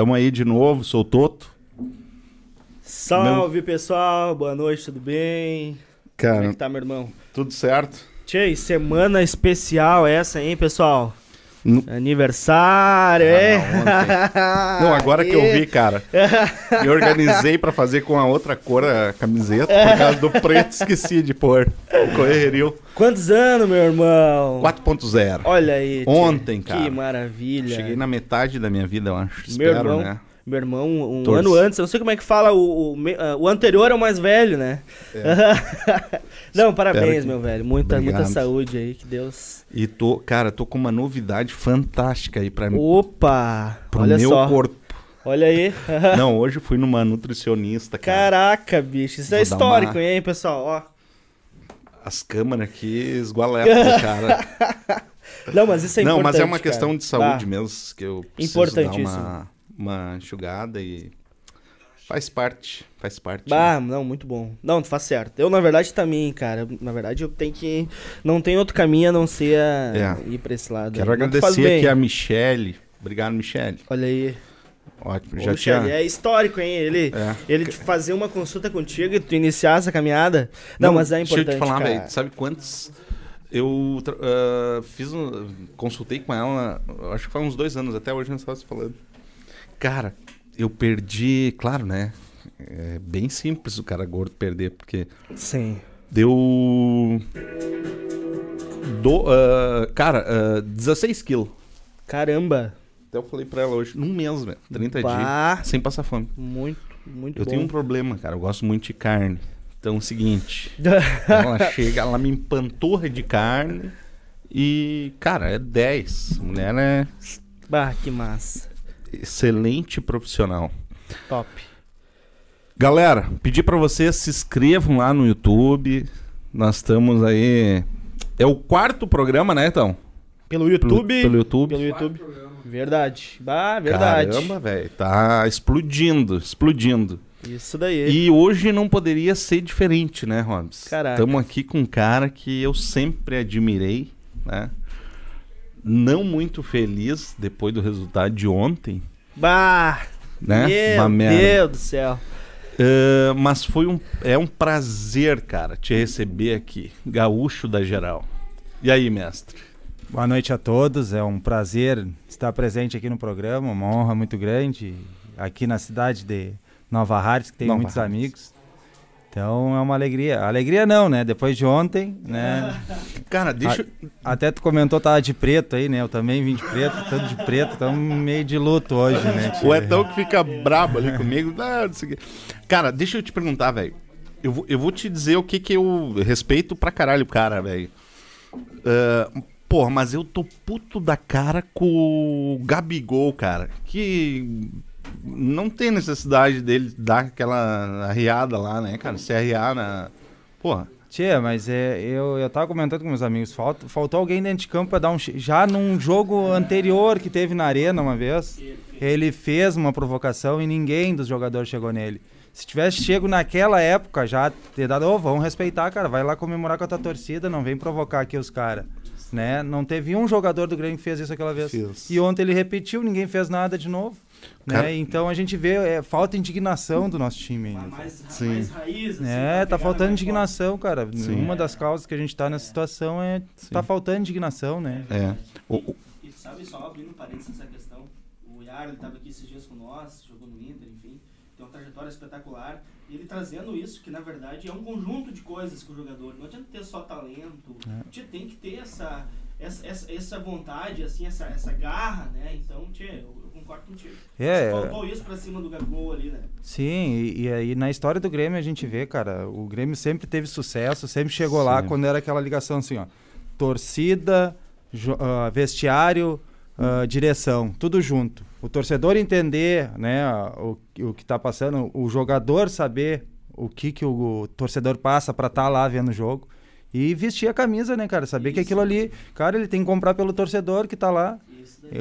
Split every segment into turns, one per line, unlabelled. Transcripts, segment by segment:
Tamo aí de novo, sou o Toto.
Salve, pessoal. Boa noite, tudo bem? Como é
Cara,
que tá, meu irmão?
tudo certo?
Tchê, semana especial essa, hein, pessoal?
No-
Aniversário, é?
Ah, Não, agora que eu vi, cara, me organizei pra fazer com a outra cor a camiseta, por causa do preto esqueci de pôr. O correrio
Quantos anos, meu irmão?
4.0.
Olha aí.
Ontem, cara.
Que maravilha.
Cheguei na metade da minha vida, eu acho.
Meu
Espero,
irmão,
né?
meu irmão, um
Torce.
ano antes, eu não sei como é que fala, o, o, ah, o anterior é o mais velho, né? não, parabéns,
que-
meu velho. Muita, muita saúde aí, que Deus.
E tô, cara, tô com uma novidade fantástica aí pra mim.
Opa!
Pro
olha
meu
só.
corpo.
Olha aí.
Não, hoje eu fui numa nutricionista, cara.
Caraca, bicho. Isso é
Vou dar
histórico,
uma-
hein, pessoal? Ó.
As câmeras aqui esgualepam, cara.
Não, mas isso é
Não,
importante.
mas é uma
cara.
questão de saúde
Ah,
mesmo, que eu preciso dar uma, uma enxugada e faz parte, faz parte.
Bah, não, muito bom. Não, tu faz certo. Eu, na verdade, também, cara. Na verdade, eu tenho que. Não tem outro caminho a não ser a-
É.
ir pra esse lado.
Quero
aí.
Agradecer aqui a Michele. Obrigado, Michele.
Olha aí.
Ótimo, já
Michele,
tinha...
É histórico, hein? Ele,
É.
ele fazer uma consulta contigo e tu iniciar essa caminhada. Não, mas é importante.
Deixa eu te falar, velho. Sabe quantos... Eu ah, fiz um... Consultei com ela, acho que foi uns dois anos, até hoje nós estávamos falando. Cara, eu perdi... Claro, né? É bem simples o cara gordo perder, porque
Sim.
deu... Do, ah, cara, ah, 16 quilos.
Caramba.
Até eu falei pra ela hoje, num mês, velho. 30
Bah.
dias, sem passar fome.
Muito, muito
Eu
bom.
tenho um problema, cara. Eu gosto muito de carne. Então é o seguinte. Ela chega, ela me empanturra de carne e, cara, é 10. A mulher é
bah, que massa.
Excelente profissional.
Top.
Galera, pedir pra vocês se inscrevam lá no YouTube. Nós estamos aí. É o quarto programa, né, então?
Pelo
Pelo,
YouTube.
pelo YouTube.
Pelo YouTube. Verdade. Bah, verdade.
Caramba, velho. Tá explodindo, explodindo.
Isso daí.
E hoje não poderia ser diferente, né, Robs?
Caraca.
Estamos aqui com um cara que eu sempre admirei, né? Não muito feliz depois do resultado de ontem,
Bah!
né?
Meu
Uma merda.
Deus do céu.
Ah, mas foi um, é um prazer, cara, te receber aqui, gaúcho da geral. E aí, mestre?
Boa noite a todos, é um prazer estar presente aqui no programa, uma honra muito grande aqui na cidade de Nova Hartz, que tem
Nova
muitos
Hartz.
amigos. Então é uma alegria. Alegria não, né? Depois de ontem, né?
Cara, deixa.
Até tu comentou tava de preto aí, né? Eu também vim de preto, todo de preto, estamos meio de luto hoje, né? tia?
O Etão que fica brabo ali comigo. Ah. Cara, deixa eu te perguntar, velho. Eu, vou- eu vou te dizer o que que eu respeito pra caralho cara, velho. Ah, porra, mas eu tô puto da cara com o Gabigol, cara. Que não tem necessidade dele dar aquela arriada lá, né, cara? Se arriar na. Porra.
Tia, mas é, eu, eu tava comentando com meus amigos, falta, faltou alguém dentro de campo pra dar um. Já num jogo anterior que teve na arena uma vez, ele fez uma provocação e ninguém dos jogadores chegou nele. Se tivesse chego naquela época, já ter dado, ô, vamos respeitar, cara, vai lá comemorar com a tua torcida, não vem provocar aqui os caras. Né? Não teve um jogador do Grêmio que fez isso aquela vez.
Fez.
E ontem ele repetiu, ninguém fez nada de novo. Né? Então a gente vê é, falta indignação do nosso time ainda.
Mais,
Sim.
mais raiz, assim,
É, tá faltando indignação, cara.
Sim.
Uma das causas que a gente tá nessa situação é tá faltando indignação, né?
É. O- o-
E sabe, só abrindo parênteses nessa questão, o Yar, ele estava aqui esses dias com nós, jogou no Inter, enfim, tem uma trajetória espetacular, e ele trazendo isso, que na verdade é um conjunto de coisas com o jogador, não adianta ter só talento, tchê, tem que ter essa, essa, essa, essa vontade, assim, essa, essa garra, né, então, tchê, eu concordo contigo.
É,
Faltou isso pra cima do Gabigol ali, né.
sim, e, e aí na história do Grêmio a gente vê, cara, o Grêmio sempre teve sucesso, sempre chegou lá
Sim.
quando era aquela ligação assim, ó, torcida, jo- ah, vestiário, ah, direção, tudo junto. O torcedor entender, né, o, o que tá passando, o jogador saber o que que o, torcedor passa pra estar lá vendo o jogo. E vestir a camisa, né, cara? Saber que
Isso.
aquilo ali, cara, ele tem que comprar pelo torcedor que tá lá.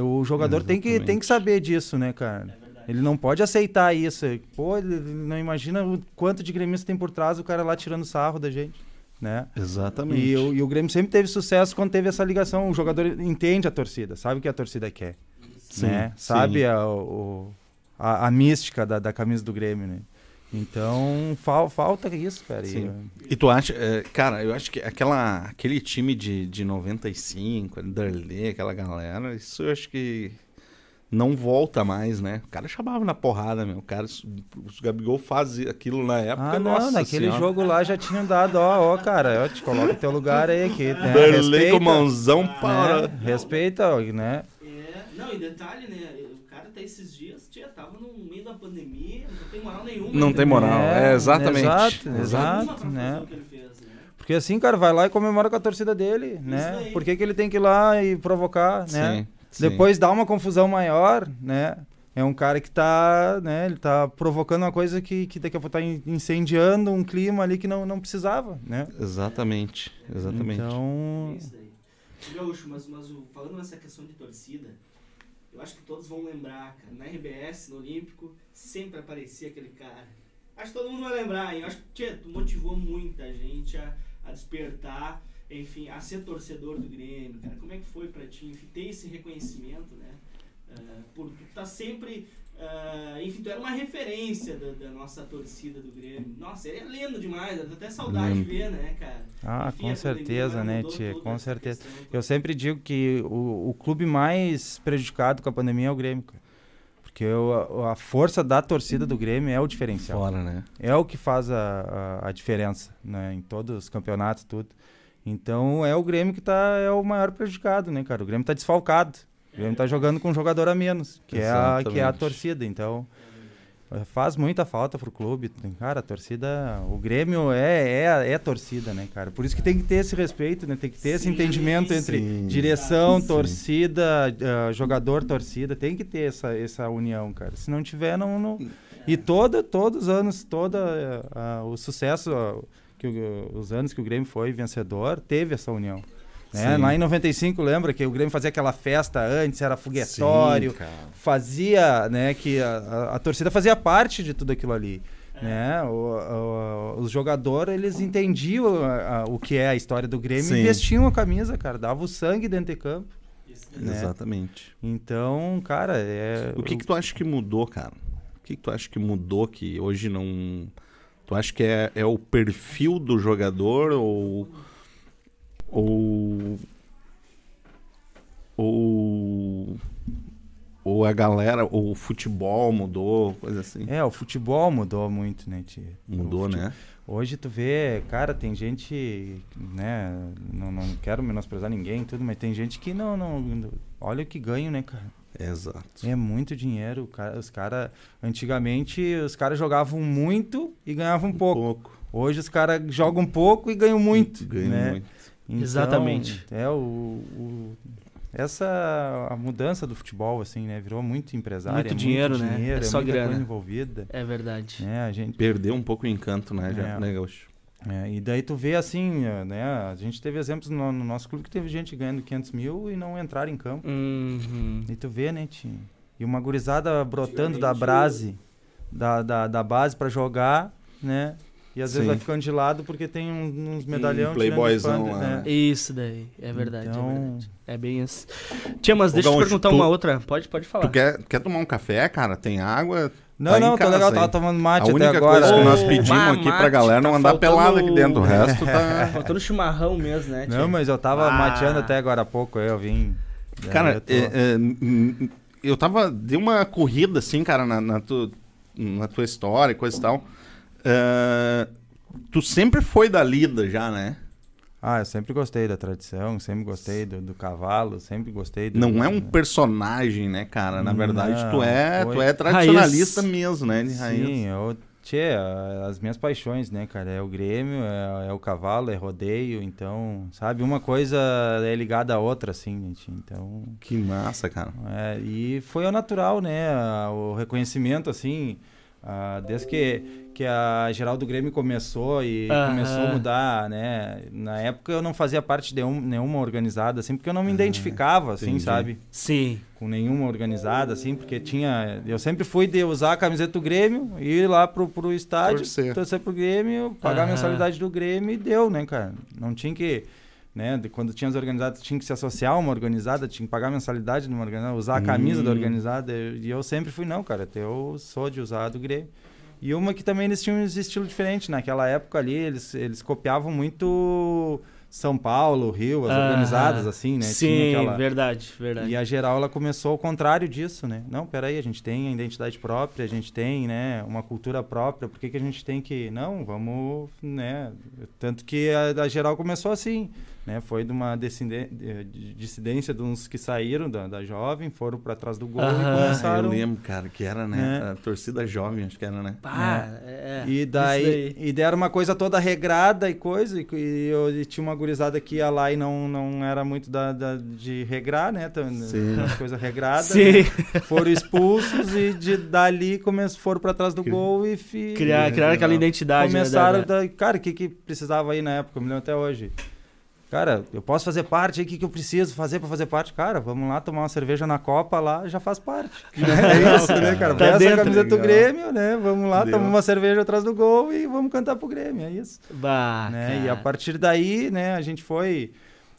O jogador tem que, tem que saber disso, né, cara?
é.
Ele não pode aceitar isso. Pô, ele não imagina o quanto de gremista tem por trás o cara lá tirando sarro da gente. né?
Exatamente.
E, o- e o Grêmio sempre teve sucesso quando teve essa ligação. O jogador entende a torcida, sabe o que a torcida quer,
Sim,
né?
sim.
Sabe a, o- a, a mística da, da camisa do Grêmio, né? Então, fal, falta isso, cara. E,
Sim. E tu acha, é, cara, eu acho que aquela, aquele time de, de 95, Darley, aquela galera, isso eu acho que não volta mais, né? O cara chamava na porrada, meu. O cara, os Gabigol fazem aquilo na época,
Ah, não,
nossa
naquele
senhora.
jogo lá já tinham dado, ó, ó, cara, ó, te coloca o teu lugar aí aqui, né?
Darley
Respeita,
com mãozão para...
né? Respeita, né?
É, não, e detalhe, né? Até esses dias tia, tava no meio da pandemia, não tem moral nenhuma.
Não tem moral, é, exatamente.
Exato, exato, né?
fez, né?
Porque assim, cara, vai lá e comemora com a torcida dele, né?
aí.
Por que, que ele tem que ir lá e provocar, né?
Sim, sim.
Depois dá uma confusão maior, né? É um cara que tá, né? Ele tá provocando uma coisa que, que daqui a pouco tá in- incendiando um clima ali que não, não precisava, né?
Exatamente, exatamente.
Então,
É isso daí. Gaúcho, mas, mas falando nessa questão de torcida, eu acho que todos vão lembrar, cara, na RBS, no Olímpico, sempre aparecia aquele cara. Acho que todo mundo vai lembrar, hein? Eu acho que tchê, motivou muita gente a, a despertar, enfim, a ser torcedor do Grêmio, cara. Como é que foi pra ti, enfim, ter esse reconhecimento, né? Ah, por tu tá sempre. Ah, enfim, tu era uma referência da, da nossa torcida do Grêmio. Nossa, é lindo demais, dá até saudade de
Lembro.
ver, né, cara?
ah,
Enfim,
com certeza, né, tia? Com certeza.
questão
Eu sempre digo que o, o clube mais prejudicado com a pandemia é o Grêmio, cara. Porque o- a, a força da torcida do Grêmio é o diferencial.
Fora, né?
É o que faz a, a, a diferença, né? Em todos os campeonatos, tudo. Então é o Grêmio que tá, é o maior prejudicado, né, cara? O Grêmio tá desfalcado. O Grêmio tá jogando com um jogador a menos, que, é a, que é a torcida. Então eh, faz muita falta pro clube. Cara, a torcida. O Grêmio é, é, é a torcida, né, cara? Por isso que tem que ter esse respeito, né? Tem que ter esse
Sim,
entendimento entre
sim.
direção,
Sim.
torcida, ah, jogador, torcida. Tem que ter essa, essa união, cara. Se não tiver, não. não... E toda, todos os anos, todo o sucesso, que o- os anos que o Grêmio foi vencedor, teve essa união. Né? Lá em 95, lembra que o Grêmio fazia aquela festa antes, era foguetório,
Sim,
fazia, né, que a, a- a torcida fazia parte de tudo aquilo ali. Né? O- o- os jogadores, eles entendiam a- o que é a história do Grêmio
Sim.
e vestiam a camisa, cara, dava o sangue dentro de campo. Né?
Exatamente.
Então, cara, é...
O que, que tu acha que mudou, cara? O que, que tu acha que mudou que hoje não. Tu acha que é, é o perfil do jogador ou. Ou. Ou. Ou a galera, ou o futebol mudou, coisa assim.
É, o futebol mudou muito, né, tia?
Mudou, né?
Hoje tu vê, cara, tem gente, né, não, não quero menosprezar ninguém tudo, mas tem gente que não, não, olha o que ganham, né, cara?
Exato.
É muito dinheiro, cara, os caras, antigamente os caras jogavam muito e ganhavam pouco.
Pouco.
Hoje os caras jogam pouco e ganham muito,
Ganham
né?
muito.
Então,
Exatamente.
É o, o- essa a mudança do futebol assim, né? Virou muito empresário,
Muito
é
dinheiro, né?
dinheiro,
É só
muita
grana.
coisa envolvida,
É verdade.
né? A gente
Perdeu um pouco o encanto, né, já,
É.
né, Gaúcho?
É, e daí tu vê assim, né? A gente teve exemplos no, no nosso clube que teve gente ganhando 500 mil e não entraram em campo.
Uhum.
E tu vê, né, Tim? E uma gurizada brotando da base, da, da, da base pra jogar, né? E às vezes
Sim.
vai ficando de lado porque tem um- uns medalhão tirando
playboyzão lá,
né?
né?
Isso daí, é verdade,
Então-
é verdade. É bem isso. Tia, mas deixa eu te perguntar
tu-
uma outra. Pode, pode falar.
Tu quer, quer tomar um café, cara? Tem água?
Não,
Tá
não, tá legal,
hein?
tava tomando
A
mate
única
até agora.
coisa que nós pedimos aqui pra galera não
tá
andar
faltando-
pelado aqui dentro. O resto tá.
Faltando chimarrão mesmo, né, tia?
Não, mas eu tava
Ah.
mateando até agora há pouco, eu vim.
Cara,
eu tô-
é, é, eu tava. Dei uma corrida, assim, cara, na, na, tu- na tua história e coisa e tal. É, tu sempre foi da lida já, né?
Ah, eu sempre gostei da tradição, sempre gostei do, do cavalo, sempre gostei do.
Não é um personagem, né, cara? Na verdade, tu
Não,
é, tu
foi-
é tradicionalista
Raiz.
mesmo, né? De raiz.
Sim, eu. Tchê, as minhas paixões, né, cara? É o Grêmio, é, é o cavalo, é rodeio, então, sabe? Uma coisa é ligada à outra, assim, gente. Então.
Que massa, cara.
É, e foi ao natural, né? O reconhecimento, assim. Ah, desde que, que a geral do Grêmio começou e começou a mudar, né? Na época eu não fazia parte de um- nenhuma organizada, assim, porque eu não me identificava, assim,
entendi.
sabe?
Sim.
Com nenhuma organizada, assim, porque tinha... Eu sempre fui de usar a camiseta do Grêmio, ir lá pro, pro estádio,
Torcer.
torcer, pro Grêmio, pagar a mensalidade do Grêmio e deu, né, cara? Não tinha que... Né, de- quando tinha as organizadas, tinha que se associar a uma organizada, tinha que pagar a mensalidade de uma organizada, usar a camisa da
Hum.
organizada. E eu sempre fui, não, cara, eu sou de usar a do Grêmio. E uma que também eles tinham um estilo diferente. Naquela época ali, eles, eles copiavam muito São Paulo, Rio, as organizadas, assim, né?
Sim,
aquela-
verdade, verdade.
E a geral, ela começou ao contrário disso, né? Não, peraí, a gente tem a identidade própria, a gente tem, né, uma cultura própria, por que, que a gente tem que... Não, vamos, né... Tanto que a, a geral começou assim, né? Foi de uma dissidência de uns que saíram da, da jovem, foram para trás do gol
Aham.
e
Ah,
começaram...
eu lembro, cara, que era, né?
Né?
A torcida jovem, acho que era, né?
Pá, é.
E
isso
daí, e deram uma coisa toda regrada e coisa, e, e eu e tinha uma gurizada que ia lá e não, não era muito da, da- de regrar, né? Então,
Sim.
As coisas regradas.
Sim.
né? Foram expulsos e de, dali come, foram pra trás do
Que-
gol e fi,
Criar, criar aquela identidade. né,
começaram.
da- da-
cara, o que, que precisava aí na época? Eu me lembro até hoje. Cara, eu posso fazer parte aí, o que, que eu preciso fazer pra fazer parte? Cara, vamos lá tomar uma cerveja na Copa lá, já faz parte. É isso, né, cara?
Tá
a camiseta do. Grêmio, né? Vamos lá,
Deu.
tomar uma cerveja atrás do gol e vamos cantar pro Grêmio, é isso.
Bah,
né? E a
cara.
partir daí, né, a gente foi.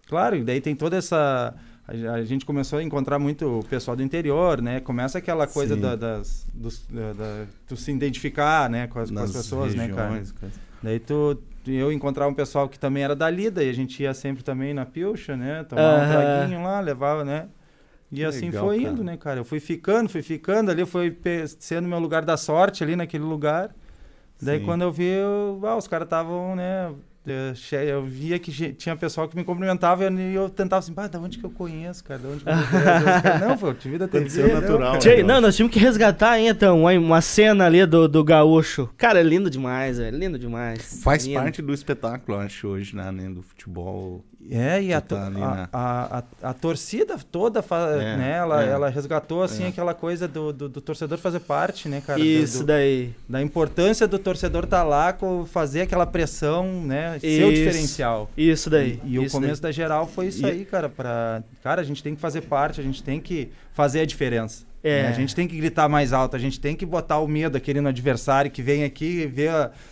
Claro, e daí tem toda essa. A gente começou a encontrar muito o pessoal do interior, né? Começa aquela coisa da, das. Dos, da, da- tu se identificar, né, com as, com as pessoas, né, cara?
regiões, coisa.
Daí tu, eu encontrava um pessoal que também era dali, daí a gente ia sempre também na pilcha, né? Tomar um
Aham.
traguinho lá, levava, né? E
Que
assim
legal,
foi
cara.
indo, né, cara? Eu fui ficando, fui ficando, ali foi sendo meu lugar da sorte ali naquele lugar. Daí
Sim.
quando eu vi, eu, ah, os caras estavam, né? Eu, via que tinha pessoal que me cumprimentava e eu, tentava assim, da onde que eu conheço, cara? Da onde que eu conheço? Não, eu te vi da TV.
Aconteceu
não."
natural.
Tchê,
né,
não, nós tínhamos que resgatar, hein, então, uma, cena ali do, do gaúcho. Cara, é lindo demais, velho. Lindo demais.
Faz
Lindo.
parte do espetáculo, acho, hoje, né? né, Do futebol.
É, e a,
tá ali,
a,
né?
a, a, a torcida toda, fa-
É,
né, ela,
é.
ela resgatou, assim,
É.
aquela coisa do, do, do torcedor fazer parte, né, cara?
Isso
do-
daí.
da importância do torcedor estar lá, co- fazer aquela pressão, né? O
Isso.
diferencial.
Isso daí.
E, e o
isso
começo da geral foi isso
E-
aí, cara. Pra, cara, a gente tem que fazer parte, a gente tem que fazer a diferença.
É.
né? A gente tem que gritar mais alto, a gente tem que botar o medo aquele no adversário que vem aqui e vê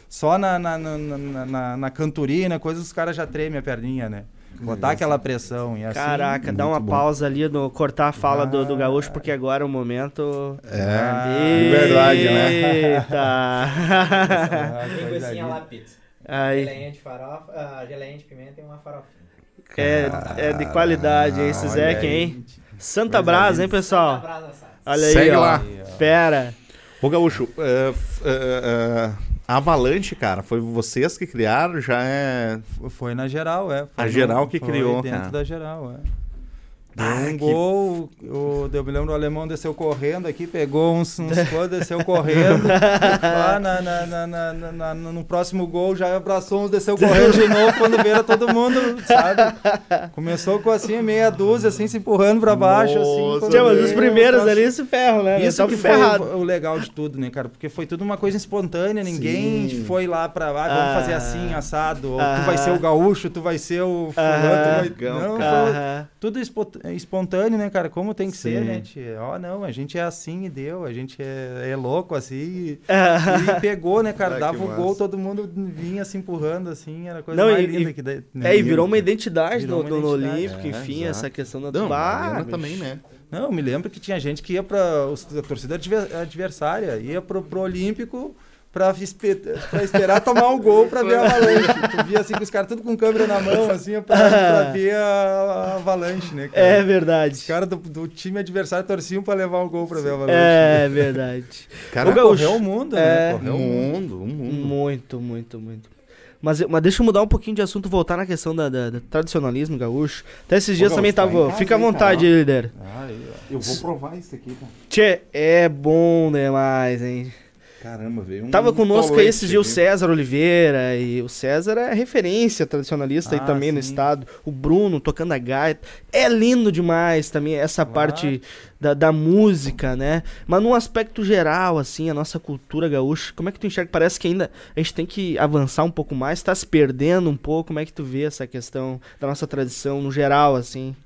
só na, na, na, na, na- na cantoria, coisa, os caras já tremem a perninha, né? Botar aquela pressão. E assim,
Caraca, dá uma
bom.
pausa ali, no, cortar a fala do, do
Ah.
gaúcho, porque agora é o momento.
É, verdade, né?
Ah,
Eita!
Linguicinha lá, pizza.
Aí,
Geleinha de farofa, ah, geleinha de pimenta e uma farofinha.
é, é de qualidade, hein? Esse
aí.
hein? Santa Brasa, hein, pessoal?
Brasa assada.
Olha aí,
Segue
ó.
lá.
Fera.
Ô, Gaúcho, é, f- é, é, a Avalanche, cara, foi vocês que criaram, já é...
Foi na geral, é. Foi
A
no-
geral que
foi
criou,
dentro
cara.
da geral, é. Deu
Ah,
um
que-
gol, o, eu me lembro o alemão desceu correndo aqui, pegou uns, uns coisas, desceu correndo. lá na, na, na, na- na- no próximo gol já abraçou uns, desceu correndo de novo, quando veio todo mundo, sabe? Começou com assim, meia dúzia, assim, se empurrando pra baixo, assim.
Nossa.
Tchê, mas os primeiros ali se ferram, né?
isso que foi o, o legal de tudo, né, cara? Porque foi tudo uma coisa espontânea, ninguém
Sim.
foi lá pra, ah, vamos
Ah.
fazer assim, assado, ou
Ah.
tu vai ser o gaúcho, tu vai ser o fulano,
Ah.
vai... Não, foi tudo espo- espontâneo, né, cara? Como tem que ser,
Sim.
né, tia? Ó, não, a gente é assim e deu, a gente é, é louco assim e, pegou, né, cara?
Ah,
Dava o gol, todo mundo vinha se empurrando, assim, era a coisa
Não,
mais
e-
linda
e-
que... daí- né?
É, e virou uma identidade
Virou
no,
uma
no, no
identidade.
Olímpico,
É,
enfim,
exato.
essa questão da
Não, também, né?
Não, eu me lembro que tinha gente que ia pra. os- A torcida adver- adversária ia pro, pro Olímpico pra, pra esperar tomar um gol pra ver a avalanche. tu via assim que os caras tudo com câmera na mão, assim, pra, pra ver a, a avalanche, né, cara?
É
Os
verdade.
caras do, do time adversário torciam pra levar o gol pra ver a avalanche.
É verdade.
Cara,
Gaúcho,
correu o mundo,
é,
né?
um
Correu o mundo.
um mundo.
Muito, muito, muito. Mas, mas deixa eu mudar um pouquinho de assunto, voltar na questão da, da- do tradicionalismo gaúcho. Até esses dias
Ô,
também
tá
tava.
casa
Fica à vontade, líder.
Ó.
Eu vou provar isso aqui, cara.
Tchê, é bom demais, hein?
Caramba, veio um
Tava conosco aí esses dias o. César Oliveira, e o César é referência tradicionalista aí
Ah,
também no
sim.
estado. O Bruno tocando a gaita. É lindo demais também essa
Claro.
parte da, da música, né? Mas num aspecto geral, assim, a nossa cultura gaúcha, como é que tu enxerga? Parece que ainda a gente tem que avançar um pouco mais, tá se perdendo um pouco. Como é que tu vê essa questão da nossa tradição no geral, assim?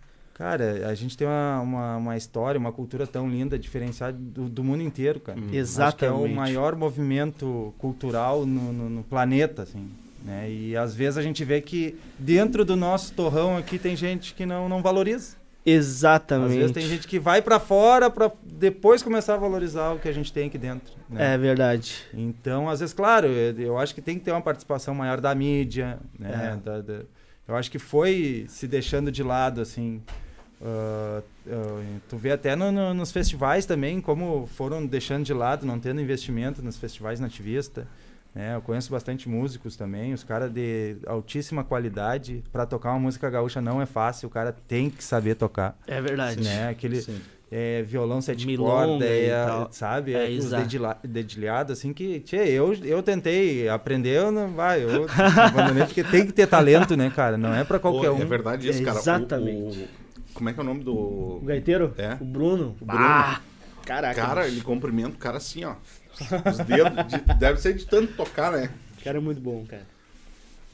Cara, a gente tem uma, uma, uma história, uma cultura tão linda, diferenciada do, do mundo inteiro, cara. Acho que é
Exatamente.
o maior movimento cultural no, no, no planeta, assim. Né? E às vezes a gente vê que dentro do nosso torrão aqui tem gente que não, não valoriza.
Exatamente.
Às vezes tem gente que vai pra fora pra depois começar a valorizar o que a gente tem aqui dentro. né?
É verdade.
Então, às vezes, claro, eu, eu acho que tem que ter uma participação maior da mídia, né?
É.
Da- da- eu acho que foi se deixando de lado, assim. Ah, ah, tu vê até no- no- nos festivais também como foram deixando de lado, não tendo investimento nos festivais nativistas. Né? Eu conheço bastante músicos também, os caras de altíssima qualidade. Para tocar uma música gaúcha não é fácil, o cara tem que saber tocar.
É verdade.
Né? Aquele,
Sim.
é, violão sete
Milonga
cordas, é, sabe?
É,
É, os dedilha- dedilhados, assim, que, tchê, eu, eu tentei aprender, eu não vai, eu abandonei, porque tem que ter talento, né, cara? Não é pra qualquer
Pô,
um.
É verdade isso,
É
cara. O-
exatamente.
o- como é que é o nome do.
O gaiteiro?
É.
O Bruno?
O Bruno.
Ah, caraca.
Cara, ele cumprimenta o cara assim, ó. Os dedos. de- deve ser de tanto tocar, né?
O cara é muito bom, cara.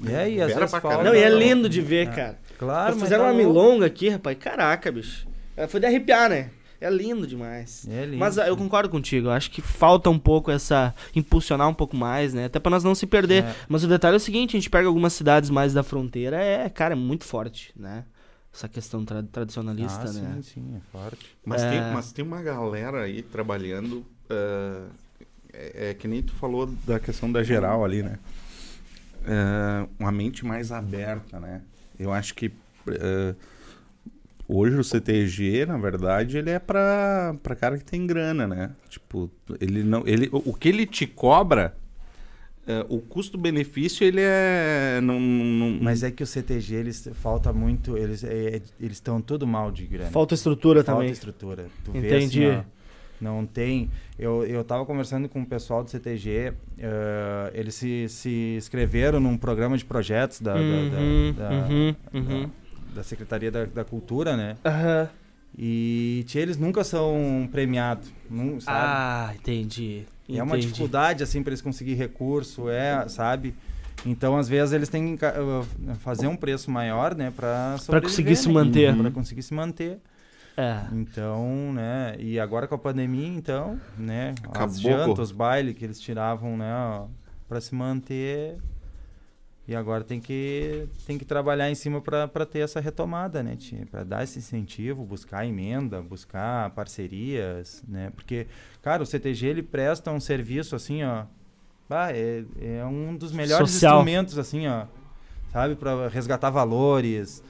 E aí, às
Fera
vezes falta...
caramba.
Não, e é
não.
lindo de ver, cara.
Claro, mas
Fizeram
tá
uma
louco.
milonga aqui, rapaz. Caraca, bicho. É, Foi de arrepiar, né? É lindo demais.
É lindo.
Mas ah, eu concordo contigo, eu acho que falta um pouco essa. impulsionar um pouco mais, né? Até pra nós não se perder.
É.
Mas o detalhe é o seguinte: a gente pega algumas cidades mais da fronteira, é, cara, é muito forte, né? Essa questão tra- tradicionalista,
ah,
né?
sim, sim, é forte.
Mas,
É.
tem, mas tem uma galera aí trabalhando. ah, é, é que nem tu falou da questão da geral ali, né? Ah, uma mente mais aberta, né? Eu acho que ah, hoje o CTG, na verdade, ele é pra, pra cara que tem grana, né? Tipo, ele não. Ele, o que ele te cobra. Ah, o custo-benefício, ele é. Não, não-
Mas é que o CTG, eles falta muito, eles é, eles estão tudo mal de grana.
Falta estrutura
Falta
também.
estrutura. Tu vê
Entendi.
assim, ó, não tem. Eu, eu tava conversando com o pessoal do CTG, eh, eles se, se inscreveram num programa de projetos da, da- da-
Uhum,
da,
uhum,
da-
uhum.
da Secretaria da, da Cultura, né?
Aham.
E tia, eles nunca são premiados, não, sabe?
Ah, entendi.
É uma dificuldade, assim, para eles conseguir recurso, é, sabe? Então, às vezes, eles têm que uh, fazer um preço maior, né? Pra,
conseguir se
né?
manter.
Pra conseguir se manter.
É.
Então, né? E agora com a pandemia, então, né? As
Acabou
jantas,
com-
os bailes que eles tiravam, né? ó, Pra se manter. E agora tem que, tem que trabalhar em cima pra ter essa retomada, né? tia? Pra dar esse incentivo, buscar emenda, buscar parcerias, né? Porque, cara, o CTG ele presta um serviço assim, ó. bah, é, é um dos melhores
Social.
instrumentos, assim, ó. Sabe? Pra resgatar valores.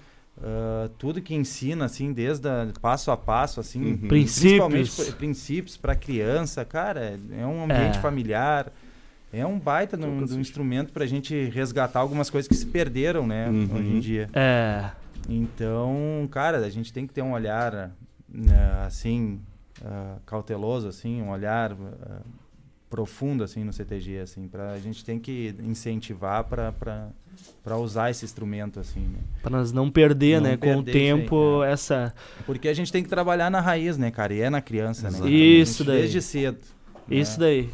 ah, tudo que ensina, assim, desde a, passo a passo, assim.
Uhum.
Principalmente
Princípios.
pr- princípios para criança, cara, é um ambiente
É.
familiar. É um baita de um, de um instrumento pra gente resgatar algumas coisas que se perderam, né,
Uhum.
hoje em dia.
É.
Então, cara, a gente tem que ter um olhar, né, assim, ah, cauteloso, assim, um olhar ah, profundo, assim, no CTG, assim, pra, a gente tem que incentivar pra, pra, pra usar esse instrumento, assim, né.
Pra nós não perder,
Não
né? Com o
perder isso aí,
tempo,
é.
essa.
Porque a gente tem que trabalhar na raiz, né, cara, e é na criança, né.
Exato.
A
Isso daí.
Desde cedo. né.
Isso daí.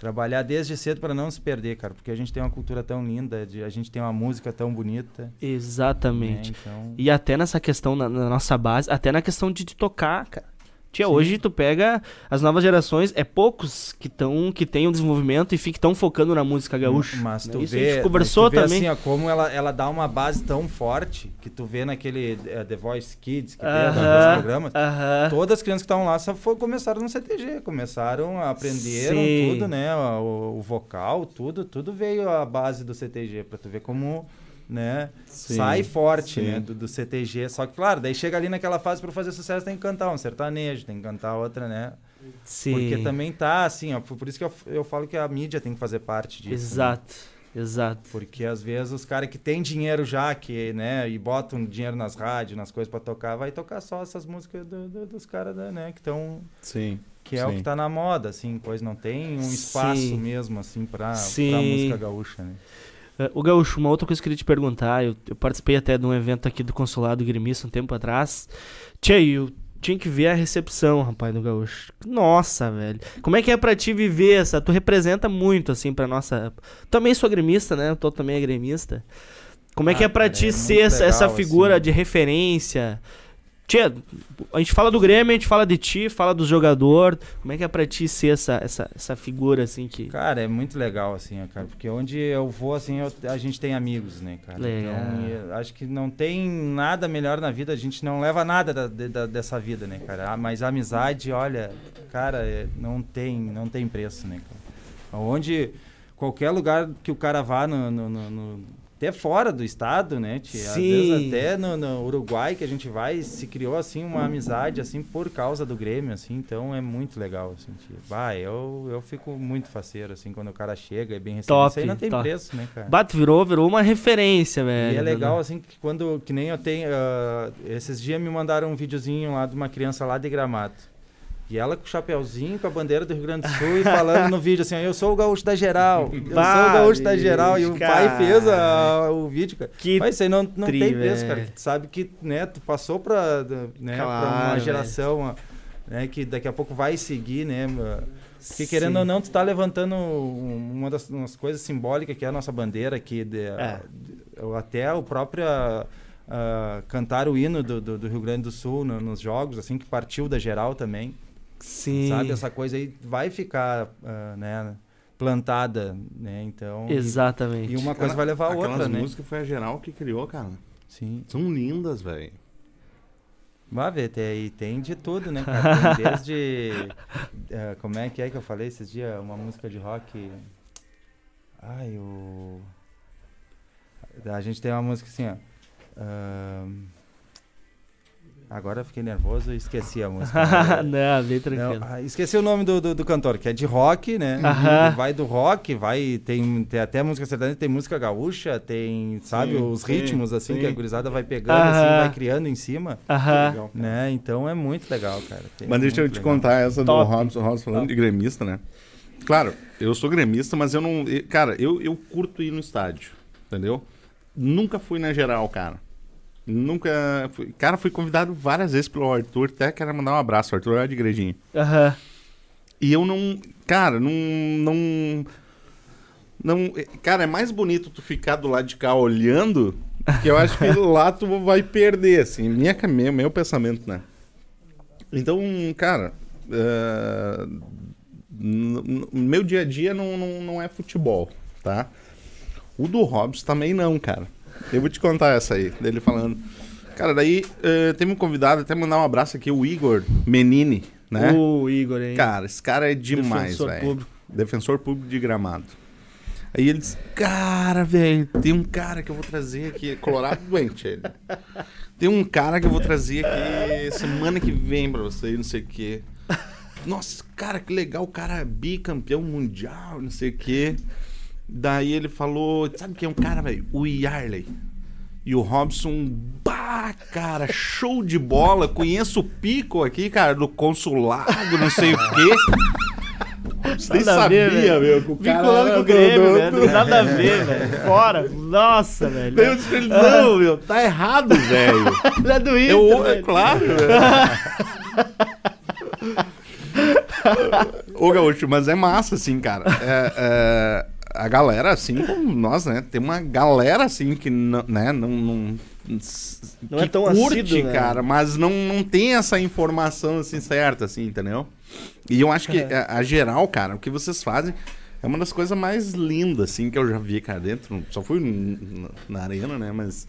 Trabalhar desde cedo para não se perder, cara, porque a gente tem uma cultura tão linda, de- a gente tem uma música tão bonita.
Exatamente.
Né? Então,
E até nessa questão, na, na nossa base, até na questão de, de tocar, cara. Tia, hoje tu pega as novas gerações, é poucos que estão que têm o desenvolvimento e ficam focando na música gaúcha.
mas
né?
tu
Isso a
vê,
gente conversou
mas tu vê
também.
assim, ó, como ela, ela dá uma base tão forte que tu vê naquele eh, The Voice Kids que tem
Aham,
nos programas.
Aham.
Todas as crianças que estavam lá só foi, começaram no CTG, começaram, aprenderam
Sim.
tudo, né? O, o vocal, tudo, tudo veio a base do CTG, pra tu ver como, né?
Sim,
sai forte,
sim.
né? Do, do CTG. Só que, claro, daí chega ali naquela fase pra fazer sucesso, tem que cantar um sertanejo, tem que cantar outra, né?
Sim.
Porque também tá assim, ó. Por isso que eu, eu falo que a mídia tem que fazer parte disso. né?
Exato. Exato.
Porque às vezes os caras que têm dinheiro já, que, né, e botam dinheiro nas rádios, nas coisas pra tocar, vai tocar só essas músicas do- do- dos caras, né, que estão
Sim.
que é o
Sim.
que tá na moda, assim, pois não tem um espaço
Sim.
mesmo, assim, pra,
Sim.
pra música gaúcha, né?
É, O Gaúcho, uma outra coisa que eu queria te perguntar, eu, eu participei até de um evento aqui do Consulado Gremista um tempo atrás. Tchê, eu tinha que ver a recepção, rapaz, do Gaúcho. Nossa, velho. Como é que é pra ti viver essa? Tu representa muito, assim, pra nossa... Também sou gremista, né? Eu tô também é gremista. Como é que
Ah,
é pra
cara,
ti
é
ser
muito
essa,
legal,
figura
assim.
de referência? Tchê, a gente fala do Grêmio, a gente fala de ti, fala do jogador. Como é que é pra ti ser essa, essa, essa figura, assim, que...
Cara, é muito legal, assim, cara, porque onde eu vou, assim, eu- a gente tem amigos, né, cara?
Legal.
Então, e eu acho que não tem nada melhor na vida, a gente não leva nada da- da- dessa vida, né, cara? Ah, Mas a amizade, olha, cara, é- não tem, não tem preço, né, cara? Onde, qualquer lugar que o cara vá, no, no- no- no- até fora do estado, né, tia? Às
Sim.
vezes até no, no Uruguai que a gente vai, se criou, assim, uma amizade, assim, por causa do Grêmio, assim, então é muito legal, assim, tia. Vai, eu, eu fico muito faceiro, assim, quando o cara chega, é bem recebido.
Top,
Isso aí não tem
top.
preço, né, cara?
Bato virou, virou uma referência, velho.
E é legal, assim, que quando, que nem eu tenho, ah, esses dias me mandaram um videozinho lá de uma criança lá de Gramado. E ela com o chapeuzinho, com a bandeira do Rio Grande do Sul e falando no vídeo assim, eu sou o gaúcho da geral, eu sou o
Bah,
gaúcho da geral. E o pai fez a- o vídeo, cara.
Que
Mas isso aí não, não
tri,
tem preço, cara. tu sabe que, né, tu passou pra, né, pra
Claro,
uma geração, né, que daqui a pouco vai seguir, né, porque
Sim.
querendo ou não, tu tá levantando um- uma das umas coisas simbólicas que é a nossa bandeira aqui, de,
É.
até o próprio ah, cantar o hino do, do, do Rio Grande do Sul no- nos jogos, assim, que partiu da geral também,
Sim.
sabe? Essa coisa aí vai ficar, ah, né, plantada, né? Então... e-
Exatamente.
E uma coisa vai levar a
Aquelas
outra, né?
músicas foi a geral que criou, cara.
Sim.
São lindas, velho.
Vai ver, tem, e tem de tudo, né, cara? Tem desde. eh, como é que é que eu falei esses dias? Uma música de rock. Ai, o. A gente tem uma música assim, ó. ahn, Agora eu fiquei nervoso e esqueci a música.
não, bem
Não,
tranquilo.
ah, esqueci o nome do, do, do cantor, que é de rock, né?
Aham.
E Vai do rock, vai. Tem, tem até música sertaneja, tem música gaúcha, tem, sabe,
Sim,
os
sim,
ritmos, assim,
sim.
que a gurizada vai pegando,
Aham.
assim, vai criando em cima.
Aham.
Legal, cara.
Né? Então é muito legal, cara. Tem
Mas deixa eu te
legal.
contar essa
Top.
do Robson, Robson falando de gremista, né? Claro, eu sou gremista, mas eu não. Cara, eu, eu curto ir no estádio, entendeu? Nunca fui na geral, cara. Nunca. Fui, cara, fui convidado várias vezes pelo Arthur, até quero mandar um abraço, o Arthur é de igrejinha.
Aham.
E eu não. Cara, não. Não. Não. Cara, é mais bonito tu ficar do lado de cá olhando, que eu acho que lá tu vai perder, assim. Minha, meu, meu pensamento, né? Então, cara. n- meu dia a dia não, não, não é futebol, tá? O do Hobbs também não, cara. Eu vou te contar essa aí, dele falando. Cara, daí eh, tem um convidado, até mandar um abraço aqui, o Igor Menini, né?
O Igor, hein?
Cara, esse cara é demais,
Defensor
velho.
público.
Defensor público de gramado. Aí ele disse, cara, velho, tem um cara que eu vou trazer aqui. Colorado doente, ele. Tem um cara que eu vou trazer aqui semana que vem pra você, não sei o quê. Nossa, cara, que legal, o cara é bicampeão mundial, não sei o quê. Daí ele falou, sabe quem é um cara, velho? O Yarley. E o Robson, bah, cara, show de bola. Conheço o Pico aqui, cara, do consulado, não sei o quê. Nem
Nada ver,
sabia,
velho.
meu, cara
Vinculando com o
do-
Grêmio,
do-
velho.
do-
Nada a ver, velho. Fora. Nossa, velho.
Eu disse pra ele, não, meu, tá errado, velho.
Ele é do Inter,
Eu, é
velho.
claro. Ô, Gaúcho, mas é massa, assim, cara. É, é, a galera, assim como nós, né? Tem uma galera, assim, que não, né, não... não
Não
que
é tão
curte,
assíduo, né?
cara, mas não, não tem essa informação, assim, certa, assim, entendeu? E eu acho que
É.
a, a geral, cara, o que vocês fazem é uma das coisas mais lindas, assim, que eu já vi, cara, dentro. Só fui na arena, né, mas...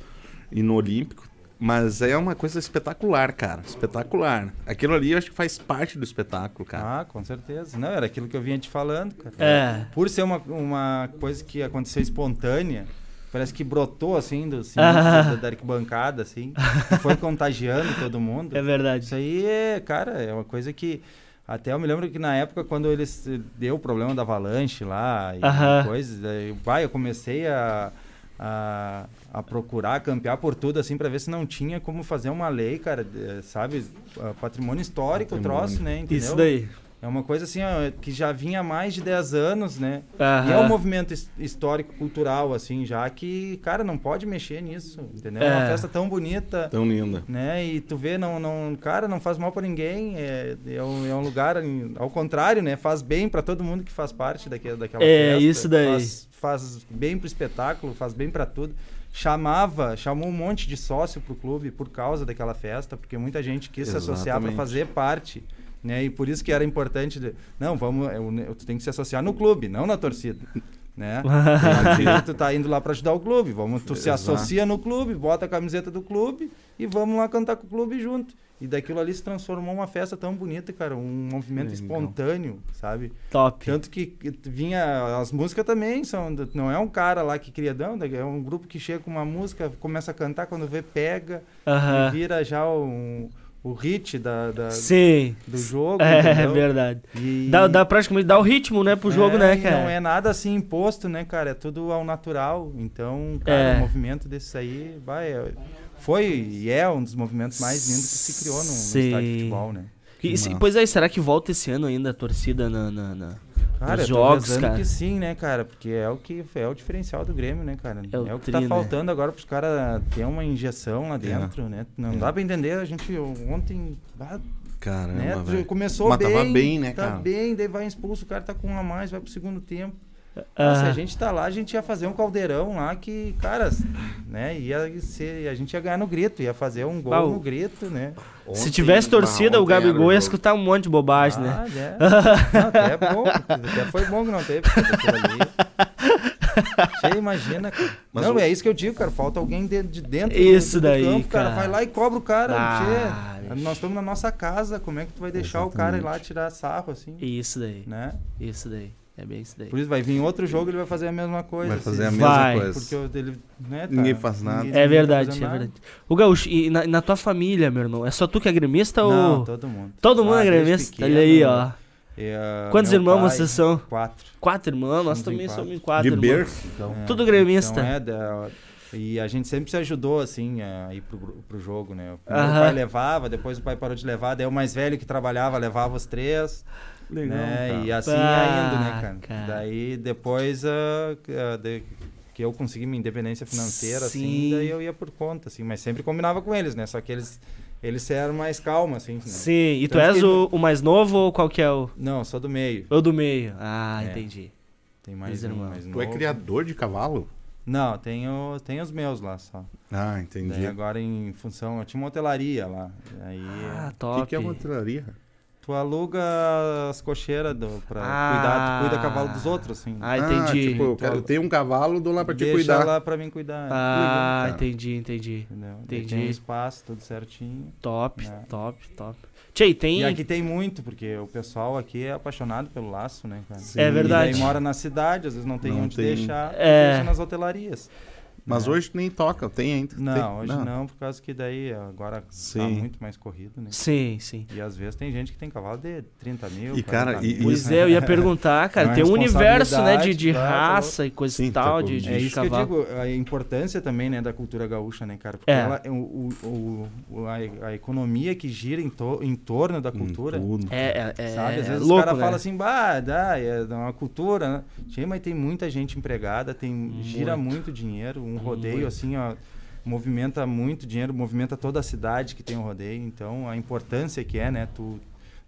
E no Olímpico. Mas é uma coisa espetacular, cara. Espetacular. Aquilo ali eu acho que faz parte do espetáculo, cara.
Ah, com certeza. Não, era aquilo que eu vinha te falando, cara.
É.
Por ser uma, uma coisa que aconteceu espontânea, parece que brotou assim do assim,
Ah.
da, da arquibancada, assim, e foi contagiando todo mundo.
É verdade.
Isso aí é, cara, é uma coisa que. Até eu me lembro que na época, quando eles eh, deu o problema da avalanche lá e
Aham.
coisas, aí, vai, eu comecei a, a, a procurar, a campear por tudo, assim, pra ver se não tinha como fazer uma lei, cara, sabe? Patrimônio histórico,
Patrimônio.
troço, né? Entendeu?
Isso daí.
É uma coisa assim, ó, que já vinha há mais de 10 anos, né?
Aham.
E é um movimento his- histórico, cultural, assim, já que, cara, não pode mexer nisso, entendeu? É uma
É.
festa tão bonita,
Tão linda.
né? E tu vê, não, não, cara, não faz mal pra ninguém. É, é, um, é um lugar, ao contrário, né? Faz bem pra todo mundo que faz parte daquela, daquela
É,
festa.
isso daí.
Faz, faz bem pro espetáculo, faz bem pra tudo. Chamava, chamou um monte de sócio pro clube por causa daquela festa, porque muita gente quis se associar
Exatamente.
fazer parte. Né? E por isso que era importante. de- não, vamos, eu- tu tem que se associar no clube, não na torcida. Né? Tu tá indo lá pra ajudar o clube. Vamos, tu se
Exato.
associa no clube, bota a camiseta do clube e vamos lá cantar com o clube junto. E daquilo ali se transformou uma festa tão bonita, cara, um movimento
Legal.
espontâneo, sabe?
Top.
Tanto que vinha. As músicas também são. Não é um cara lá que cria, não, é um grupo que chega com uma música, começa a cantar, quando vê, pega e
Aham.
vira já um, o hit da, da-
Sim.
do jogo.
É,
entendeu?
verdade.
E-
Dá, dá praticamente dá o ritmo, né, pro jogo,
é,
né,
e
cara?
Não é nada assim imposto, né, cara? É tudo ao natural. Então, cara,
É.
o movimento desse aí vai, é- foi e é um dos movimentos mais lindos que se criou no, no estádio de futebol, né?
E, se- pois aí, será que volta esse ano ainda a torcida na, na- na-
Cara,
nos jogos, cara?
que sim, né, cara? Porque é o que é o diferencial do Grêmio, né, cara?
É o
É o que
tri,
tá
né?
faltando agora pros caras ter uma injeção lá dentro, né? Não
É.
dá pra entender, a gente ontem,
Caramba,
né, começou
Mas
bem,
tava bem, né,
tá
cara?
bem, daí vai expulso, o cara tá com um a mais, vai pro segundo tempo. Ah, se a
Aham.
gente tá lá, a gente ia fazer um caldeirão lá que, cara, né, ia ser, a gente ia ganhar no grito, ia fazer um gol
Ah, o-
no grito, né?
Se
Ontem-
tivesse torcida,
Ah,
o Gabigol ia escutar um monte de bobagem, né?
Ah, é. Não, até é bom, até foi bom que não teve. Você imagina, cara.
Mas
não,
o-
é isso que eu digo, cara. Falta alguém de, de dentro
Isso
do, do
daí,
campo, cara.
cara.
Vai lá e cobra o cara.
Ah,
nós estamos na nossa casa. Como é que tu vai deixar o cara ir lá tirar sarro, assim?
Isso daí,
Né?
isso daí. É bem isso daí.
Por isso vai vir outro jogo ele vai fazer a mesma coisa.
Vai fazer a
assim.
mesma
Vai.
coisa.
Porque o dele, né, tá-
Ninguém faz nada.
ninguém-
É
ninguém tá
verdade, é
nada.
verdade. O Gaúcho, e na, na tua família, meu irmão, é só tu que é gremista ou.
Não, todo mundo.
Todo mundo
Ah,
é
desde
gremista?
pequeno,
Olha aí, ó.
e, ah,
Quantos irmãos
pai,
vocês são?
Quatro.
Quatro irmãos, nós também
quatro.
somos quatro.
De berço, então.
É,
Tudo gremista.
Então é, e a gente sempre se ajudou, assim, a ir pro, pro jogo, né? O pai levava, depois o pai parou de levar, daí o mais velho que trabalhava levava os três. Né? E assim
Bah,
ia indo, né, cara?
cara.
Daí depois ah, ah, de- que eu consegui minha independência financeira,
Sim.
assim, daí eu ia por conta, assim, mas sempre combinava com eles, né? Só que eles, eles eram mais calmos, assim. né?
Sim, e tu
Tanto
és
que-
o, o mais novo ou qual que é o.
Não, eu sou do meio.
O do meio. Ah,
É.
entendi.
Tem mais um
irmãos.
mais
Tu é criador de cavalo?
Não, tenho, tenho os meus lá só.
Ah,
Daí
entendi.
agora em função, eu tinha uma hotelaria lá. Aí
Ah,
O
top.
que, que é uma hotelaria?
Tu aluga as cocheiras do, pra
Ah.
cuidar, tu cuida cavalo dos outros, assim.
Ah, entendi.
tipo, eu, quero- eu tenho um cavalo, dou lá pra te
Deixa
cuidar.
lá pra mim cuidar.
Ah,
Legal, cara.
entendi, entendi.
Entendeu?
Entendi.
Tem um espaço, tudo certinho.
Top,
É.
top, top. Tchê, tem.
E aqui tem muito, porque o pessoal aqui é apaixonado pelo laço, né, cara?
Sim.
É
E
verdade.
daí mora na cidade, às vezes não tem
Não
onde
tem.
deixar,
É.
deixa nas hotelarias.
Mas
né?
hoje nem toca, tem ainda.
Não,
Tem-
hoje não. por causa que daí agora tá
Sim.
muito mais corrido, né?
Sim, sim.
E às vezes tem gente que tem cavalo de 30 mil.
E, cara,
40
e-
mil,
Pois
né?
é, eu ia perguntar, cara.
Uma
tem um universo, né, de, de
tá, tá
raça e coisa e tal,
tá
de, de
É isso
cavalo.
que eu digo, a importância também, né, da cultura gaúcha, né, cara? Porque
É.
ela, o, o, o- a, a economia que gira em, to- em torno da cultura,
Hum, tudo.
É, é, é,
sabe? Às
é
vezes
louco,
os caras
né?
falam assim, bah, dá, é uma cultura, né? Mas tem muita gente empregada, tem, gira
Muito.
muito dinheiro, um rodeio
Muito.
assim, ó, movimenta muito dinheiro, movimenta toda a cidade que tem um rodeio, então a importância que é, né, tu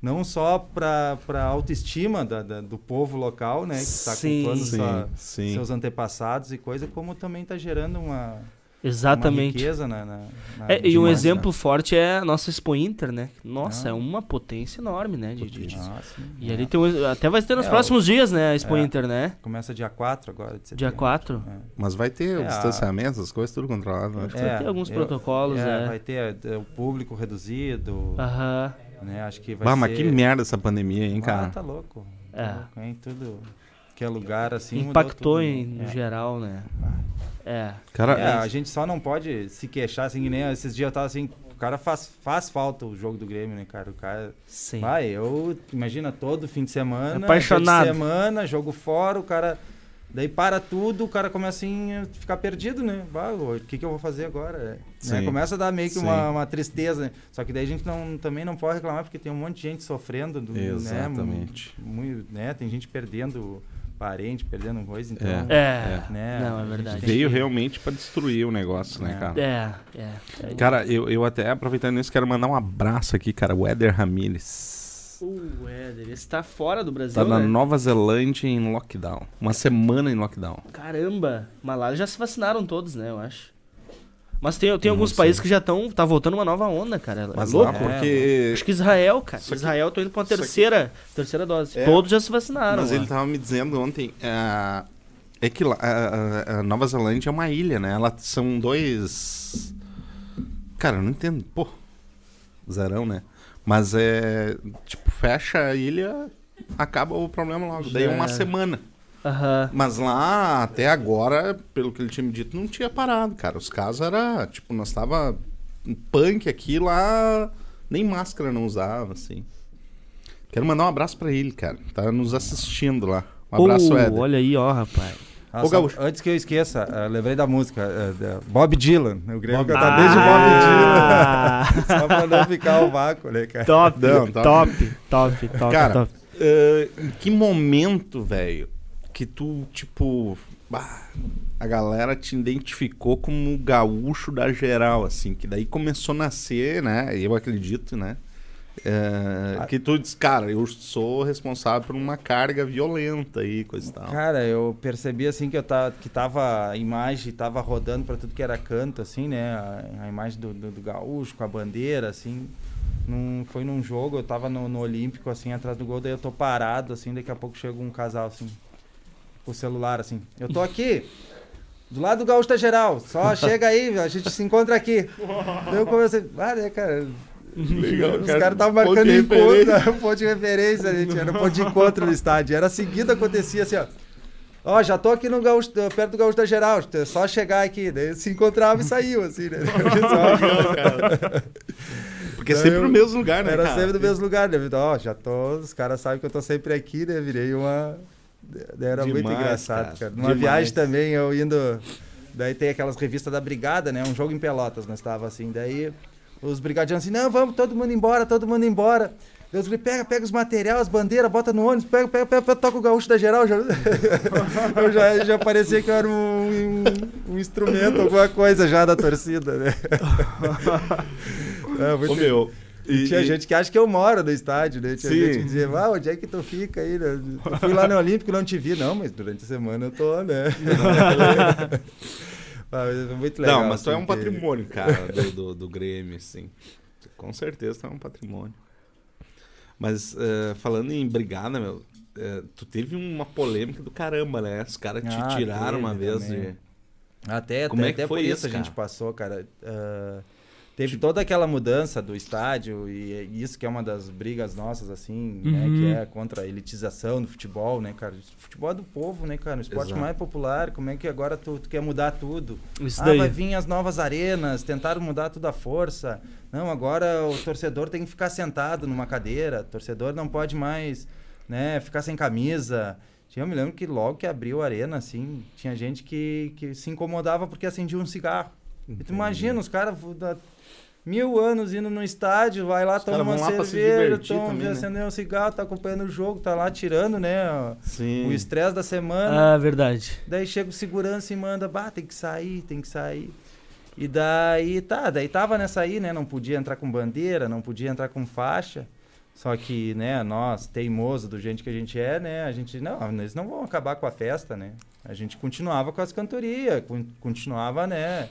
não só para para autoestima da, da- do povo local, né, que está cultuando
Sim,
sua-
sim.
seus antepassados e coisa, como também está gerando uma, uma
Exatamente.
riqueza na, na, na
É, e um exemplo forte é a nossa Expo Inter, né? Nossa,
Ah.
é uma potência enorme, né? de- de- de-
Ah, sim.
E ali tem um, até vai ter nos
É,
próximos dias, né? A Expo
é.
Inter, né?
Começa dia 4 agora de
Dia
setembro.
4.
É.
Mas vai ter o
É,
distanciamento, as coisas tudo controlado. Né?
Vai ter alguns protocolos, é.
Vai ter é, o público reduzido,
Aham.
né? Acho que vai
Bah,
ser...
mas que merda essa pandemia, hein,
Ah,
cara?
tá louco.
É.
Tá louco, hein? Tudo que é lugar assim mudou
Impactou
tudo,
em,
né?
no
É.
geral, né? É.
Cara,
É, a gente só não pode se queixar, assim, que nem esses dias eu tava assim, o cara faz, faz falta o jogo do Grêmio, né, cara? O cara.
Sim.
Vai, eu, imagina, todo fim de semana.
Apaixonado.
dia de semana, jogo fora, o cara Daí para tudo, o cara começa assim, a ficar perdido, né? Bah, o que, que eu vou fazer agora? Né?
Sim.
Começa a dar meio que uma, uma tristeza, né? Só que daí a gente não, também não pode reclamar, porque tem um monte de gente sofrendo. Do,
Exatamente.
Né? Muito, né? Tem gente perdendo parente, perdendo coisa, então...
É.
É,
Né?
não, é
A gente
verdade.
Veio
que-
realmente pra destruir o negócio, né,
É.
cara?
É, é. é.
Cara, eu, eu até aproveitando isso, quero mandar um abraço aqui, cara. O Éder Ramírez.
O Éder, esse tá fora do Brasil,
Tá na
né?
Nova Zelândia em lockdown. Uma semana em lockdown.
Caramba. Mas lá já se vacinaram todos, né, eu acho. Mas tem, tem alguns países que já estão... Tá voltando uma nova onda, cara. É
Mas
louco.
lá porque.
Acho que Israel, cara. Israel, tô indo pra uma terceira, terceira dose.
É.
Todos já se vacinaram.
Mas ele tava me dizendo ontem. ah, é que lá, a, a- a Nova Zelândia é uma ilha, né? Ela são dois. Cara, eu não entendo. Pô, zerão, né? Mas é. Tipo, fecha a ilha, acaba o problema logo. Daí é uma
Já.
semana.
Aham.
Mas lá, até agora, pelo que ele tinha me dito, não tinha parado, cara. Os casos era, tipo, nós tava um punk aqui lá, nem máscara não usava, assim. Quero mandar um abraço pra ele, cara. Tá nos assistindo lá. Um abraço,
Oh,
Éder.
Olha aí, ó, rapaz.
Ah,
Ô, Gaúcho.
antes que eu esqueça, eh, lembrei da música, eh, Bob Dylan. O Grêmio
Bob-
cantar desde Bob
Ah,
Dylan. Só pra não ficar o vácuo, né, cara?
top,
Não, top.
top, top, top,
Cara,
top.
eh, em que momento, velho, que tu, tipo, bah, a galera te identificou como o gaúcho da geral, assim, que daí começou a nascer, né? Eu acredito, né?
Ah.
que tu diz, cara, eu sou responsável por uma carga violenta aí, coisa e tal.
Cara, eu percebi assim que eu tava, que tava a imagem tava rodando pra tudo que era canto, assim, né? A, a imagem do, do, do gaúcho com a bandeira, assim. Num, foi num jogo, eu tava no, no Olímpico, assim, atrás do gol, daí eu tô parado, assim, daqui a pouco chega um casal, assim, o celular, assim. Eu tô aqui, do lado do Gaúcho da Geral, só chega aí, a gente se encontra aqui. daí eu comecei, ah, né, cara.
Legal,
Os
cara.
caras estavam
Ponto
marcando encontro, um ponto de referência, gente. Era um ponto de encontro no estádio. Era seguido, acontecia assim, ó. Ó, já tô aqui no Gaúcho, perto do Gaúcho da Geral, é só chegar aqui. Daí se encontrava e saiu, assim, né?
Porque é sempre
eu-
no mesmo lugar, né?
Era
cara?
sempre no mesmo lugar, né? Ó, já tô, os caras sabem que eu tô sempre aqui, né? Virei uma... Era muito
Demais,
engraçado,
cara.
cara. Numa
Demais.
viagem também, eu indo... Daí tem aquelas revistas da Brigada, né? Um jogo em Pelotas, nós tava assim. Daí os brigadianos assim, não, vamos todo mundo embora, todo mundo embora. Deus me pega, pega os materiais, as bandeiras, bota no ônibus, pega, pega, pega, pega toca o gaúcho da geral. Já... eu já, já parecia que eu era um, um, um instrumento, alguma coisa já da torcida, né? É, muito
Ô, meu, e-
tinha
e-
gente que acha que eu moro no estádio, né? Tinha
Sim.
gente que dizia, ah, onde é que tu fica aí? Eu fui lá no Olímpico não te vi, não, mas durante a semana eu tô, né? Ah, muito legal.
Não, mas tu é um
porque-
patrimônio, cara, do, do, do Grêmio, assim. Com certeza tu é um patrimônio. Mas eh, falando em brigada, meu, eh, tu teve uma polêmica do caramba, né? Os caras te
Ah,
tiraram uma vez de.
Até,
Como
até,
é que
até
foi
por isso
isso,
a gente passou, cara. Ah, teve toda aquela mudança do estádio e isso que é uma das brigas nossas, assim, né?
Uhum.
Que é contra a elitização do futebol, né, cara? O futebol é do povo, né, cara? O esporte
Exato.
mais popular. Como é que agora tu, tu quer mudar tudo?
Isso
ah,
daí.
vai vir as novas arenas, tentaram mudar tudo à força. Não, agora o torcedor tem que ficar sentado numa cadeira, o torcedor não pode mais, né, ficar sem camisa. Eu me lembro que logo que abriu a arena, assim, tinha gente que, que se incomodava porque acendia um cigarro. E tu imagina, os caras mil anos indo no estádio, vai lá,
Os
toma uma cerveja, toma,
também, né?
acendendo um cigarro, tá acompanhando o jogo, tá lá tirando, né,
Sim.
o estresse da semana.
Ah, verdade.
Daí chega o segurança e manda, bah, tem que sair, tem que sair. E daí, tá, daí tava nessa aí, né? Não podia entrar com bandeira, não podia entrar com faixa. Só que, né, nós, teimoso do gente que a gente é, né? A gente, não, eles não vão acabar com a festa, né? A gente continuava com as cantorias, con- continuava, né?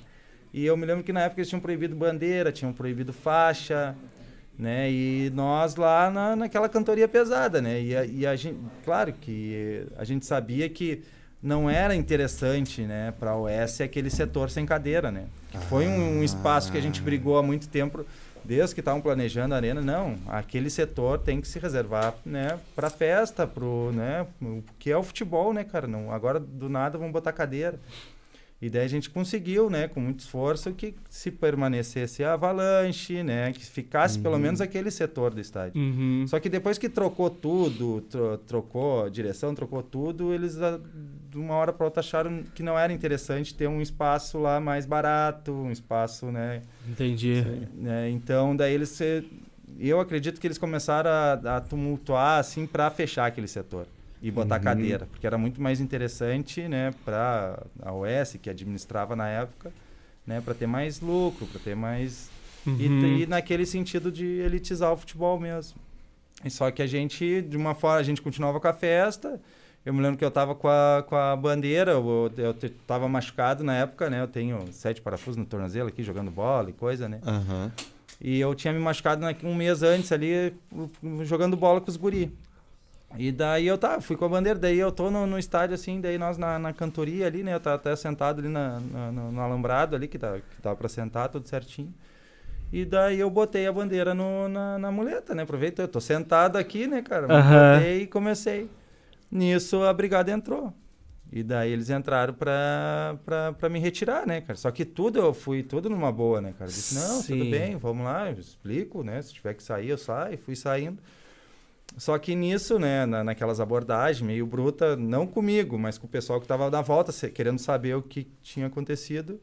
E eu me lembro que na época eles tinham proibido bandeira, tinham proibido faixa, né? E nós lá na, naquela cantoria pesada, né? E a, e a gente, claro que a gente sabia que não era interessante, né, para a OS aquele setor sem cadeira, né? Que foi um, um espaço que a gente brigou há muito tempo, desde que estavam planejando a arena, não, aquele setor tem que se reservar, né, para festa, pro, né, que é o futebol, né, cara? Não, agora do nada vamos botar cadeira. E daí a gente conseguiu, né, com muito esforço, que se permanecesse a avalanche, né, que ficasse pelo menos aquele setor do estádio.
Uhum.
Só que depois que trocou tudo, tro- trocou a direção, trocou tudo, eles ah, de uma hora para outra acharam que não era interessante ter um espaço lá mais barato, um espaço, né?
Entendi.
né, então daí eles eu acredito que eles começaram a, a tumultuar assim para fechar aquele setor e botar
Uhum.
cadeira, porque era muito mais interessante, né, para a OS que administrava na época, né, para ter mais lucro, para ter mais e,
Uhum.
e naquele sentido de elitizar o futebol mesmo. E só que a gente, de uma forma, a gente continuava com a festa. Eu me lembro que eu tava com a, com a bandeira, eu, eu tava machucado na época, né? Eu tenho sete parafusos no tornozelo aqui, jogando bola e coisa, né?
Aham.
E eu tinha me machucado um mês antes ali, jogando bola com os guri. E daí eu tá, fui com a bandeira, daí eu tô no, no estádio assim, daí nós na, na cantoria ali, né? Eu tava até sentado ali na, na- no, no alambrado ali, que, tá, que tava pra sentar, tudo certinho. E daí eu botei a bandeira no- na, na muleta, né? Aproveitei, eu tô sentado aqui, né, cara? Botei e comecei. Nisso a brigada entrou. E daí eles entraram pra, pra, pra me retirar, né, cara? Só que tudo, eu fui tudo numa boa, né, cara? Eu disse, não,
Sim.
tudo bem, vamos lá, eu explico, né? Se tiver que sair, eu saio. Fui saindo. Só que nisso, né, na, naquelas abordagens meio bruta, não comigo, mas com o pessoal que tava na volta, querendo saber o que tinha acontecido,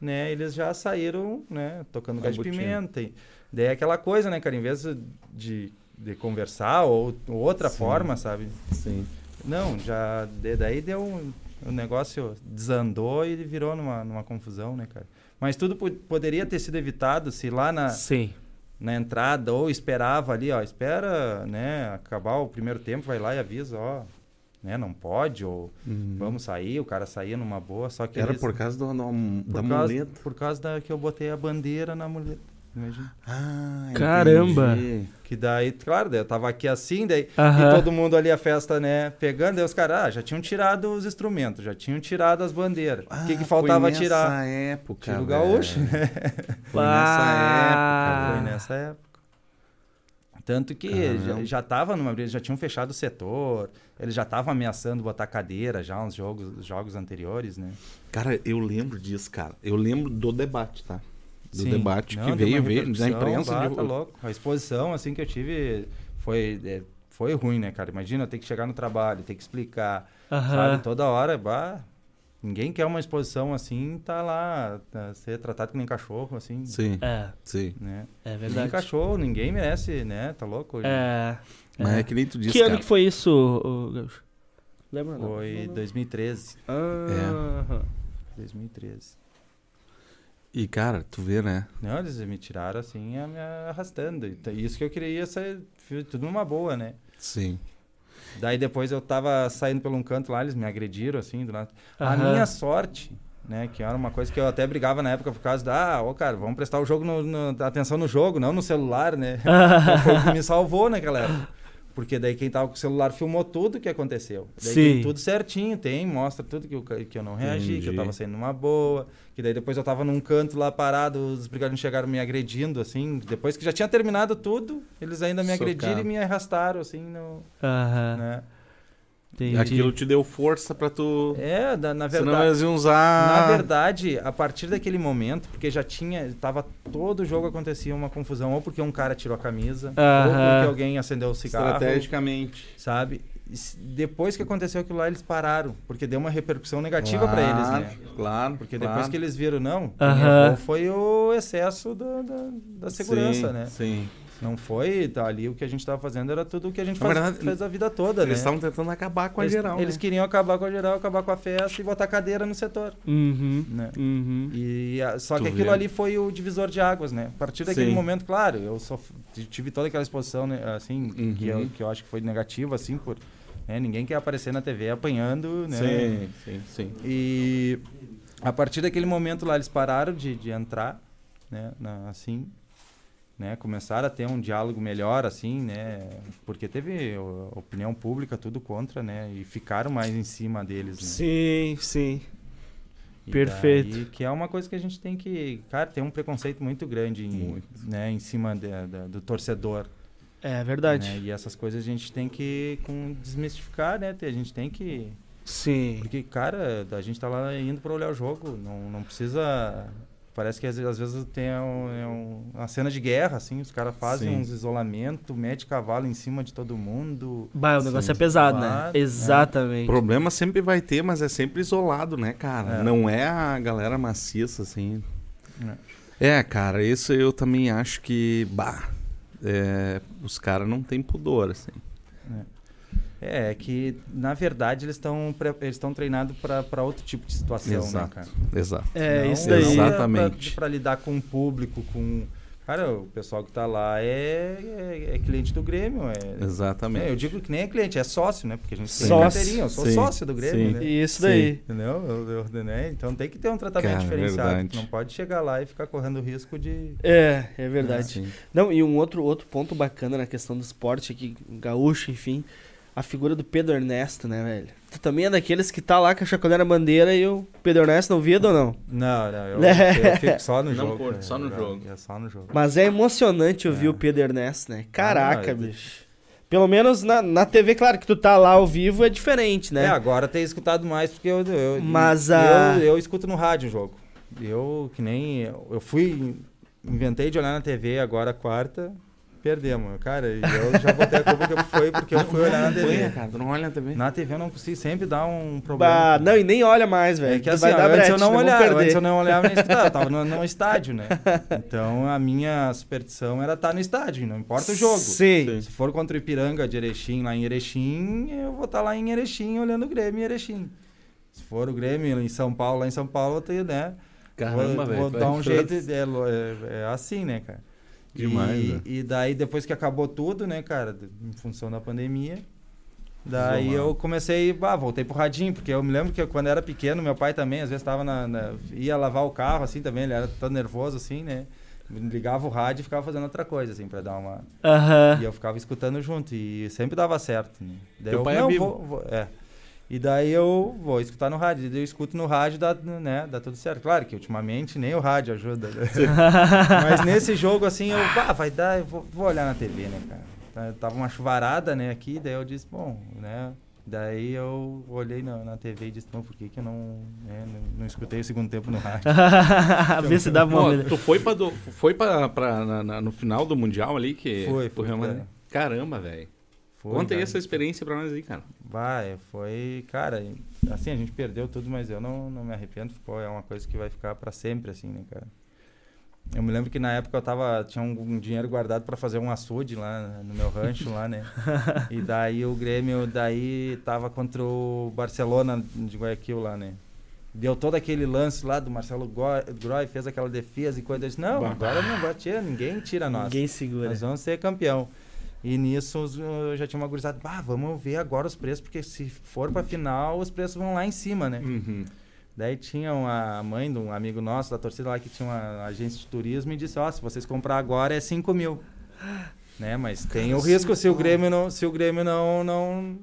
né, eles já saíram, né, tocando gás de pimenta. E daí é aquela coisa, né, cara, em vez de, de conversar ou, ou outra
Sim.
forma, sabe?
Sim.
Não, já de- daí deu um, o negócio desandou e virou numa, numa confusão, né, cara? Mas tudo po- poderia ter sido evitado se lá na,
Sim.
Na entrada ou esperava ali, ó, espera, né, acabar o primeiro tempo, vai lá e avisa, ó, né, não pode ou vamos sair, o cara saía numa boa, só que
Uhum. Era
eles-
por causa do, do-
por
da
causa,
muleta.
por causa da que eu botei a bandeira na muleta, imagina.
Ah,
Caramba.
entendi.
Que daí, claro, daí eu tava aqui assim, daí
Aham.
e todo mundo ali a festa, né, pegando, daí os caras ah, já tinham tirado os instrumentos, já tinham tirado as bandeiras. o que
Ah,
que faltava
foi nessa
tirar?
época,
Tira o
velho.
gaúcho, né?
Foi
Ah.
nessa
Foi
época.
nessa época. Tanto que já,
Caramba.
já tava numa briga, já tinham fechado o setor, eles já estavam ameaçando botar cadeira já uns jogos, jogos anteriores, né?
Cara, eu lembro disso, cara. Eu lembro do debate, tá? Do
Sim.
debate
Não,
que veio, veio da imprensa.
bah,
de-
tá louco. A exposição, assim, que eu tive foi, é, foi ruim, né, cara? Imagina eu ter que chegar no trabalho, ter que explicar,
Aham.
sabe? Toda hora, bah, ninguém quer uma exposição assim, tá lá, tá, ser tratado que nem cachorro, assim,
Sim,
É,
sim.
né?
é
Nem
verdade.
cachorro, ninguém merece, né? Tá louco?
É.
Mas
é.
é que nem tu disse,
Que ano
cara.
que foi isso, Gaúcho? Lembra?
Foi
Não, não.
2013.
Aham.
2013.
E, cara, tu vê, né?
Não, eles me tiraram assim, a- me arrastando. Isso que eu queria ser foi tudo numa boa, né?
Sim.
Daí depois eu tava saindo por um canto lá, eles me agrediram assim, do lado. A
Aham.
minha sorte, né, que era uma coisa que eu até brigava na época por causa da, ah, ô cara, vamos prestar o jogo no, no- atenção no jogo, não no celular, né? Foi o que me salvou naquela época. Porque daí quem tava com o celular filmou tudo o que aconteceu. Daí
Sim.
tem tudo certinho, tem, mostra tudo que eu, que eu não reagi, que eu
Entendi.
tava saindo numa boa. Que daí depois eu tava num canto lá parado, os brigadeiros chegaram me agredindo, assim. Depois que já tinha terminado tudo, eles ainda me agrediram e me arrastaram, assim, no,
Aham.
né?
Entendi.
Aquilo te deu força pra tu.
É, na
Senão
verdade.
eles iam usar.
Na verdade, a partir daquele momento, porque já tinha, tava todo jogo acontecia uma confusão, ou porque um cara tirou a camisa, ou
Aham.
porque alguém acendeu o cigarro,
Estrategicamente.
sabe? Depois que aconteceu aquilo lá, eles pararam, porque deu uma repercussão negativa pra eles, né?
Claro.
Porque
claro.
depois que eles viram, não,
Aham.
errou foi o excesso da, da, da segurança,
Sim,
né?
Sim.
Não foi, tá, ali o que a gente tava fazendo era tudo o que a gente faz,
verdade,
fez a vida toda,
Eles
né?
estavam tentando acabar com a
eles,
geral.
eles
né?
queriam acabar com a geral, acabar com a festa e botar cadeira no setor,
Uhum.
né?
Uhum.
E a- só
Tu
que aquilo
vê.
ali foi o divisor de águas, né? A partir daquele
Sim.
momento, claro, eu só tive toda aquela exposição, né, assim, que, eu,
Uhum.
que eu acho que foi negativa, assim, por né, ninguém quer aparecer na TV apanhando, né?
Sim, sim, sim.
E a partir daquele momento lá eles pararam de, de entrar, né, na- assim, né, começaram a ter um diálogo melhor, assim, né, porque teve opinião pública tudo contra, né, e ficaram mais em cima deles, né.
Sim, sim.
E
Perfeito.
daí que é uma coisa que a gente tem que, cara, tem um preconceito muito grande em,
Muito.
né, em cima de- da- do torcedor.
É verdade.
né, E essas coisas a gente tem que com, desmistificar, né? A gente tem que.
Sim.
Porque, cara, a gente tá lá indo pra olhar o jogo. Não, não precisa Parece que às, vezes- às vezes tem um- é um- uma cena de guerra, assim, os caras fazem
Sim.
uns isolamentos, mete cavalo em cima de todo mundo.
Bah, o negócio é pesado, né?
Claro, é.
Exatamente.
Problema sempre vai ter, mas é sempre isolado, né, cara?
É.
Não é a galera maciça, assim. É, cara, isso eu também acho que, bah, é, os caras não têm pudor, assim.
É, é que, na verdade, eles estão eles estão treinados para outro tipo de situação, né,
Exato.
cara?
Exato.
É,
Não-
isso daí.
não
Exatamente.
Pra, pra lidar com o público, com... Cara, o pessoal que tá lá é, é, é cliente do Grêmio, é...
Exatamente.
É, eu digo que nem é cliente, é sócio, né? Porque a gente tem carteirinha, eu sou
Sim,
sócio do Grêmio,
sim.
né?
Isso
Sim.
daí.
Entendeu? Eu- eu- né? Então tem que ter um tratamento
Cara,
diferenciado.
verdade.
Tu Não pode chegar lá e ficar correndo o risco de.
É, é verdade.
Sim.
Não, e um outro, outro ponto bacana na questão do esporte aqui, gaúcho, enfim, a figura do Pedro Ernesto, né, velho? Tu também é daqueles que tá lá com a chacoalhando a bandeira e o Pedro Ernesto não via ou não?
Não, não, eu,
É.
eu fico só no
Não
jogo.
curto,
né?
só no
Eu-
jogo.
É só no jogo.
Mas é emocionante ouvir
É.
o Pedro Ernesto, né? Caraca,
Ah, não, eu-
bicho. Pelo menos na, na TV, claro que tu tá lá ao vivo é diferente, né?
É, agora tem escutado mais porque eu. eu
Mas
eu,
a-
eu, escuto no rádio o jogo. Eu, que nem. Eu fui. Inventei de olhar na TV agora quarta. Perdemos, cara. E eu já botei a culpa que foi porque eu fui olhar na TV.
Cara, tu não olha na TV.
Na TV eu não consigo sempre dar um problema.
Bah, não, e nem olha mais, velho.
É que assim,
vai
ó,
dar
antes
brete,
eu não
né? Vamos
olhava,
perder.
antes eu não olhava nem escutava, eu tava no, no estádio, né? Então a minha superstição era estar no estádio, não importa o jogo.
Sim.
Se for contra o Ipiranga de Erechim, lá em Erechim, eu vou estar lá em Erechim olhando o Grêmio em Erechim. Se for o Grêmio em São Paulo, lá em São Paulo, eu tenho, né?
Caramba,
vou,
velho.
Vou
tu
dar
é
um jeito, é, é, é assim, né, cara?
Demais,
E,
né?
e daí, depois que acabou tudo, né, cara, em função da pandemia, daí eu comecei, bah, voltei pro radinho, porque eu me lembro que eu, quando eu era pequeno, meu pai também, às vezes tava na, na- ia lavar o carro, assim, também, ele era tão nervoso, assim, né? Ligava o rádio e ficava fazendo outra coisa, assim, pra dar uma...
Aham.
E eu ficava escutando junto, e sempre dava certo, né? Daí
Teu
eu,
pai é
não,
vivo.
vou, vou- é. E daí eu vou escutar no rádio, daí eu escuto no rádio, dá, né, dá tudo certo. Claro que ultimamente nem o rádio ajuda, né? Mas nesse jogo, assim, eu, ah, vai dar, eu vou, vou olhar na TV, né, cara? Tá- Tava uma chuvarada, né, aqui, daí eu disse, bom, né? Daí eu olhei na, na TV e disse, bom, por que que eu não, né, não, não escutei o segundo tempo no rádio?
Vê se dá melhor-
tu foi, pra do, foi pra, pra- na- na- no final do Mundial ali? Que
Foi, foi,
Real Madrid?
cara.
Caramba, velho.
Foi,
Conta aí essa experiência pra nós aí, cara.
Vai, foi, cara, assim, a gente perdeu tudo, mas eu não, não me arrependo, ficou, é uma coisa que vai ficar pra sempre, assim, né, cara. Eu me lembro que na época eu tava, tinha um, um dinheiro guardado pra fazer um açude lá no meu rancho lá, né. E daí o Grêmio, daí tava contra o Barcelona de Guayaquil lá, né. Deu todo aquele lance lá do Marcelo Groy, fez aquela defesa e coisa, eu disse, não, agora não vai tirar, ninguém tira nós.
Ninguém segura.
Nós vamos ser campeão. E nisso eu já tinha uma gurizada, bah, vamos ver agora os preços, porque se for pra final, os preços vão lá em cima, né?
Uhum.
Daí tinha uma mãe de um amigo nosso da torcida lá que tinha uma agência de turismo e disse, ó, se vocês comprar agora é 5 mil. Né? Mas tem o risco se o Grêmio não, se o Grêmio não, não,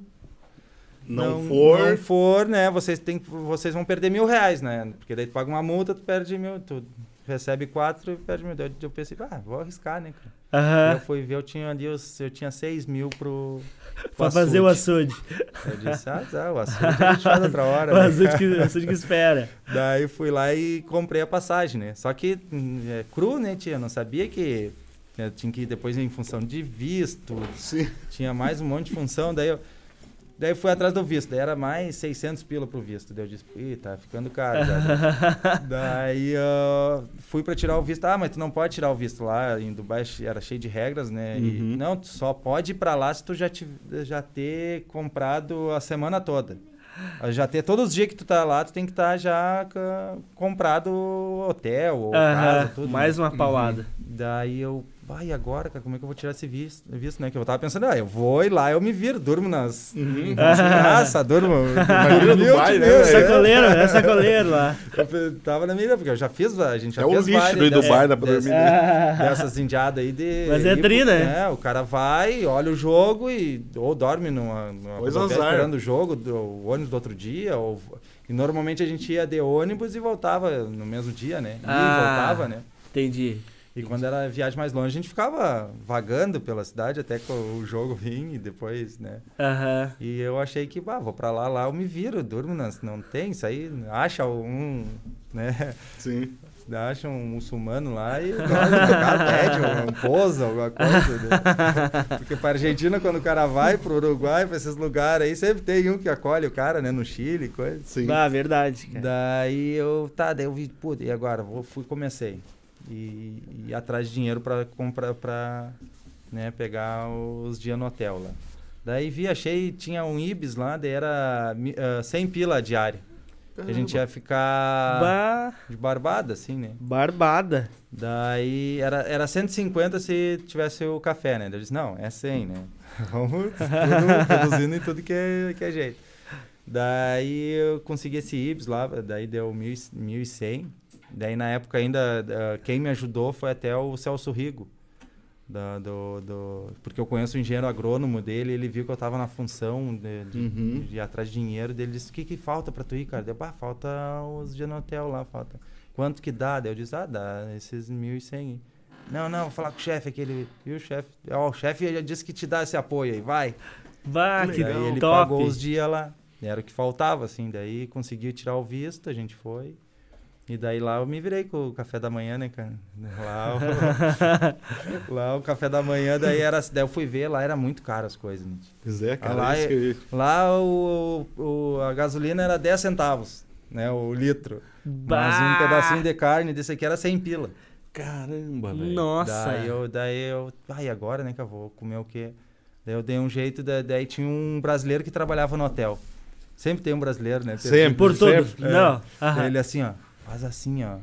Não, for.
não for, né? Vocês, tem, vocês vão perder mil reais, né? Porque daí tu paga uma multa, tu perde mil, tu recebe quatro e perde mil. Eu pensei, ah, vou arriscar, né, cara?
Aham.
Eu fui ver, eu tinha ali, os- eu tinha 6 mil pro. pro
Pra fazer o
açude. Eu disse, ah, tá, o açude a gente faz outra hora.
O
né?
açude que, o açude que espera.
Daí fui lá e comprei a passagem, né? Só que hum, é cru, né, tia? Eu não sabia que eu tinha que ir depois em função de visto,
Sim.
tinha mais um monte de função, daí eu. Daí fui atrás do visto, daí era mais 600 pila pro visto. Daí eu disse, ih, tá ficando caro já. daí eu fui pra tirar o visto. Ah, mas tu não pode tirar o visto lá em Dubai, era cheio de regras, né? E,
Uhum.
não, tu só pode ir pra lá se tu já, tiv- já ter comprado a semana toda. Já ter todos os dias que tu tá lá, tu tem que estar já ca- comprado hotel ou casa,
Aham.
tudo.
Mais uma paulada.
Daí eu, vai agora, cara, como é que eu vou tirar esse visto, visto, né? Que eu tava pensando, ah, eu vou ir lá, eu me viro, durmo nas,
Uhum.
nas praças, durmo. Durmo
Dubai, né,
Deus,
velho?
é.
Sacoleiro, é sacoleiro lá.
Eu tava na minha, porque eu já fiz, a gente já
É o
fez
lixo
várias
do Dubai, dá pra dormir. né?
Dessas indiadas aí de.
Mas é tri, né?
É, o cara vai, olha o jogo e. Ou dorme numa. numa
Pois azar.
esperando o jogo, o ônibus do outro dia. Ou, e normalmente a gente ia de ônibus e voltava no mesmo dia, né? Ia
Ah.
e voltava, né?
Entendi.
E quando era viagem mais longe, a gente ficava vagando pela cidade até que o jogo vinha e depois, né?
Aham.
E eu achei que, bah, vou pra lá, lá eu me viro, durmo, nas, não tem isso aí, acha um, né?
Sim.
acha um muçulmano lá e o cara, o cara pede um, um pousa, alguma coisa. Né? Porque pra Argentina, quando o cara vai pro Uruguai, pra esses lugares aí, sempre tem um que acolhe o cara, né? No Chile, coisa.
Sim.
Ah, verdade, cara.
Daí eu, tá, daí eu vi, pô, e agora? Vou, fui, comecei. E, e atrás de dinheiro pra comprar, pra né, pegar os dias no hotel lá. Daí vi, achei, tinha um Ibis lá, daí era mi- ah, 100 pila diária. A gente ia ficar
Bah,
de barbada, assim, né?
barbada.
Daí era, era 150 se tivesse o café, né? Daí Eu disse, não, é 100, né? Vamos tudo, reduzindo em tudo que é, que é jeito. Daí eu consegui esse IBS lá, daí deu 1.000 1.100. Daí na época ainda, ah, quem me ajudou foi até o Celso Rigo. Da, do, do, porque eu conheço o engenheiro agrônomo dele, ele viu que eu tava na função de, de,
Uhum.
de ir atrás de dinheiro dele, disse, o que que falta pra tu ir, cara? Deu, ah, falta os dias no hotel lá, falta. Quanto que dá? Daí eu disse, ah, dá esses 1.100 aí. Não, não, vou falar com o chefe aquele, viu, chefe? Ó, o chefe já disse que te dá esse apoio aí, vai.
Bah, que
daí ele
top.
pagou os dias lá, era o que faltava, assim, daí conseguiu tirar o visto, a gente foi. E daí lá eu me virei com o café da manhã, né, cara? Lá o, lá o café da manhã, daí era. Daí eu fui ver, lá era muito caro as coisas, né?
Pois é, cara.
Lá
isso
é-
que eu
Lá o, o- a gasolina era 10 centavos, né? O litro. Mas um
Bah.
pedacinho de carne desse aqui era 100 pila.
Caramba, velho.
Nossa.
Daí eu, daí eu. Ai, agora, né, que eu vou comer o quê? Daí eu dei um jeito, da- daí tinha um brasileiro que trabalhava no hotel. Sempre tem um brasileiro, né?
Sempre.
Por tudo.
Sempre.
Não.
Daí
aham.
ele assim, ó, faz assim, ó.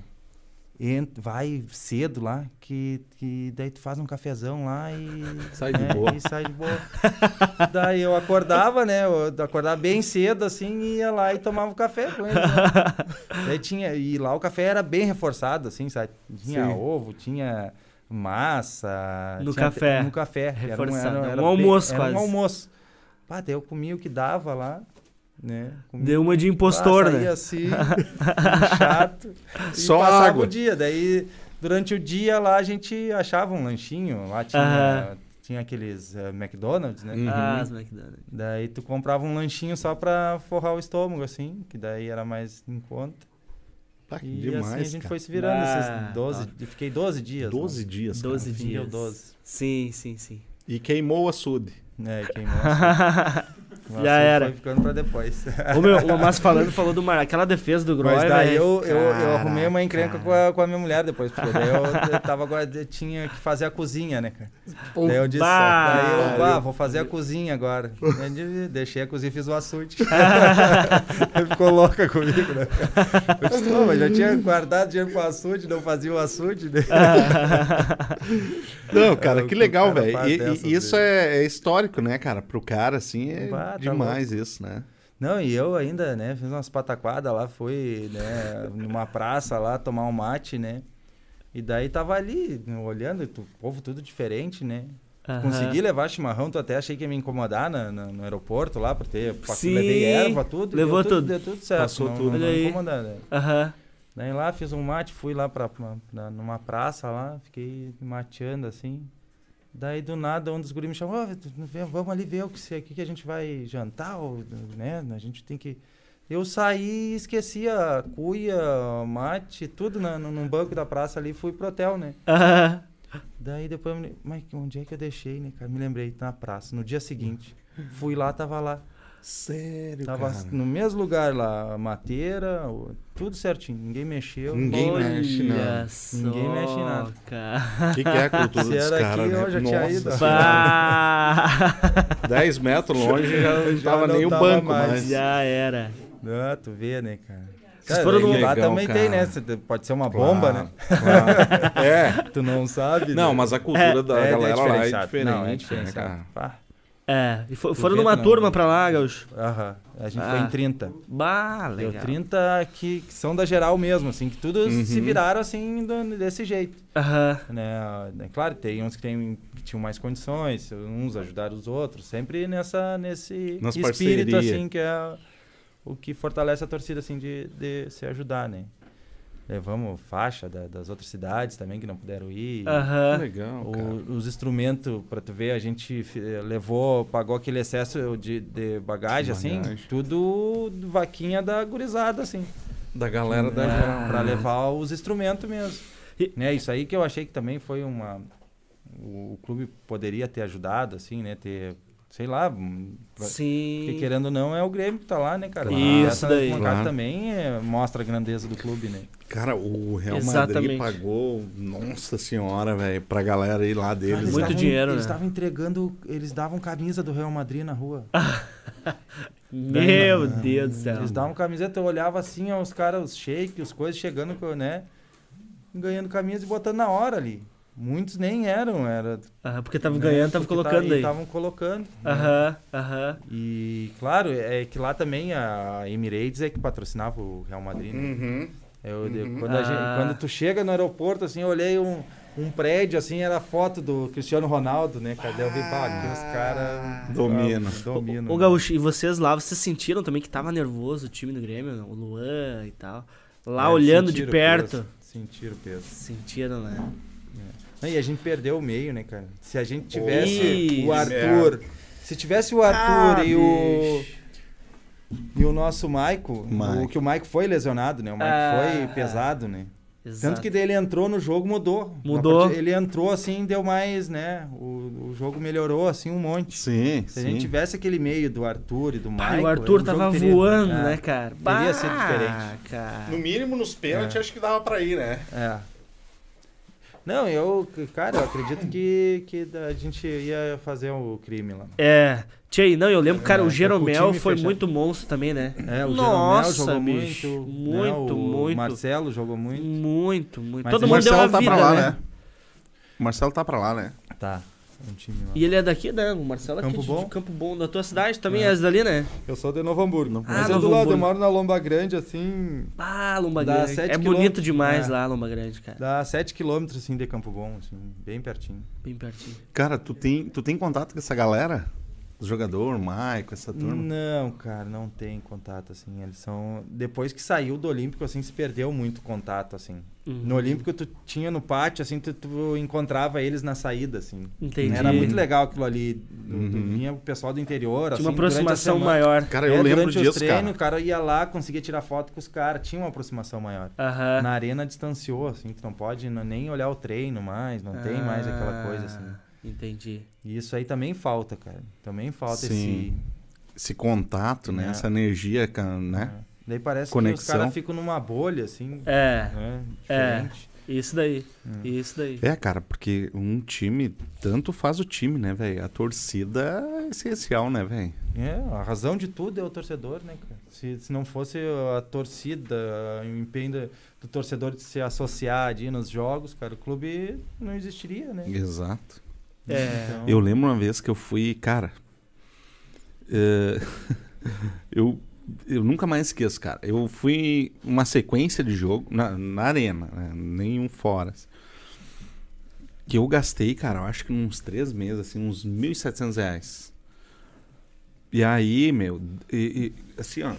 Entra, vai cedo lá, que, que daí tu faz um cafezão lá e.
Sai de
né,
boa.
E sai de boa. daí eu acordava, né? Eu acordava bem cedo, assim, e ia lá e tomava um café com ele. né? daí tinha. E lá o café era bem reforçado, assim, sabe? Tinha
Sim.
ovo, tinha massa.
No
tinha-
café.
No café. Era
Reforçado, um
bem-
almoço
era
quase.
Um almoço. Pá, daí eu comia o que dava lá, né? Comia
Deu uma de impostor,
ah,
né?
assim, chato. e
Só
passava
água.
o dia. Daí, durante o dia lá, a gente achava um lanchinho. Lá tinha,
Aham.
tinha aqueles eh, McDonald's, né?
Uhum.
Ah, as McDonald's.
Daí tu comprava um lanchinho só pra forrar o estômago, assim, que daí era mais em conta.
Tá, que
E
demais,
assim a gente
cara.
foi se virando
Ah,
esses 12. e Fiquei 12 dias.
12
lá.
dias, cara.
12
No fim deu
dias.
12.
Sim, sim, sim.
E queimou o açude.
É, queimou. assim. O
Já era.
Foi ficando pra depois.
Ô, meu, mas falando, falou do Mar... Aquela defesa do Groy,
Mas daí eu, eu, eu arrumei uma encrenca com a, com a minha mulher depois, porque daí eu, eu tava agora, eu tinha que fazer a cozinha, né, cara? daí eu disse, daí eu, bah, vou fazer a cozinha agora. Deixei a cozinha e fiz o açude. Ficou louca comigo, né? Eu disse, não, mas já tinha guardado dinheiro pro açude, não fazia o açude, né?
Não, cara,
É, o
que
o
legal, velho. isso
dele.
é, é histórico, né, cara? Pro cara, assim, é
Bah, tá
demais isso, né?
Não, e eu ainda, né, fiz umas pataquadas lá, fui, né, numa praça lá tomar um mate, né? E daí tava ali, olhando, tu- povo tudo diferente, né?
Aham.
Consegui levar chimarrão, tu até achei que ia me incomodar na- na- no aeroporto lá, por ter,
Sim,
levei erva, tudo.
levou
deu
tudo.
Deu tudo certo.
Passou
não,
tudo.
Não, não incomodando, né?
Aham.
Daí lá fiz um mate, fui lá pra, pra- pra- numa praça lá, fiquei mateando assim. Daí do nada um dos guris me chamou, "Ô, tu- vem- vamos ali ver o que, o que, a gente vai jantar, ou, né? A gente tem que. Eu saí e esqueci a cuia, mate, tudo na, num banco da praça ali fui pro hotel, né? Daí depois eu me... Mas onde é que eu deixei, né, cara? Me lembrei, na praça. No dia seguinte. Fui lá, tava lá.
Sério,
Tava
cara.
no mesmo lugar lá, a mateira, tudo certinho. Ninguém mexeu.
Ninguém
Olha
mexe, não.
só,
Ninguém mexe em nada.
cara.
O que, que é a cultura
Se
dos
era
caras,
aqui,
né?
eu já tinha
Nossa
ido.
Senhora.
Bah!
10 metros longe já não
Já
tava
não
nem o banco
mais.
mais.
Já era.
Ah, tu vê, né, cara? Cara,
foram
e
no-
lá também
cara.
tem, né? Pode ser uma
Claro,
bomba, né?
claro. É.
Tu não sabe.
Não,
né?
mas a cultura da
É,
galera lá é diferente,
Não, é
né,
diferenciado.
cara?
Pá.
É, e fo-
Tu
foram numa turma pra lá, Gaúcho.
Aham. A gente
Ah.
foi em 30.
Bah,
Deu
legal.
30 que, que são da geral mesmo, assim, que tudo
Uhum.
se viraram assim do- desse jeito.
Aham.
Né? É Claro, tem uns que, tem, que tinham mais condições, uns ajudaram os outros, sempre nessa, nesse
Nas
espírito,
parceria.
assim, que é o que fortalece a torcida, assim, de, de se ajudar, né? Levamos faixa da- das outras cidades também que não puderam ir.
Que
Aham.
legal, cara.
O- os instrumentos, pra tu ver, a gente eh, levou, pagou aquele excesso de, de bagagem,
De
assim,
bagagem.
tudo vaquinha da gurizada, assim.
Da galera da
né, pra levar os instrumentos mesmo.
E-
Né, isso aí que eu achei que também foi uma... O, o clube poderia ter ajudado, assim, né? Ter, sei lá... hum, Porque
Sim.
querendo ou não, é o Grêmio que tá lá, né, cara?
Isso
Essa
daí.
Claro.
também é, mostra a grandeza do clube, né?
Cara, o Real
Exatamente.
Madrid pagou, nossa senhora, velho, pra galera ir lá deles.
Muito
estavam-
dinheiro,
Eles
né?
estavam entregando, eles davam camisa do Real Madrid na rua.
Meu Deus do céu.
Eles davam camiseta, eu olhava assim, ó, os caras, os shake, os coisas chegando, né? Ganhando camisa e botando na hora ali. Muitos nem eram, era.
Aham, porque tava
né,
ganhando, tava
porque tá-
colocando
e
aí.
Estavam colocando. né?
Aham, aham.
E claro, é que lá também a Emirates é que patrocinava o Real Madrid. Né?
Uhum.
Eu, eu-
Uhum.
quando, a gente-
Ah.
quando tu chega no aeroporto, assim, eu olhei um, um prédio, assim, era a foto do Cristiano Ronaldo, né, cara? Daí eu vi, pá, aqui os caras...
Domina.
Dominam.
Ô, Gaúcho, e vocês lá, vocês sentiram também que tava nervoso o time do Grêmio, não? o Luan e tal? Lá
É,
olhando de
o
perto.
peso, Sentiram o peso.
Sentiram, né?
E a gente perdeu o meio, né, cara? Se a gente tivesse o Arthur... Se tivesse o Arthur
Ah,
e o...
bicho.
E o nosso Maico,
Maico.
o que o Maico foi lesionado, né? O Maico
Ah.
foi pesado, né?
Exato.
Tanto que daí ele entrou no jogo, mudou.
Mudou.
Partida- Ele entrou assim, deu mais, né? O, o jogo melhorou assim um monte.
Sim,
Se a
sim.
gente tivesse aquele meio do Arthur e do Michael...
o Arthur
o
tava
teria-
voando,
é,
né, cara?
Teria sido
Bah,
diferente.
cara.
No mínimo, nos pênaltis,
É.
acho que dava pra ir, né?
É. Não, eu, cara, eu acredito que, que a gente ia fazer o crime lá.
É. Tchê, não, eu lembro, cara,
É,
o
o
Jeromel
time
foi
fechado.
muito monstro também, né?
É, o
Nossa,
Jeromel jogou
bicho.
muito.
Muito,
né, o
muito.
Marcelo jogou muito.
Muito, muito.
Mas
Todo
o
mundo deu
Marcelo
uma
tá
vida,
pra lá,
né?
né? O Marcelo tá pra lá, né?
Tá, um time lá.
E ele é daqui, né? O Marcelo é aqui
Campo
de,
Bom?
de Campo Bom, da tua cidade também,
É.
é dali, né?
Eu sou de Novo Hamburgo.
Ah,
Mas é
Novo
do lado,
Hamburgo.
eu moro na Lomba Grande, assim,
Ah, Lomba
Dá
Grande. É bonito demais
é.
lá, Lomba Grande, cara.
dá 7 quilômetros, assim, de Campo Bom, assim, bem pertinho.
Bem pertinho.
Cara, tu tem, tu tem contato com essa galera? Os jogador, o Maico, essa turma?
Não, cara, não tem contato, assim, eles são... Depois que saiu do Olímpico, assim, se perdeu muito contato, assim.
Uhum.
No Olímpico, tu tinha no pátio, assim, tu, tu encontrava eles na saída, assim.
Entendi.
Era muito legal aquilo ali. Tu
Uhum.
vinha o pessoal do interior,
Tinha uma
assim, durante a
aproximação maior.
Cara,
É,
eu lembro
durante os
disso,
treinos,
cara.
o cara ia lá, conseguia tirar foto com os caras, tinha uma aproximação maior.
Aham.
Na arena distanciou, assim, tu não pode n- nem olhar o treino mais, não tem mais aquela coisa, assim.
Entendi.
E isso aí também falta, cara. Também falta
Sim. Esse contato, né?
É.
Essa energia,
esse...
né?
é. Daí parece que os
Conexão.
caras ficam numa bolha, assim,
É,
né?
É.
Diferente.
isso daí.
Hum.
Isso daí.
É, cara, porque um time, tanto faz o time, né, velho? A torcida é essencial, né, velho?
É, a razão de tudo é o torcedor, né, cara? Se, se não fosse a torcida, o empenho do, do torcedor de se associar de ir nos jogos, cara, o clube não existiria, né?
Exato.
É.
Então,
Eu lembro uma vez que eu fui, cara. é, eu, eu nunca mais esqueço, cara. Eu fui uma sequência de jogo na, na arena, né? nenhum fora. Que eu gastei, cara, eu acho que uns três meses, assim, uns 1.700 reais. E aí, meu, e- e, assim, ó.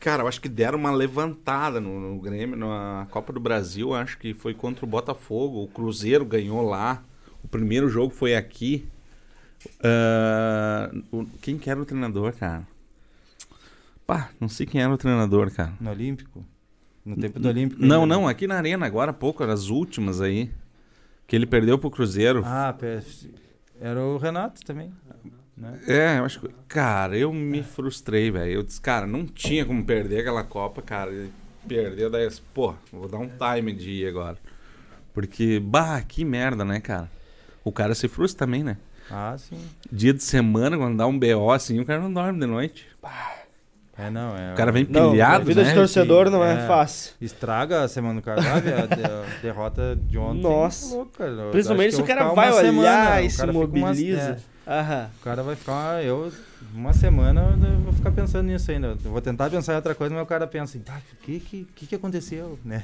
Cara, eu acho que deram uma levantada no, no Grêmio, na Copa do Brasil, acho que foi contra o Botafogo. O Cruzeiro ganhou lá. O primeiro jogo foi aqui. O- quem que era o treinador, cara? Pá, não sei quem era o treinador, cara.
No Olímpico? No tempo do Olímpico?
Não,
ainda,
não,
né?
aqui na Arena, agora há pouco, as últimas aí. Que ele perdeu pro Cruzeiro.
Ah, era o Renato também. Né?
É, eu acho que. Cara, eu me frustrei, velho. Eu disse, cara, não tinha como perder aquela Copa, cara. Perdeu, daí eu disse, pô, vou dar um time de ir agora. Porque, bah, que merda, né, cara? O cara se frustra também, né?
Ah, sim.
Dia de semana, quando dá um BO assim, o cara não dorme de noite.
É, não, é.
O cara vem
Não,
pilhado,
a vida
né?
de torcedor não é,
É.
fácil.
Estraga a semana do Carvalho, a, de- a derrota de ontem.
Nossa.
Louco, cara.
Principalmente se o cara vai olhar
semana,
e
o
se
cara
mobiliza.
é,
Aham.
o cara vai ficar. Eu, uma semana, eu vou ficar pensando nisso ainda. Eu vou tentar pensar em outra coisa, mas o cara pensa assim, tá, o que, que, que, que aconteceu? Né?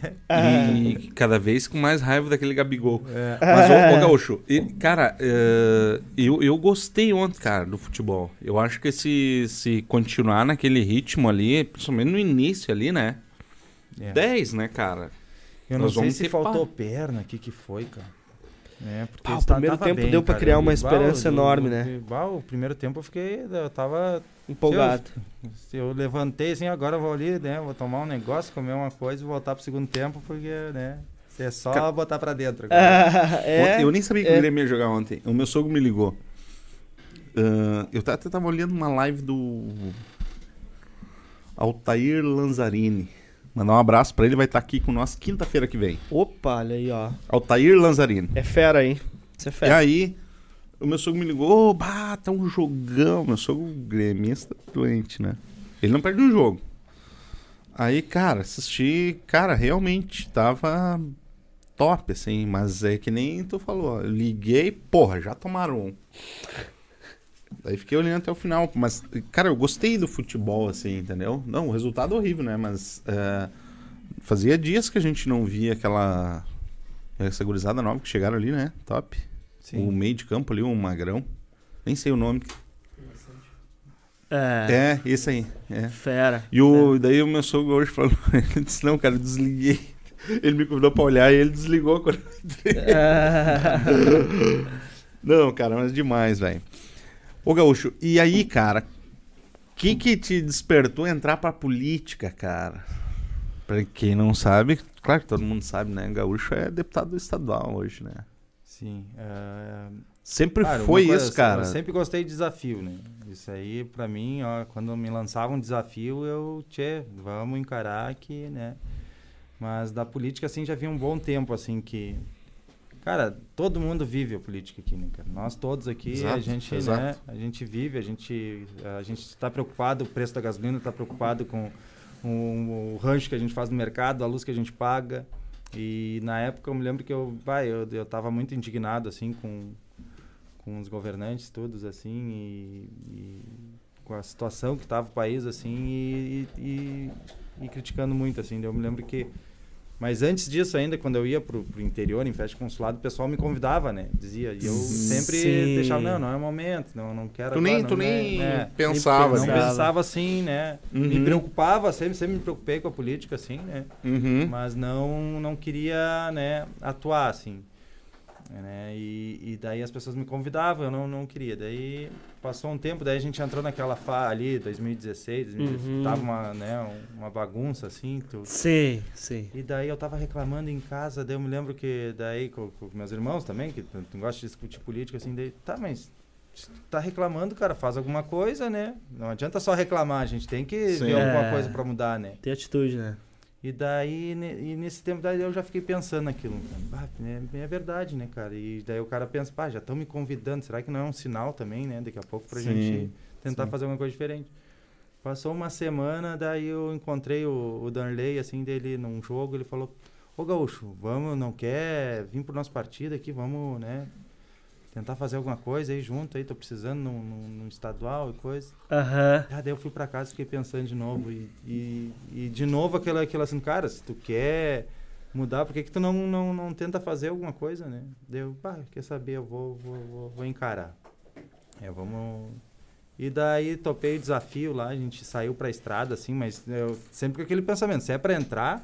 E cada vez com mais raiva daquele Gabigol.
É.
Mas, ô, ô Gaúcho, e, cara, é, eu, eu gostei ontem, cara, do futebol. Eu acho que se, se continuar naquele ritmo ali, principalmente no início ali, né?
É.
10, né, cara?
Eu não
Nós
sei se
ter
faltou perna, o que, que foi, cara. Né? Porque
o primeiro tempo deu pra
cara.
criar uma esperança enorme, né?
bah, o primeiro tempo eu fiquei, eu tava
Empolgado.
Se eu levantei assim, agora eu vou ali, né? Vou tomar um negócio, comer uma coisa e voltar pro segundo tempo, porque, né? É só
Ca-
botar pra dentro.
Ah, é.
Eu nem sabia que
é.
o Grêmio ia jogar ontem. O meu sogro me ligou. Ah, eu até tava olhando uma live do Altair Lanzarini. Mandar um abraço pra ele, vai estar aqui com nós quinta-feira que vem.
Opa, olha aí, ó.
Altair Lanzarini.
É fera aí. Você é
E
fera.
aí, o meu sogro me ligou, ô, bah, tá um jogão. Meu sogro gremista doente, né? Ele não perde um jogo. Aí, cara, assisti, cara, realmente tava top, assim, mas é que nem tu falou, ó, liguei, porra, já tomaram um. Daí fiquei olhando até o final, mas, cara, eu gostei do futebol, assim, entendeu? Não, o resultado é horrível, né? Mas é, fazia dias que a gente não via aquela. Essa gurizada nova que chegaram ali, né? Top. O meio de campo ali, um magrão. Nem sei o nome.
É.
É, esse aí. É.
Fera.
E o, daí o meu sogro hoje falou, ele disse, não, cara, eu desliguei. Ele me convidou pra olhar e ele desligou quando eu entrei.
É.
Não, cara, mas demais, velho. Ô, Gaúcho, e aí, cara, o que que te despertou entrar pra política, cara? Pra quem não sabe, claro que todo mundo sabe, né? Gaúcho é deputado estadual hoje, né?
Sim. é,
Sempre
cara,
foi
coisa,
isso, cara.
Eu sempre gostei de desafio, né? Isso aí, pra mim, ó, quando me lançavam um desafio, eu, tchê, vamos encarar que, né? Mas da política, assim, já havia um bom tempo, assim, que... Cara, todo mundo vive a política aqui, né, cara? Nós todos aqui, a
Exato,
gente,
exato.
né? A gente vive, a gente, a gente está preocupado, o preço da gasolina está preocupado com o, o rancho que a gente faz no mercado, a luz que a gente paga. E na época eu me lembro que eu, vai, eu, eu tava muito indignado, assim, com, com os governantes todos, assim, e, e com a situação que estava o país, assim, e, e, e criticando muito, assim. Eu me lembro que mas antes disso ainda, quando eu ia pro, pro interior, em festa de consulado, o pessoal me convidava, né? Dizia. E eu sempre
Sim.
deixava, não, não é o momento, não, não quero
Tu
agora,
nem,
não,
tu
né,
nem
né.
pensava,
Não
assim.
pensava assim, né? Me
Uhum.
preocupava, sempre, sempre me preocupei com a política, assim, né?
Uhum.
Mas não, não queria, né, atuar, assim. Né? E, e daí as pessoas me convidavam, eu não, não queria. Daí passou um tempo, daí a gente entrou naquela fa ali, 2016, 2016,
Uhum.
tava uma, né, um- uma bagunça, assim, tu,
Sim, sim.
e daí eu tava reclamando em casa, daí eu me lembro que daí com, com meus irmãos também, que tu, tu gosta de discutir política, assim, daí, tá, mas se tu tá reclamando, cara, faz alguma coisa, né? Não adianta só reclamar, a gente tem que
Sim.
ver alguma
É.
coisa pra mudar, né?
Tem atitude, né?
E daí, e nesse tempo, daí eu já fiquei pensando naquilo. Ah, é, é verdade, né, cara? E daí o cara pensa, pá, já estão me convidando, será que não é um sinal também, né? Daqui a pouco pra
Sim,
gente tentar
sim.
fazer alguma coisa diferente. Passou uma semana, daí eu encontrei o, o Danley, assim, dele num jogo, ele falou, ô Gaúcho, vamos, não quer vir pro nosso partido aqui, vamos, né? Tentar fazer alguma coisa aí junto aí, tô precisando num, num- num estadual e coisa.
Aham.
Ah, daí eu fui pra casa e fiquei pensando de novo. E, e, e de novo aquela, aquela assim, cara, se tu quer mudar, por que, que tu não, não, não tenta fazer alguma coisa, né? Deu, pá, quer saber, eu vou, vou, vou, vou encarar. É, vamos. E daí topei o desafio lá, a gente saiu pra estrada, assim, mas eu sempre com aquele pensamento, se é pra entrar,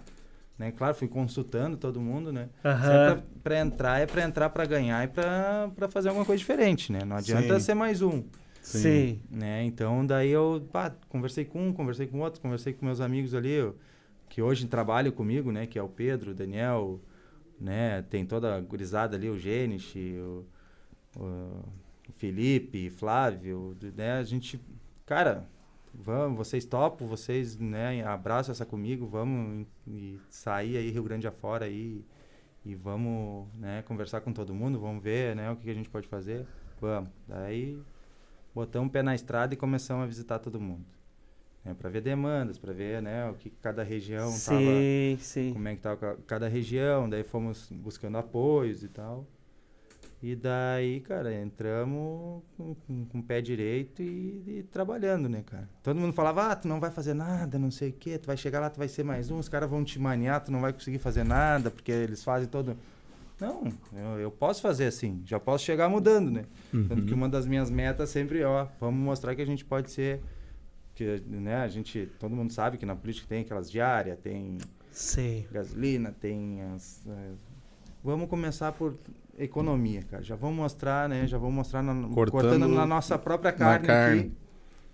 né? Claro, fui consultando todo mundo, né? Se é pra entrar, é pra entrar pra ganhar e pra, pra fazer alguma coisa diferente, né? Não adianta
Sim.
ser mais um
Sim.
né? Então daí eu pá, conversei com um, conversei com outro, conversei com meus amigos ali, ó, que hoje trabalham comigo, né? Que é o Pedro, o Daniel, né? Tem toda a gurizada ali, o Gênich, o, o, o Felipe, Flávio, né? A gente, cara, vamos, vocês topam, vocês, né? Abraçam essa comigo, vamos e sair aí Rio Grande afora aí e vamos, né? Conversar com todo mundo, vamos ver, né? O que, que a gente pode fazer, vamos. Daí botamos o pé na estrada e começamos a visitar todo mundo. Né, para ver demandas, para ver né, o que cada região estava,
Sim, sim.
como é que estava cada região, daí fomos buscando apoios e tal. E daí, cara, entramos com, com, com o pé direito e, e trabalhando, né, cara? Todo mundo falava, ah, tu não vai fazer nada, não sei o quê, tu vai chegar lá, tu vai ser mais um, os caras vão te maniar, tu não vai conseguir fazer nada, porque eles fazem todo... Não, eu, eu posso fazer assim, já posso chegar mudando, né? Tanto que uma das minhas metas sempre, ó, vamos mostrar que a gente pode ser que, né, a gente, todo mundo sabe que na política tem aquelas diárias, tem
Sim.
gasolina, tem as, eh, vamos começar por economia, cara. Já vamos mostrar, né? Já vamos mostrar na,
Cortando
cortando, na nossa própria carne,
carne.
aqui,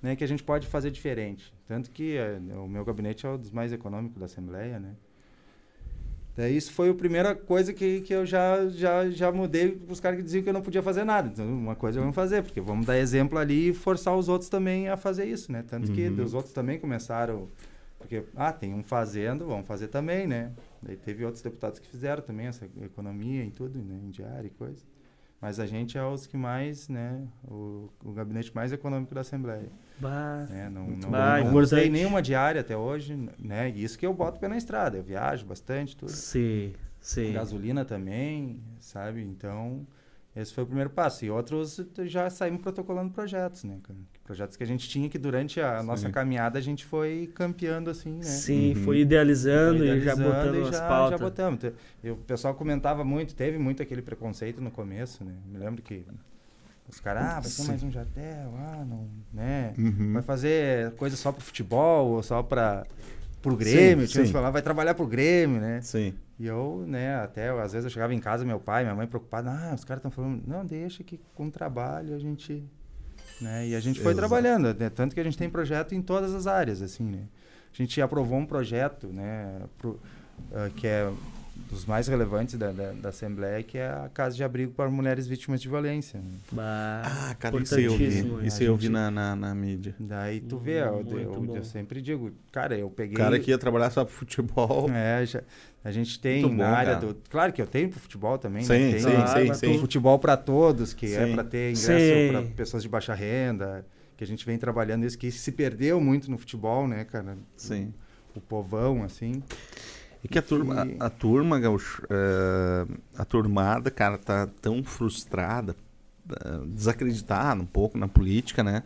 né? Que a gente pode fazer diferente. Tanto que eh, o meu gabinete é um dos mais econômicos da Assembleia, né? Daí isso foi a primeira coisa que, que eu já, já, já mudei para os caras que diziam que eu não podia fazer nada. Então, uma coisa vamos fazer, porque vamos dar exemplo ali e forçar os outros também a fazer isso, né? Tanto que
Uhum.
os outros também começaram... Porque, ah, tem um fazendo, vamos fazer também, né? Daí teve outros deputados que fizeram também essa economia e tudo, né? Em diário e coisa. Mas a gente é os que mais, né? O, o gabinete mais econômico da Assembleia.
Bah.
Né? Não, não,
Ah,
não usei
importante.
nenhuma diária até hoje, né? E isso que eu boto pé na estrada. Eu viajo bastante, tudo.
Sim, sim.
Gasolina também, sabe? Então, esse foi o primeiro passo. E outros já saímos protocolando projetos, né, cara? Projetos que a gente tinha que durante a nossa caminhada a gente foi campeando assim, né?
Sim,
Uhum.
foi idealizando,
Foi
e já
idealizando
botando
e
as
já,
pautas.
já botamos. Te- e o pessoal comentava muito, teve muito aquele preconceito no começo, né? Me lembro que os caras, ah, vai ser
Sim.
mais um jatel, ah, não, né?
Uhum.
Vai fazer coisa só pro futebol ou só para pro Grêmio,
Sim,
tinha que
sim.
falar, vai trabalhar pro Grêmio, né?
Sim.
E eu, né, até às vezes eu chegava em casa, meu pai, minha mãe preocupada, ah, os caras estão falando, não, deixa que com trabalho a gente, né? E a gente foi
Exato.
trabalhando, né? tanto que a gente tem projeto em todas as áreas, assim, né? A gente aprovou um projeto, né, pro- ah, que é dos mais relevantes da, da, da Assembleia, que é a Casa de Abrigo para Mulheres Vítimas de Violência. né?
Bah,
Ah, cara, isso aí eu vi.
importantíssimo,
Isso eu vi na, na, na mídia.
Daí tu vê, eu,
Muito
eu-
bom.
eu sempre digo, cara, eu
O
peguei...
cara que ia trabalhar só pro futebol.
É, já- a gente tem
Muito bom,
na área
cara.
do. Claro que eu tenho pro futebol também,
Sim,
né? Tem,
sim, sim, sim.
o futebol para todos, que é
Sim.
para ter ingresso para pessoas de baixa renda, que a gente vem trabalhando isso, que se perdeu muito no futebol, né, cara?
Sim.
O povão, assim.
E que a turma,
E-
a, a turma, Gaúcho, eh, a turmada, cara, tá tão frustrada, eh, desacreditada um pouco na política, né?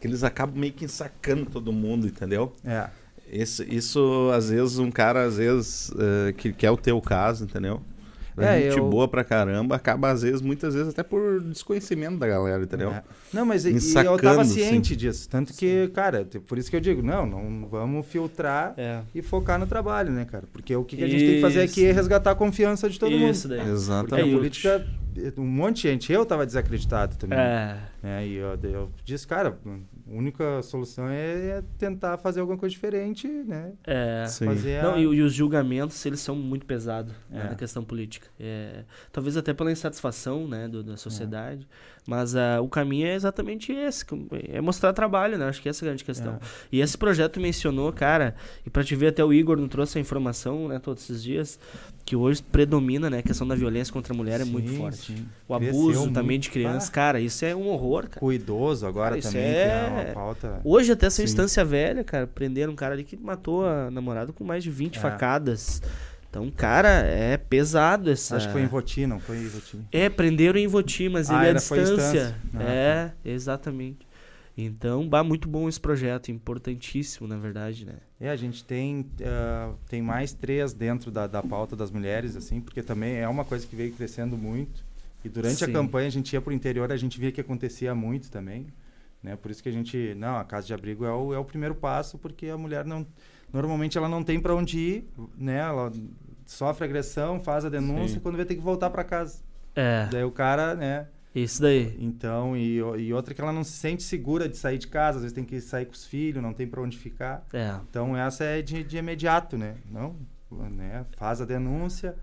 Que eles acabam meio que ensacando todo mundo, entendeu?
É.
Esse, isso, às vezes, um cara, às vezes, eh, que quer o teu caso, entendeu?
É,
gente
eu-
boa pra caramba, acaba, às vezes, muitas vezes, até por desconhecimento da galera, entendeu?
é. Não, mas e- e eu tava ciente disso. Tanto que, cara, te- por isso que eu digo, não, não vamos filtrar
É.
e focar no trabalho, né, cara? Porque o que, que a gente tem que fazer aqui é
Isso.
resgatar a confiança de todo
Isso
mundo.
daí.
Porque
Exatamente.
a
É, eu-
política, um monte de gente, eu tava desacreditado também.
É.
né? E eu, eu disse, cara, a única solução é, é tentar fazer alguma coisa diferente, né?
É.
Sim.
Fazer
Não,
a...
e, e os julgamentos, eles são muito pesados né,
É.
na questão política. É, talvez até pela insatisfação né, do- da sociedade. Mas ah, o caminho é exatamente esse. É mostrar trabalho, né? Acho que essa é a grande questão.
É.
E esse projeto mencionou, cara, e pra te ver até o Igor não trouxe a informação, né, todos esses dias, que hoje predomina, né, a questão da violência contra a mulher é muito
Sim,
forte.
sim.
O
Cresceu
abuso também
muito.
de crianças,
Ah,
cara, isso é um horror, cara.
o idoso agora
Cara,
também,
é-
que é uma pauta...
Hoje até essa
Sim.
instância velha, cara, prenderam um cara ali que matou a namorada com mais de 20
É.
facadas. Então, cara, é pesado essa.
Acho que foi em Voti, não foi em Voti.
É, prenderam em Voti, mas
Ah,
ele é a distância.
instância. Ah,
é, exatamente. Então, bah, muito bom esse projeto, importantíssimo, na verdade, né?
É, a gente tem, ah, tem mais três dentro da, da pauta das mulheres, assim, porque também é uma coisa que veio crescendo muito. E durante
Sim.
a campanha a gente ia pro interior, a gente via que acontecia muito também. Né? Por isso que a gente, não, a casa de abrigo é o, é o primeiro passo, porque a mulher não, normalmente ela não tem para onde ir, né? Ela sofre agressão, faz a denúncia,
Sim.
quando vai ter que voltar para casa.
É,
Daí o cara, né?
isso daí.
Então, e, e outra que ela não se sente segura de sair de casa, às vezes tem que sair com os filhos, não tem para onde ficar.
É.
Então essa é de, de imediato, né? Não, né? Faz a denúncia,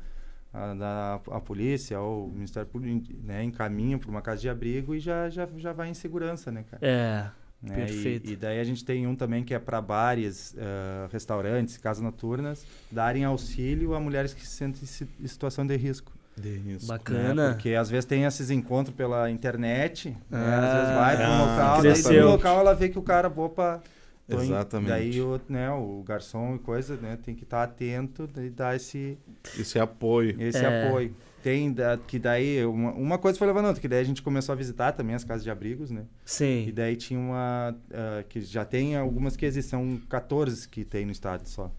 a, da, a polícia ou o Ministério Público né, encaminha para uma casa de abrigo e já, já, já vai em segurança, né, cara?
É,
Né?
perfeito.
E, e daí a gente tem um também que é para bares, eh, restaurantes, casas noturnas, darem auxílio a mulheres que se sentem em si- em situação de risco.
Isso.
né?
bacana.
Porque às vezes tem esses encontros pela internet, né?
Ah,
às vezes vai para um
ah,
local, daí
cresceu.
no local ela vê que o cara, opa,
Exatamente.
Daí o, né, o garçom e coisa, né, tem que estar atento e dar esse,
Esse apoio.
esse
É.
apoio. Tem da, que daí, uma, uma coisa foi levando a outra, que daí a gente começou a visitar também as casas de abrigos, né? E
Sim.
daí tinha uma, ah, que já tem algumas que existem, são 14 que tem no estado só.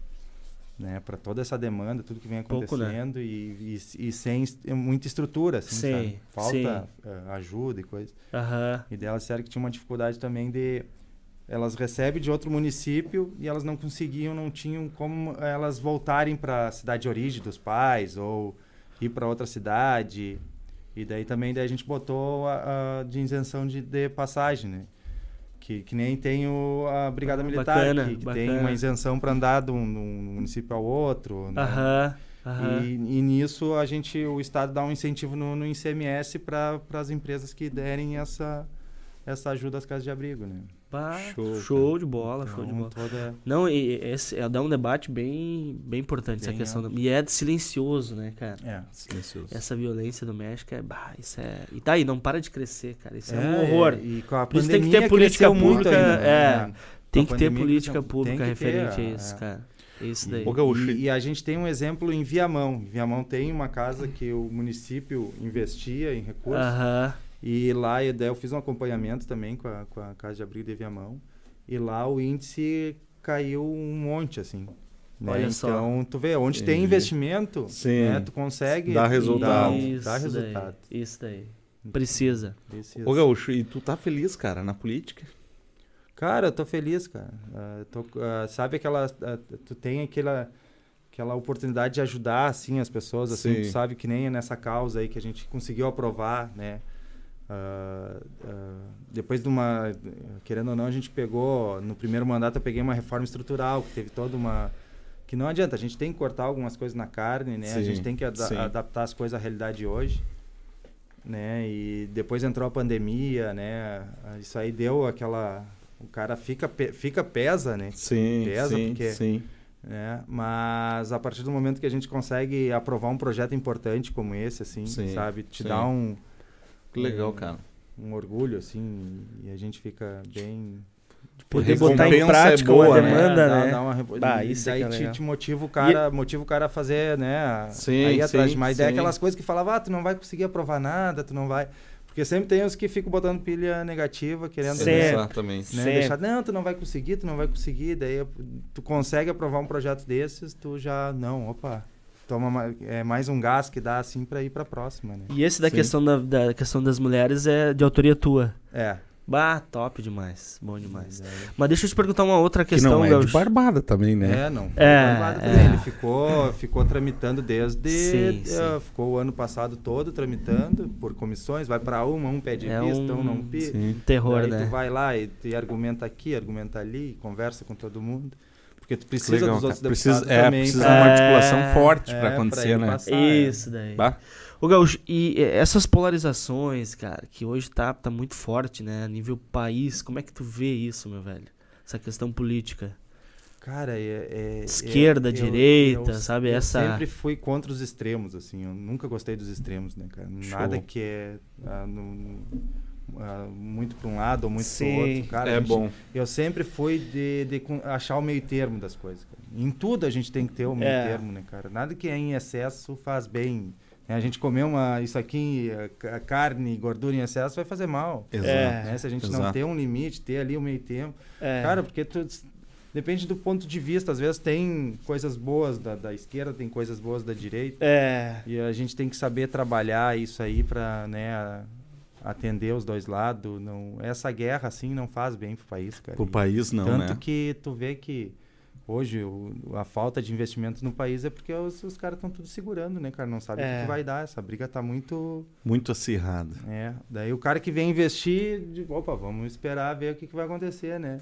Né, para toda essa demanda, tudo que vem
Pouco, né?
acontecendo e, e, e sem est- muita estrutura, assim,
Sim?
Falta
sim.
ah, ajuda e coisa.
Aham.
E delas disseram que tinha uma dificuldade também de. Elas recebem de outro município e elas não conseguiam, não tinham como elas voltarem para a cidade de origem dos pais ou ir para outra cidade. E daí também daí a gente botou a, a de isenção de, de passagem, né? Que, que nem tem o, a Brigada
Ah,
Militar,
bacana,
que, que tem
bacana.
uma isenção para andar de um, município ao outro. né?
Aham, aham.
E, e nisso a gente, o Estado dá um incentivo no, no ICMS para as empresas que derem essa, essa ajuda às casas de abrigo, né?
Bah,
Show,
show, de bola, show de
Então,
bola.
toda-
Não, e esse é dá um debate bem, bem importante essa
Bem
questão. da- E é silencioso, né, cara?
é.
Silencioso.
Essa violência doméstica é, bah, isso é. E tá aí, não para de crescer, cara. Isso é,
É,
um horror.
E com a
Por isso tem que ter
pandemia
política pública,
ainda,
é.
né?
Tem
Com a
que ter
pandemia
política pública
tem que ter,
referente a
é,
isso,
é.
cara. É Isso daí.
E, e a gente tem um exemplo em Viamão. Em Viamão tem uma casa que o município investia em recursos.
Aham.
E lá e daí eu fiz um acompanhamento também com a, com a Casa de Abrigo de Viamão. E lá o índice caiu um monte, assim. né?
Olha só.
Então, tu vê, onde tem investimento,
Sim.
né, tu consegue
Dá resultado.
Dá,
Isso
dá
daí,
resultado.
Isso daí. Precisa.
Precisa.
Ô, Gaúcho, e tu tá feliz, cara, na política?
Cara, eu tô feliz, cara. Eu tô, ah, sabe aquela. ah, tu tem aquela, aquela oportunidade de ajudar, assim, as pessoas, assim,
Sim.
tu sabe que nem é nessa causa aí que a gente conseguiu aprovar, né? Ah, depois de uma. Querendo ou não, a gente pegou. No primeiro mandato eu peguei uma reforma estrutural, que teve toda uma. Que não adianta, a gente tem que cortar algumas coisas na carne, né? a
Sim,
gente tem que ada-
sim.
adaptar as coisas à realidade de hoje. Né? E depois entrou a pandemia, né? Isso aí deu aquela. O cara fica, pe- fica pesa, né?
Sim,
Pesa,
sim,
porque-
sim.
né? Mas a partir do momento que a gente consegue aprovar um projeto importante como esse, assim,
Sim,
sabe? Te dá um,
Que legal, cara.
um orgulho, assim, e a gente fica bem.
Poder botar em
é
prática
boa,
uma
né?
demanda,
dá,
né?
dá uma repo-
Bah,
e
isso é
daí
que é
te, te motiva o cara, motiva o cara a fazer, né?
Sim,
a ir atrás
sim,
de mais. Daí
sim.
aquelas coisas que falava, ah, tu não vai conseguir aprovar nada, tu não vai. Porque sempre tem os que ficam botando pilha negativa, querendo
Sempre.
né,
Exatamente.
né,
Sempre.
deixar, não, tu não vai conseguir, tu não vai conseguir. Daí tu consegue aprovar um projeto desses, tu já, não, opa, toma ma- é mais um gás que dá assim pra ir pra próxima, né?
E esse da
Sim.
questão, da, da questão das mulheres é de autoria tua.
É.
Bah, top demais. Bom demais.
Mas é-
Mas deixa eu te perguntar uma outra
Que
questão,
não é de
Gaúcho.
barbada também, né?
É, não.
É,
Barbado
é.
também. Ele ficou, ficou tramitando desde.
Sim, sim.
eh, ficou o ano passado todo tramitando por comissões. Vai pra uma, um pede
É
vista,
um-
um não pede.
Sim.
Terror,
Daí
né?
tu vai lá e, e argumenta aqui, argumenta ali, conversa com todo mundo. Porque tu precisa
Legal,
dos outros
cara. Precisa,
deputados
é,
também.
precisa
pra-
de uma
É,
articulação forte
é,
pra acontecer,
ele
né?
passar, é.
Isso daí.
Bah.
Ô Gaúcho, e essas polarizações, cara, que hoje tá, tá muito forte, né? A nível país, como é que tu vê isso, meu velho? Essa questão política.
Cara, é. é-
Esquerda,
eu-
direita,
eu-
sabe?
Eu
Essa-
sempre fui contra os extremos, assim. Eu nunca gostei dos extremos, né, cara? Nada
Show.
que é ah, no- ah, muito pra um lado ou muito pro outro. Cara, a
É
gente-
bom.
Eu sempre fui de, de achar o meio termo das coisas. cara. Em tudo a gente tem que ter o meio
É.
termo, né, cara? Nada que é em excesso faz bem. né? A gente comer uma, isso aqui, carne, gordura em excesso vai fazer mal.
Exato.
É.
né? Se a gente não
Exato.
ter um limite, ter ali o meio termo.
É.
Cara, porque tu, depende do ponto de vista. Às vezes tem coisas boas da, da esquerda, tem coisas boas da direita.
É.
E a gente tem que saber trabalhar isso aí para né, atender os dois lados. Não, essa guerra assim não faz bem pro país, cara.
Pro
E
país não,
Tanto
né?
que tu vê que hoje o- a falta de investimento no país é porque os, os caras estão tudo segurando, né, cara? Não sabe o
É.
que, que vai dar. Essa briga tá muito.
Muito acirrado.
É. Daí o cara que vem investir, de, opa, vamos esperar ver o que, que vai acontecer, né?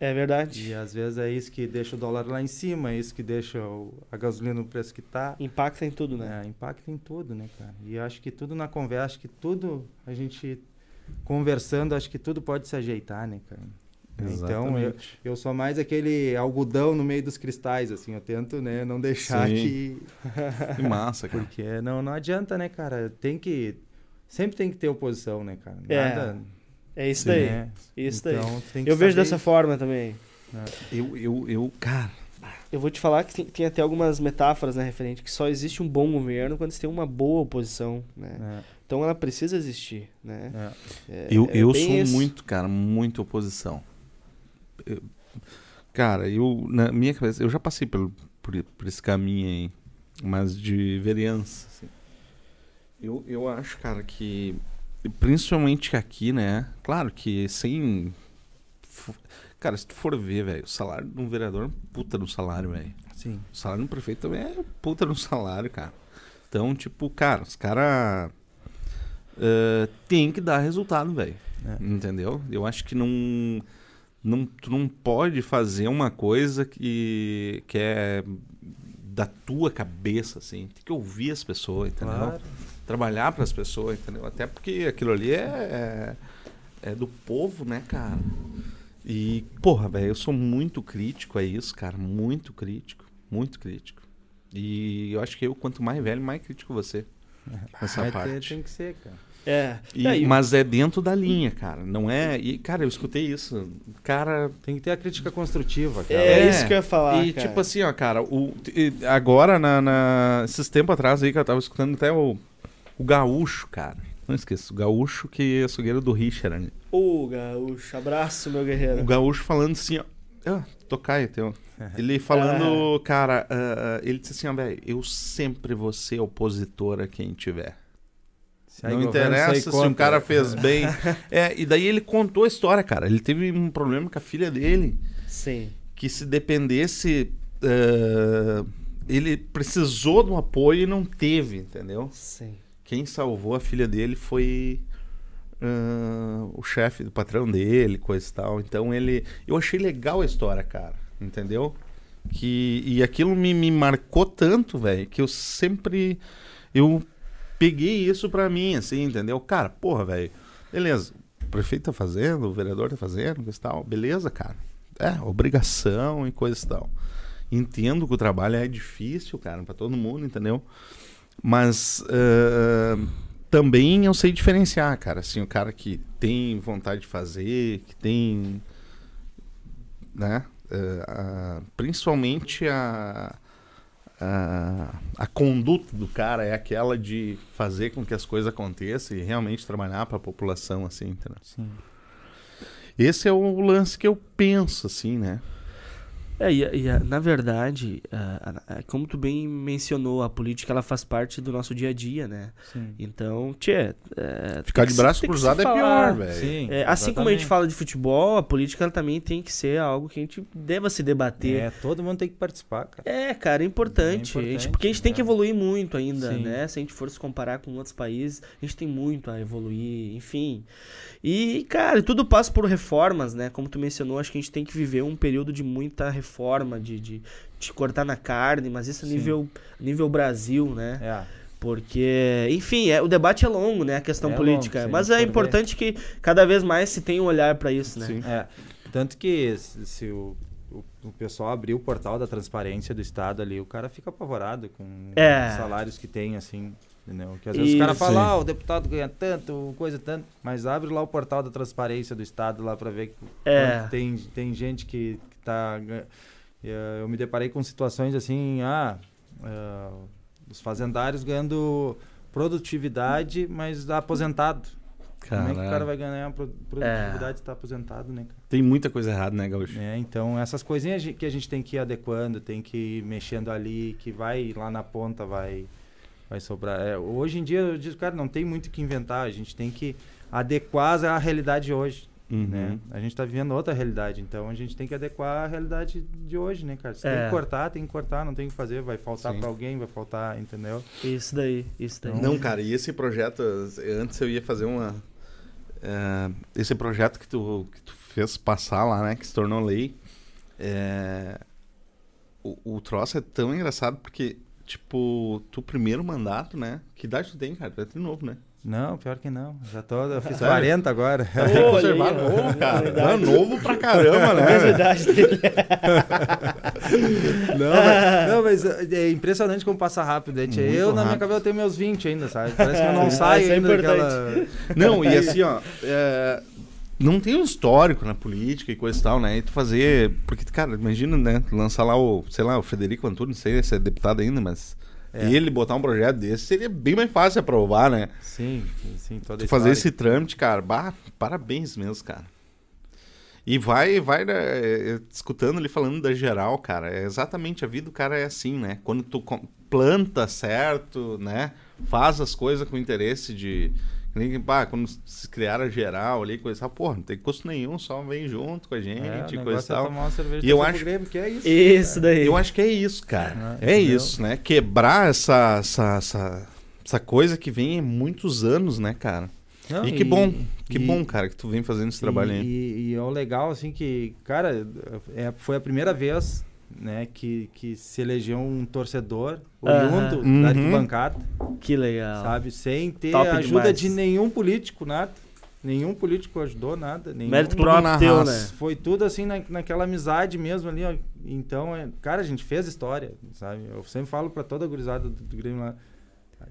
É verdade.
E às vezes é isso que deixa o dólar lá em cima, é isso que deixa o- a gasolina no preço que tá.
Impacta em tudo, né?
É, impacta em tudo, né, cara? E eu acho que tudo na conversa, acho que tudo a gente conversando, acho que tudo pode se ajeitar, né, cara? Então, eu, eu sou mais aquele algodão no meio dos cristais, assim, eu tento, né, não deixar
Sim.
que...
Que massa, cara.
Porque não, não adianta, né, cara? Tem que... Sempre tem que ter oposição, né, cara?
É,
Nada...
É isso
Sim,
daí.
né?
Isso
Então,
daí.
que
Eu vejo dessa
isso.
forma também.
Eu, eu, eu, cara,
Eu vou te falar que tem, tem até algumas metáforas, né, referente, que só existe um bom governo quando você tem uma boa oposição, né?
É,
Então ela precisa existir, né?
é.
É-
eu,
é
eu sou
isso.
muito, cara, muito oposição. Eu- cara, eu, na minha cabeça, eu já passei pelo, por, por esse caminho aí, mas de vereança, assim. Eu, eu acho, cara, que, principalmente aqui, né, claro que sem... Cara, se tu for ver, velho, o salário de um vereador é um puta no salário, velho.
Sim.
O salário do prefeito também é puta no salário, cara. Então, tipo, cara, os caras tem que dar resultado, velho.
É.
Entendeu? Eu acho que não, não. Tu não pode fazer uma coisa que, que é da tua cabeça, assim. Tem que ouvir as pessoas, entendeu?
Claro.
Trabalhar para as pessoas, entendeu? Até porque aquilo ali é, é, é do povo, né, cara? E, porra, velho, eu sou muito crítico a isso, cara. Muito crítico. Muito crítico. E eu acho que eu, quanto mais velho, mais crítico você. Essa
ter-
parte.
tem que ser, cara.
É.
E-
Daí-
mas é dentro da linha, cara. Não é. E, cara, eu escutei isso. Cara.
Tem que ter a crítica construtiva, cara.
É, isso que eu ia falar.
E
cara.
tipo assim, ó, cara, o, agora, na, na- esses tempos atrás aí que eu tava escutando até o, o Gaúcho, cara. Não esqueça, o Gaúcho que é açougueiro do Richard. né?
Ô, gaúcho, abraço, meu
O
guerreiro.
Gaúcho falando assim, ó. Ah, tocaia, teu. Ele falando, cara, ah, ele disse assim, ó, velho, eu sempre vou ser opositor a quem tiver.
Se
Não interessa se o
contra.
cara fez bem. é, e daí ele contou a história, cara. Ele teve um problema com a filha dele.
Sim.
Que se dependesse. eh, ele precisou do apoio e não teve, entendeu?
Sim.
Quem salvou a filha dele foi ah, o chefe do patrão dele, coisa e tal. Então ele. Eu achei legal a história, cara. Entendeu? Que, e aquilo me, me marcou tanto, velho, que eu sempre. Eu peguei isso pra mim, assim, entendeu? Cara, porra, velho. Beleza. O prefeito tá fazendo, o vereador tá fazendo, coisa e tal. Beleza, cara. É, obrigação e coisa e tal. Entendo que o trabalho é difícil, cara, pra todo mundo, entendeu? Mas ah, também eu sei diferenciar, cara. Assim, o cara que tem vontade de fazer, que tem. Né? ah, ah, principalmente a, a. A conduta do cara é aquela de fazer com que as coisas aconteçam e realmente trabalhar para a população, assim, entendeu?
Sim.
Esse é o lance que eu penso, assim, né?
É, e, e na verdade, a- a- a- como tu bem mencionou, a política ela faz parte do nosso dia a dia, né?
Sim.
Então, tchê, é,
Ficar de braço
se
cruzado é
falar.
pior, velho.
Sim.
É, assim como a gente fala de futebol, a política ela também tem que ser algo que a gente deva se debater.
É, todo mundo tem que participar, cara.
É, cara, é importante.
É
A gente-
importante,
porque a gente tem que
né?
evoluir muito ainda,
Sim.
né? Se a gente for se comparar com outros países, a gente tem muito a evoluir, enfim. E, cara, tudo passa por reformas, né? Como tu mencionou, acho que a gente tem que viver um período de muita reforma, de, de, de cortar na carne, mas isso a
Sim.
nível, nível Brasil, né?
É.
Porque, enfim, é, o debate é longo, né? A questão
É
política.
longo, a
mas é
for ver.
importante que cada vez mais se tenha um olhar pra isso, né?
Sim.
É, tanto que se, se o, o, o pessoal abrir o portal da transparência do Estado ali, o cara fica apavorado com
É.
os salários que tem, assim, entendeu? Que às vezes
Isso.
o cara fala, ah, o deputado ganha tanto, coisa tanto, mas abre lá o portal da transparência do Estado lá pra ver que
É.
quanto tem, tem gente que, que tá... Eh, Eu me deparei com situações assim, ah, eh, os fazendários ganhando produtividade, mas aposentado. Como é que o cara
Caralho.
vai ganhar pro- produtividade se tá aposentado, né, cara?
Tem muita coisa errada, né, Gaúcho?
É, então essas coisinhas que a gente tem que ir adequando, tem que ir mexendo ali, que vai lá na ponta, vai, vai sobrar. É, hoje em dia, eu digo, cara, não tem muito o que inventar, a gente tem que adequar à realidade de hoje,
Uhum.
né? A gente tá vivendo outra realidade, então a gente tem que adequar à realidade de hoje, né, cara? Se tem
É.
que cortar, tem que cortar, não tem que fazer, vai faltar pra alguém, vai faltar, entendeu?
Isso daí, isso daí.
Não, cara, e esse projeto, antes eu ia fazer uma. é, esse projeto que tu, que tu fez passar lá, né? Que se tornou lei. é, o, o troço é tão engraçado porque, tipo, tu primeiro mandato, né? Que idade tu tem, cara? Tu é de novo, né?
Não, pior que não. Já tô, eu fiz
Sério?
40 agora.
Conservado,
aí, ó.
novo, cara. Não, novo pra caramba, né?
É verdade dele.
Não, mas, não, mas é impressionante como passa rápido. gente.
Muito
eu, na minha
rápido.
cabeça, eu tenho meus 20 ainda, sabe? Parece que eu não
isso
saio
é
ainda daquela...
Não, e assim, ó. é, não tem um histórico na política e coisa e tal, né? E tu fazer. Porque, cara, imagina, né? Lançar lá o, sei lá, o Federico Antunes, não sei se é deputado ainda, mas.
É.
Ele botar um projeto desse seria bem mais fácil aprovar, né?
Sim, sim, toda
fazer esse trâmite, cara, bah, parabéns mesmo, cara. E vai, vai, né, é, escutando ele falando da geral, cara, é exatamente a vida do cara é assim, né? Quando tu planta certo, né? Faz as coisas com interesse de Nem, pá, quando se criaram a geral ali, coisa e porra, não tem custo nenhum, só vem junto com a gente,
É,
coisa e
é
tal.
tomar uma cerveja
E eu acho-
Grêmio, que é isso.
Isso daí.
Eu acho que é isso, cara.
É,
É,
entendeu?
isso, né? Quebrar essa, essa, essa, essa coisa que vem há muitos anos, né, cara?
Não,
e que bom, que
e-
bom, cara, que tu vem fazendo esse trabalho
e,
aí.
E, e é o legal, assim, que, cara, é, foi a primeira vez, né, que, que se elegeu um torcedor oriundo
Uhum.
da arquibancada,
Que legal.
sabe? Sem ter
Top
a ajuda
demais.
de nenhum político, nada. Nenhum político ajudou, nada. Nenhum...
Mérito próprio
na
teu, né?
Foi tudo assim na, naquela amizade mesmo ali, ó. Então, é, cara, a gente fez história, sabe? Eu sempre falo pra toda a gurizada do, do Grêmio lá.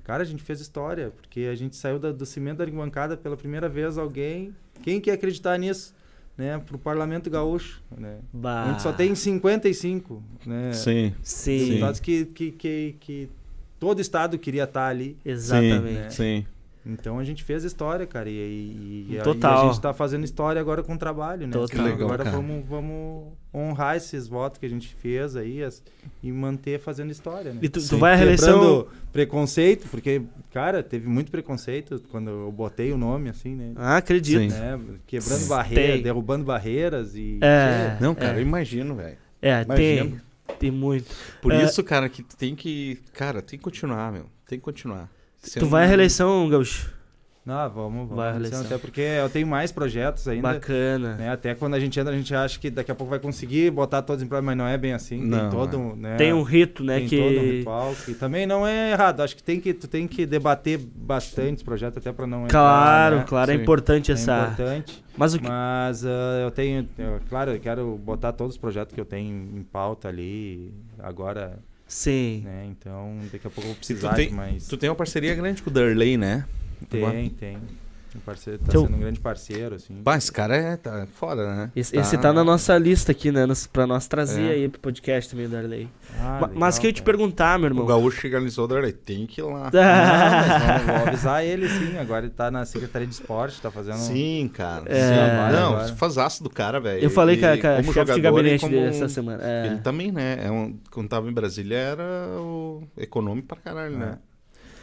Cara, a gente fez história, porque a gente saiu da- do cimento da arquibancada pela primeira vez alguém. Quem quer acreditar nisso? Né? Pro Parlamento Gaúcho, né?
Bah.
A gente só tem 55, né?
Sim,
Sim,
Deputados que, que, que, que todo estado queria estar ali.
exatamente.
sim.
Então a gente fez história, cara. E, e, e,
Total.
e a gente tá fazendo história agora com trabalho, né?
Total.
Então,
legal,
agora
cara.
vamos, vamos honrar esses votos que a gente fez aí as- e manter fazendo história, né?
E tu, tu vai à reeleição.
Quebrando preconceito, porque, cara, teve muito preconceito quando eu botei o nome, assim, né?
Ah, acredito.
Né? Quebrando
Tem.
barreiras, derrubando barreiras e...
É.
Não, cara,
é.
eu imagino, velho.
É, tem.
Imagino.
Tem muito.
Por
É.
isso, cara, que tu tem que. Cara, tem que continuar, meu. Tem que continuar.
Tu vai à reeleição, Gaúcho?
Não, vamos, vamos. Até porque eu tenho mais projetos ainda.
Bacana.
né? Até quando a gente entra, a gente acha que daqui a pouco vai conseguir botar todos em prova, mas não é bem assim.
Não,
tem todo, né?
Tem um rito, né?
tem
que...
todo um ritual que também não é errado. Acho que tem que tu tem que debater bastante os projetos até para não
Claro,
entrar, né?
claro, é
Sim.
importante
É
essa.
importante.
Mas o que.
Mas ah, eu tenho, eu- claro, eu quero botar todos os projetos que eu tenho em pauta ali agora,
Sim.
né? Então, daqui a pouco eu vou
tu
precisar
tem-
de mais.
Tu tem uma parceria grande com o Darley, né?
Tem, tem. Um parceiro, tá
Teu-
sendo um grande parceiro, assim.
Bah, esse cara é tá foda, né?
Esse esse tá na nossa lista aqui, né? nos- Pra nós trazer
É.
aí pro podcast também, Darley.
Ah,
Ma- Mas
legal,
que eu ia te perguntar, meu
O
irmão.
Gaúcho legalizou o Darley. Tem que ir lá.
Não, mas vamos- vou avisar ele sim. Agora ele tá na Secretaria de Esporte, tá fazendo.
Sim, cara.
É.
Sim. Não,
agora.
fazaço do cara, velho.
Eu falei
E
com a, com a chefe de gabinete dele essa semana. É.
Ele também, né? É um, quando tava em Brasília era o econômico pra caralho, né?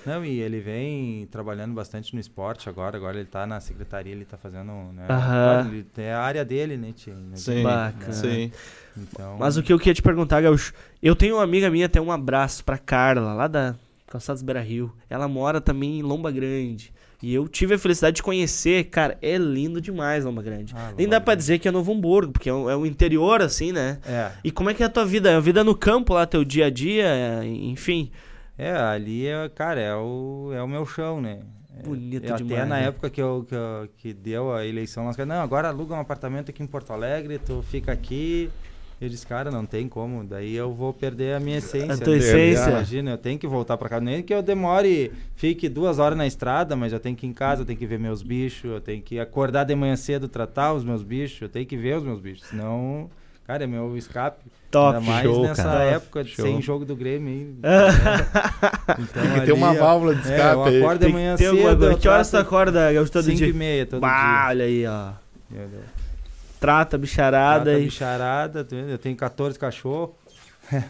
Não, e ele vem trabalhando bastante no esporte agora. Agora ele tá na secretaria, ele tá fazendo. Né,
Aham.
agora ele- é a área dele, né, Tia? Né,
Sim,
Bacana.
sim.
Então,
Mas o que eu queria te perguntar, Gaúcho, eu tenho uma amiga minha, até um abraço pra Carla, lá da Calçados Beira Rio. Ela mora também em Lomba Grande. E eu tive a felicidade de conhecer, cara, é lindo demais Lomba Grande.
Ah,
Nem dá pra
Grande.
dizer que é Novo Hamburgo, porque é o, é o interior, assim, né?
É,
E como é que é a tua vida? É a vida no campo lá, teu dia a dia, é, enfim.
É, ali é, cara, é o, é o meu chão, né? É,
Bonito
eu
demais,
Até na
né?
época que, eu, que, eu- que deu a eleição, nós não, agora aluga um apartamento aqui em Porto Alegre, tu fica aqui. Eu disse, cara, não tem como. Daí eu vou perder a minha essência.
A tua
né?
essência.
Imagina, eu tenho que voltar pra casa. Nem que eu demore, fique duas horas na estrada, mas eu tenho que ir em casa, eu tenho que ver meus bichos, eu tenho que acordar de manhã cedo, tratar os meus bichos, eu tenho que ver os meus bichos. Senão, cara, é meu escape.
Top.
Ainda mais
show,
nessa
cara.
época de
Show.
sem jogo do Grêmio aí. então,
Tem que ter uma válvula de
É,
escape
eu
aí.
acordo de
Tem
manhã
que ter
cedo. eu
Que horas tu acorda, Gaúcho, todo
cinco
dia?
e meia todo
Bah,
dia.
olha aí, ó. Trata a bicharada
Trata
e...
bicharada, eu tenho 14 cachorros.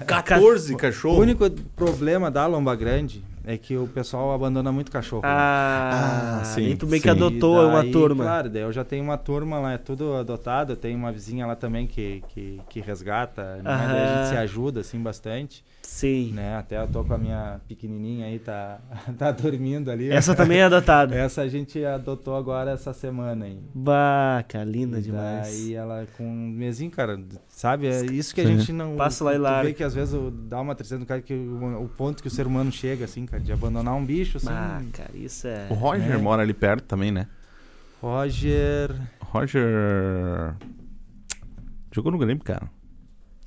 14
O
cachorro.
único problema da Lomba Grande é que o pessoal abandona muito cachorro. né?
Ah,
Ah, sim,
e tu bem que adotou
E
uma
daí,
turma.
Claro, daí eu já tenho uma turma lá, é tudo adotado. Eu tenho uma vizinha lá também que, que, que resgata, né? Daí a gente se ajuda assim bastante.
Sim.
Né? Até eu tô com a minha pequenininha aí, tá, tá dormindo ali.
Essa também é adotada.
Essa a gente adotou agora essa semana aí.
Baca, linda
E
demais.
Daí ela com um mesinho, cara, sabe? É isso que a
Sim.
gente não.
Passa lá e larga.
vê que às vezes dá uma tristeza no cara que o, o ponto que o ser humano chega, assim, cara, de abandonar um bicho, assim.
Ah, cara, isso é.
O Roger
É.
mora ali perto também, né?
Roger.
Roger. Jogou no Grêmio, cara.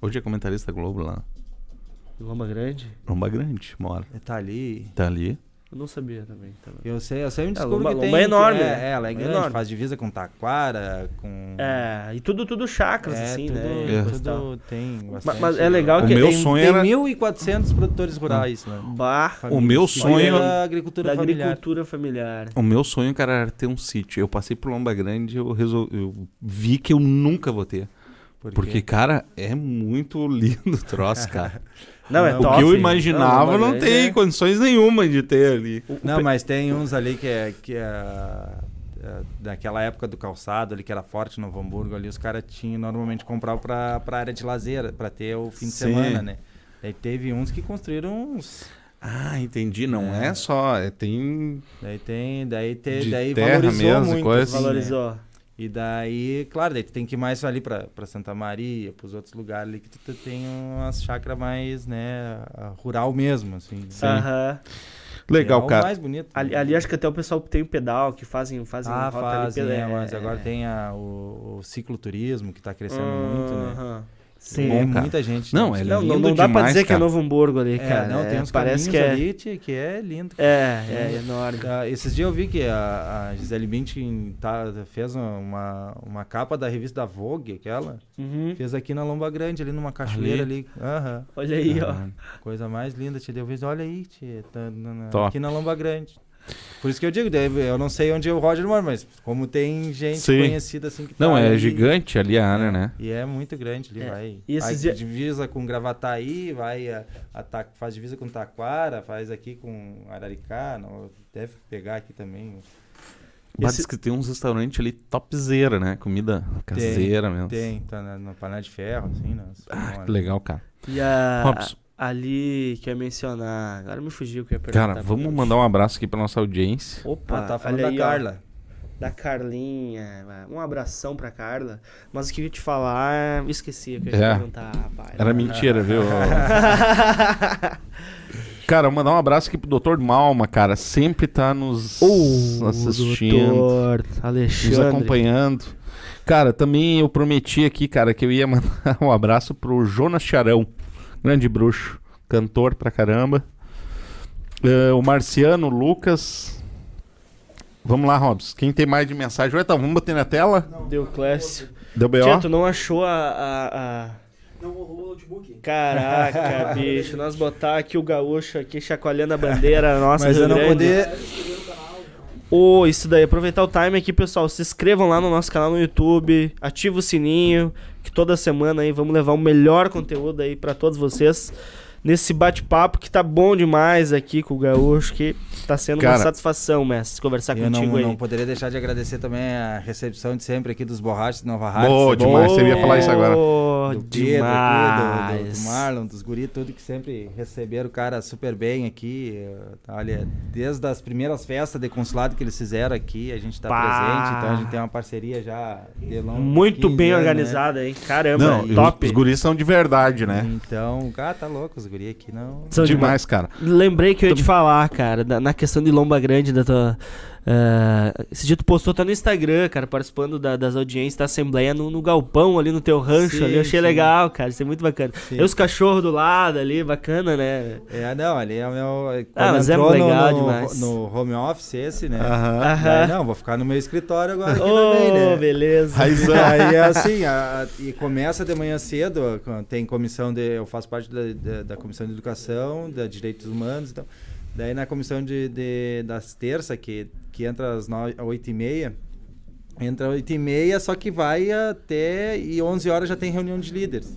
Hoje é comentarista da Globo lá.
Lomba Grande?
Lomba Grande, mora.
Tá ali.
Tá ali.
Eu não sabia também. também.
Eu sei, eu sei um descubro
Lomba-
que
Lomba
tem.
é enorme,
que-
né?
É, ela é
É
grande,
enorme.
faz divisa com Taquara, com.
É, e tudo, tudo chakras,
é,
assim,
tudo,
né?
É.
Tudo tem
Mas,
bastante.
mas é legal
O
que
meu
tem,
sonho
tem
era-
1.400 produtores rurais, né?
Bah,
O meu sonho-
da agricultura
da
familiar.
agricultura familiar.
O meu sonho, cara, era ter um sítio. Eu passei por Lomba Grande eu, resol... eu vi que eu nunca vou ter.
Por?
Porque, cara, é muito lindo o troço, cara.
Não, é
o
top.
que eu imaginava
Não,
não,
mas
tem
é-
condições nenhuma de ter ali.
Não, mas tem uns ali que é, que é, é, daquela época do calçado ali que era forte no Novo Hamburgo ali, os caras tinham normalmente compravam pra, pra área de lazer, pra ter o fim de
Sim.
semana, né? Daí teve uns que construíram uns.
Ah, entendi. Não é,
É.
só. É, tem.
Daí tem. Daí, te,
De
daí
terra
valorizou
mesmo e
muito.
coisa.
assim, né? E daí, claro, daí tu tem que ir mais ali pra, pra Santa Maria, pros outros lugares ali que tu, tu tem umas chácaras mais, né, rural mesmo, assim.
Sim.
Aham.
Legal,
é
cara.
mais bonito.
Ali, ali acho que até o pessoal tem o pedal, que fazem, fazem
Ah,
rota ali
fazem,
pela-
é, mas
é,
agora
é.
tem a, o, o cicloturismo que tá crescendo muito, né?
Aham.
Sim,
Bom, cara.
muita gente.
Não, é
Não,
lindo
não, não dá pra
demais,
dizer que é
cara.
Novo Hamburgo ali,
É,
cara.
não, tem
É,
uns
parece que é,
ali tia, que é lindo.
é, é enorme.
Ah, esses dias eu vi que a, a Gisele Bündchen tá, fez uma, uma capa da revista da Vogue, aquela.
Uhum.
Fez aqui na Lomba Grande, ali numa cachoeira ali. Aham.
Olha aí, ó.
Coisa mais linda, tia. Deu vez, olha aí, tia. Tá na- aqui na Lomba Grande. Por isso que eu digo, eu não sei onde o Roger mora, mas como tem gente
Sim.
conhecida assim que
Não,
tá
é
ali-
gigante ali a área, né?
E é muito grande ali,
É.
vai.
E esses
vai
dia-
divisa com Gravataí, vai a, a Ta- faz divisa com Taquara, faz aqui com Araricá, não, deve pegar aqui também.
Mas
Esse-
diz que tem uns restaurantes ali topzera, né? Comida caseira mesmo.
Tem, tá na, na panela de ferro, assim, né?
Ah, que legal, cara.
E a,
Robson.
Ali que eu ia mencionar, agora me fugiu que eu ia perguntar.
Cara, vamos mandar um abraço aqui pra nossa audiência.
Opa,
Ah, tá falando da
aí, ó,
Carla.
da Carlinha. Um abração pra Carla. Mas o que eu ia te falar, eu esqueci o que eu ia
É.
perguntar, rapaz.
Era mentira, viu? Cara, mandar um abraço aqui pro Dr. Malma, cara. Sempre tá nos
O
assistindo,
doutor
nos
Alexandre.
acompanhando. Cara, também eu prometi aqui, cara, que eu ia mandar um abraço pro Jonas Charão, grande bruxo, cantor pra caramba. Eh, o Marciano, o Lucas. Vamos lá, Robson. Quem tem mais de mensagem? Ué, então, vamos bater na tela?
Deu Clécio.
Deu B.O.?
Tia, tu não achou a... a- a-
Não rolou o notebook.
Caraca, bicho. Nós botar aqui o gaúcho aqui chacoalhando a bandeira nossa
Mas eu não poder.
Ô, isso daí, aproveitar o time aqui, pessoal. Se inscrevam lá no nosso canal no YouTube, ativa o sininho, que toda semana aí vamos levar o melhor conteúdo aí pra todos vocês. Nesse bate-papo que tá bom demais aqui com o Gaúcho, que tá sendo uma
Cara,
satisfação, mestre, conversar
Eu
contigo
não,
aí.
não poderia deixar de agradecer também a recepção de sempre aqui dos borrachos de Nova Hartz.
Boa,
do
demais. Você ia falar isso agora.
Pedro aqui, do, do,
demais.
do Marlon, dos guri, tudo que sempre receberam o cara super bem aqui. Olha, desde as primeiras festas de consulado que eles fizeram aqui, a gente tá
Pá.
presente, então a gente tem uma parceria já de longo
Muito
15
bem
anos, né?
organizada, hein? Caramba,
Não,
top.
Os, os guris são de verdade, né?
Então, ah, tá louco, os guri aqui não.
São
demais, cara.
Lembrei que eu ia te falar, cara, na questão de Lomba Grande da tua. Ah, esse dia tu postou tá no Instagram, cara, participando da- das audiências da Assembleia no, no galpão ali no teu rancho
Sim,
ali. Eu achei
sim.
legal, cara. Isso é muito bacana.
Sim.
E os cachorros do lado ali, bacana, né?
É, não, ali é o meu.
Ah, mas é legal
no,
demais.
No home office esse, né?
Aham.
Aham.
Daí, não, vou ficar no meu escritório agora aqui
Ô,
também, né?
beleza.
Raizão.
Aí assim, a- e começa de manhã cedo, tem comissão de. Eu faço parte da, da, da comissão de educação, da direitos humanos, então. Daí na comissão de, de- das terças, que, que entra às nove- às 8 e meia, entra às 8 e meia, só que vai até. E 11 horas já tem reunião de líderes.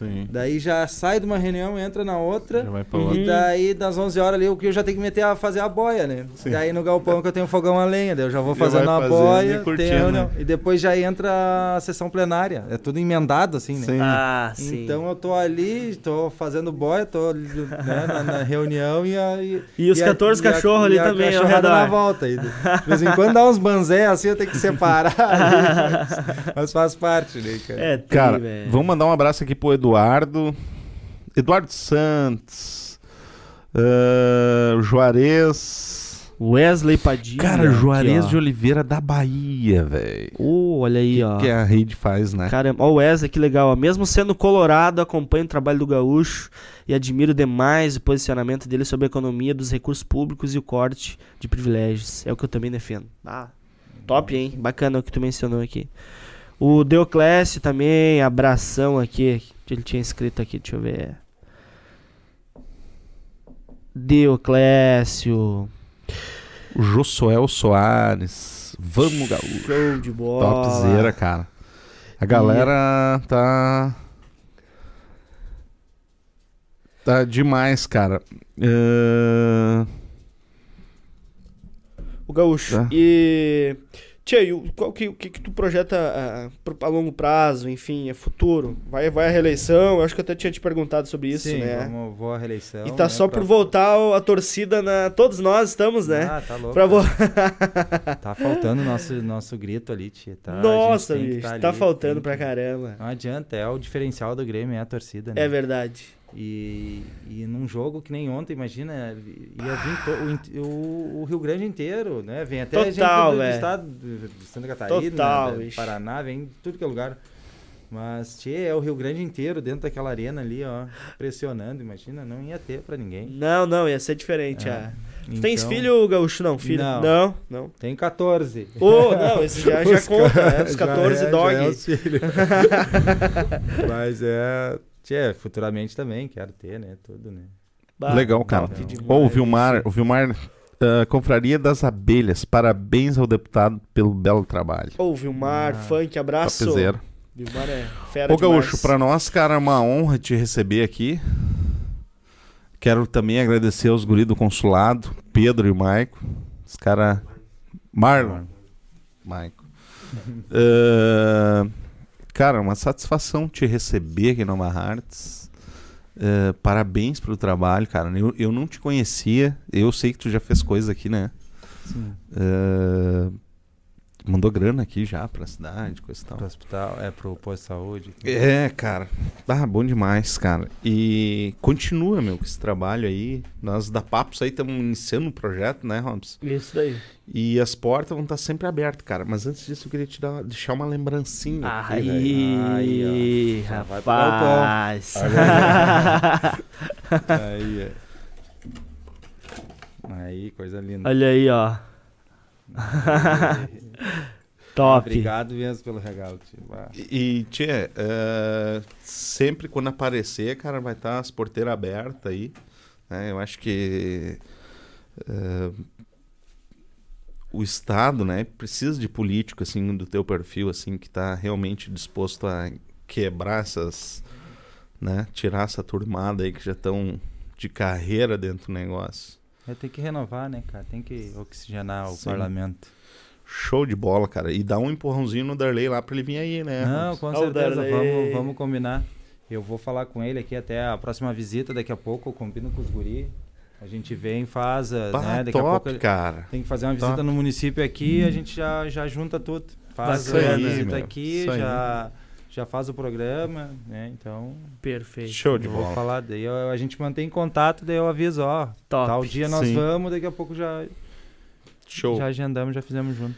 Sim.
Daí já sai de uma reunião, entra na outra.
Já vai pra outra.
E daí, das 11 horas ali, o que eu já tenho que meter a fazer a boia, né?
Sim.
Daí no galpão que eu tenho fogão a lenha, daí eu já vou
Já
fazendo
vai
a boia,
e curtindo,
tem a reunião.
né?
E depois já entra a sessão plenária. É tudo emendado, assim, né?
Sim.
Ah, sim.
Então eu tô ali, tô fazendo boia, tô né, na, na reunião e aí.
E os 14 cachorros ali também ao
cachorrada
redor.
na volta. E de vez em quando dá uns banzé assim, eu tenho que separar. ali, mas, mas faz parte, né, cara?
É, tri,
Cara,
velho.
vamos mandar um abraço aqui pro Eduardo. Eduardo Santos. ah, Juarez.
Wesley Padilha.
Cara,
aqui,
Juarez
ó.
de Oliveira da Bahia, velho.
Ô, olha aí, ó.
que a rede faz, né?
Caramba, ó o Wesley, que legal. ó. Mesmo sendo colorado, acompanho o trabalho do Gaúcho e admiro demais o posicionamento dele sobre a economia dos recursos públicos e o corte de privilégios. É o que eu também defendo. Ah, top, hein? Bacana o que tu mencionou aqui. O Deoclésio também, abração aqui. Ele tinha escrito aqui, deixa eu ver. Deoclésio.
O Josuel Soares. Vamos, Gaúcho.
Show de bola.
Topzera, cara. A galera tá. Tá demais, cara. Ah,
O Gaúcho.
Tá.
E. Tia, e o, qual que, o que, que tu projeta ah, a longo prazo, enfim, é futuro? Vai, vai a reeleição? Eu acho que eu até tinha te perguntado sobre isso,
Sim,
né?
vamos, vou à reeleição.
E tá
né,
só
pra-
por voltar a torcida na. Todos nós estamos, né?
Ah, tá louco.
pra vo...
Tá faltando nosso, nosso grito ali, tia. Tá?
Nossa, bicho,
tá
tá
ali,
faltando
tem
pra caramba.
Não adianta, é o diferencial do Grêmio, é a torcida, né?
É verdade.
E, e num jogo que nem ontem, imagina, ia vir to- o o, Rio Grande inteiro, né? Vem até gente
Total,
do, do
velho.
estado de Santa Catarina,
Total, bicho.
Paraná, vem tudo que é lugar. Mas, tchê, é o Rio Grande inteiro dentro daquela arena ali, ó, pressionando, imagina, não ia ter pra ninguém.
Não, não, ia ser diferente.
É.
ah. Tu Tens
Então,
filho, Gaúcho? Não, filho?
Não.
Não, não.
Tem 14.
Ô, não, esse já, já
Os
conta, né? Dos
já
14
é-
dog.
já é os filhos. Mas é. Tchê, futuramente também quero ter, né? Tudo, né?
Bah,
Legal, cara. Ô, o Vilmar, o Vilmar, ah, Confraria das Abelhas, parabéns ao deputado pelo belo trabalho.
Ô, Vilmar,
Ah,
funk, abraço.
Topzera.
Vilmar é fera
Ô, Gaúcho,
demais.
pra nós, cara, é uma honra te receber aqui. Quero também agradecer aos guris do consulado, Pedro e o Maico. Os caras. Marlon. Maico. Ah, cara, uma satisfação te receber aqui no Hearts. Ah, parabéns pelo trabalho, cara. Eu, eu não te conhecia. Eu sei que tu já fez coisa aqui, né?
Sim.
Ah, mandou grana aqui já pra cidade, coisa e tal.
Pro hospital, é pro posto de saúde.
É, cara. Ah, bom demais, cara. E continua, meu, com esse trabalho aí. Nós da Papos aí estamos iniciando um projeto, né, Robson?
Isso daí.
E as portas vão estar sempre abertas, cara. Mas antes disso, eu queria te dar, deixar uma lembrancinha. aqui, velho.
Aí,
ó.
Rapaz.
Aí, é. Aí, coisa linda.
Olha aí, ó. Top.
Obrigado mesmo pelo regalo, tio.
E, Tchê, é, sempre quando aparecer, cara, vai estar as porteiras abertas aí. né? Eu acho que é, o Estado, né, precisa de político, assim, do teu perfil, assim, que tá realmente disposto a quebrar essas, né, tirar essa turmada aí que já estão de carreira dentro do negócio.
é, tem que renovar, né, cara? Tem que oxigenar o
Sim.
parlamento.
Show de bola, cara. E dá um empurrãozinho no Darley lá pra ele vir aí, né?
Não, com
Ó, o
certeza. Vamos, vamos combinar. Eu vou falar com ele aqui até a próxima visita. Daqui a pouco eu combino com os guri. A gente vem, faz, eh,
Bah,
né? Daqui a
top,
pouco ele-
cara.
tem que fazer uma visita
Top.
no município aqui a gente já, já junta tudo. Faz
Bacana,
a visita
meu.
aqui,
Isso aí.
já, já faz o programa, né? Então,
Perfeito.
Show de
eu vou
bola.
falar. Daí eu- a gente mantém contato, daí eu aviso, ó.
Top.
Tal dia nós
Sim.
vamos, daqui a pouco já,
Show.
já agendamos, já fizemos junto.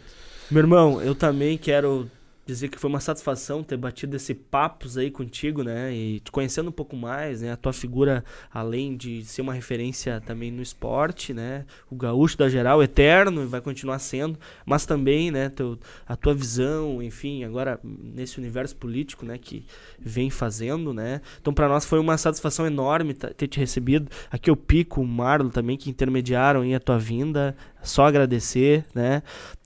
Meu irmão, eu também quero dizer que foi uma satisfação ter batido esse papos aí contigo, né? E te conhecendo um pouco mais, né? A tua figura, além de ser uma referência também no esporte, né? O gaúcho da geral, eterno, e vai continuar sendo, mas também, né? Teu, a tua visão, enfim, agora nesse universo político, né? Que vem fazendo, né? Então para nós foi uma satisfação enorme ter te recebido. Aqui o Pico, o Marlon também, que intermediaram aí a tua vinda. Só agradecer, né?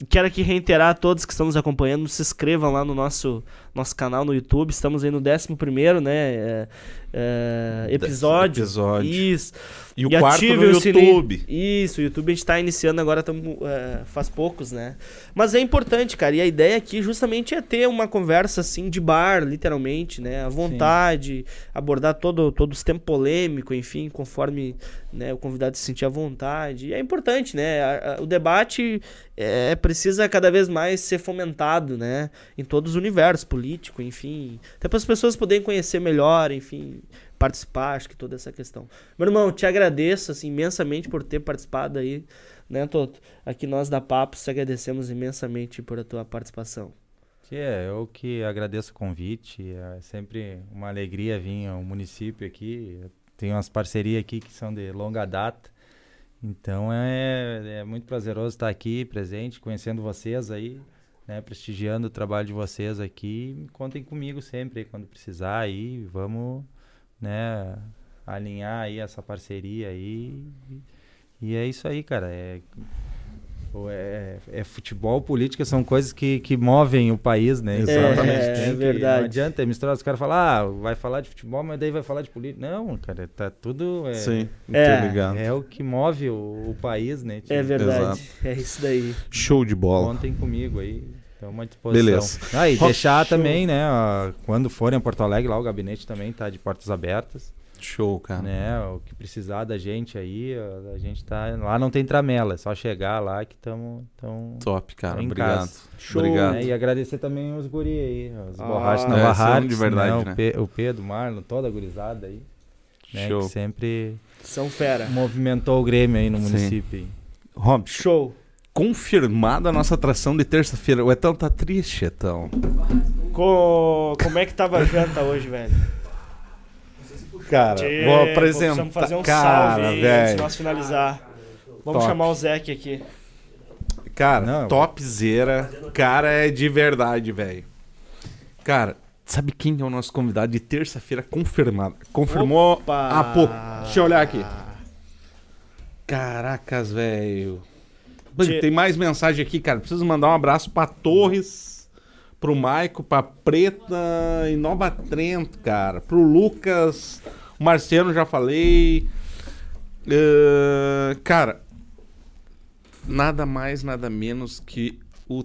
Quero aqui reiterar a todos que estão nos acompanhando, se inscrevam lá no nosso, nosso canal no YouTube. Estamos aí no 11 né? é, é, episódio.
Episódio.
Isso.
E o
E
quarto no
o sininho.
YouTube.
Isso, o YouTube a gente tá iniciando agora, tamo, é, faz poucos, né? Mas é importante, cara. E a ideia aqui justamente é ter uma conversa assim de bar, literalmente, né? À vontade, abordar todo, todo o tempo polêmico, enfim, conforme né, o convidado se sentir à vontade. E é importante, né? A- a- o debate é, precisa cada vez mais ser fomentado, né? Em todos os universos, político, enfim. Até para as pessoas poderem conhecer melhor, enfim, participar, acho que toda essa questão. Meu irmão, te agradeço assim, imensamente por ter participado aí, né, Toto? Aqui nós da Papo te agradecemos imensamente por a tua participação.
Que é, eu que agradeço o convite. É sempre uma alegria vir ao município aqui. Tem umas parcerias aqui que são de longa data. Então é, é muito prazeroso estar aqui presente, conhecendo vocês aí, né, prestigiando o trabalho de vocês aqui. Contem comigo sempre aí, quando precisar aí. Vamos, né, alinhar aí essa parceria aí. E é isso aí, cara. É, é, é futebol, política são coisas que, que movem o país, né? Então,
Exatamente.
É, é
que-
verdade.
Não adianta misturar, os caras falam, ah, vai falar de futebol, mas daí vai falar de política. Não, cara, tá tudo. É,
Sim,
É.
muito ligado.
é o que move o, o país, né? tio?
É verdade.
Exato.
É isso daí.
Show de bola.
Contem comigo aí. Estamos à disposição.
Beleza.
Ah, e deixar
show.
também, né? ó, quando forem a Porto Alegre, lá o gabinete também tá de portas abertas.
Show, cara.
né? O que precisar da gente aí, a gente tá. Lá não tem tramela, é só chegar lá que estamos. Tão,
Top, cara. Obrigado.
casa.
Show.
Obrigado.
né? E agradecer também os guri aí, os
Ah,
borrachos
é,
Nova
são
Hartz,
de verdade,
né?
né?
O, Pe- o Pedro, o Marlon, toda a gurizada aí. Né?
Show.
Que sempre
São fera.
movimentou o Grêmio aí no
Sim.
município.
Rob,
Show.
Confirmada a nossa atração de terça-feira. O Etão tá triste, Etão.
Co- Como é que tava a janta hoje, velho?
Cara,
Tchê,
vou
pô,
apresentar.
Precisamos fazer um
cara,
salve aí antes de
velho.
nós finalizar. Vamos
Top.
chamar o Zeke aqui.
Cara,
Não.
topzera. Cara, é de verdade, velho. Cara, sabe quem é o nosso convidado de terça-feira confirmado? Confirmou
Opa!
há pouco. Deixa eu olhar aqui. Caracas, velho.
Tchê.
Tem mais mensagem aqui, cara. Preciso mandar um abraço pra Torres, pro Maico, pra Preta e Nova Trento, cara. Pro Lucas, o Marciano já falei. Eh, cara, nada mais, nada menos que o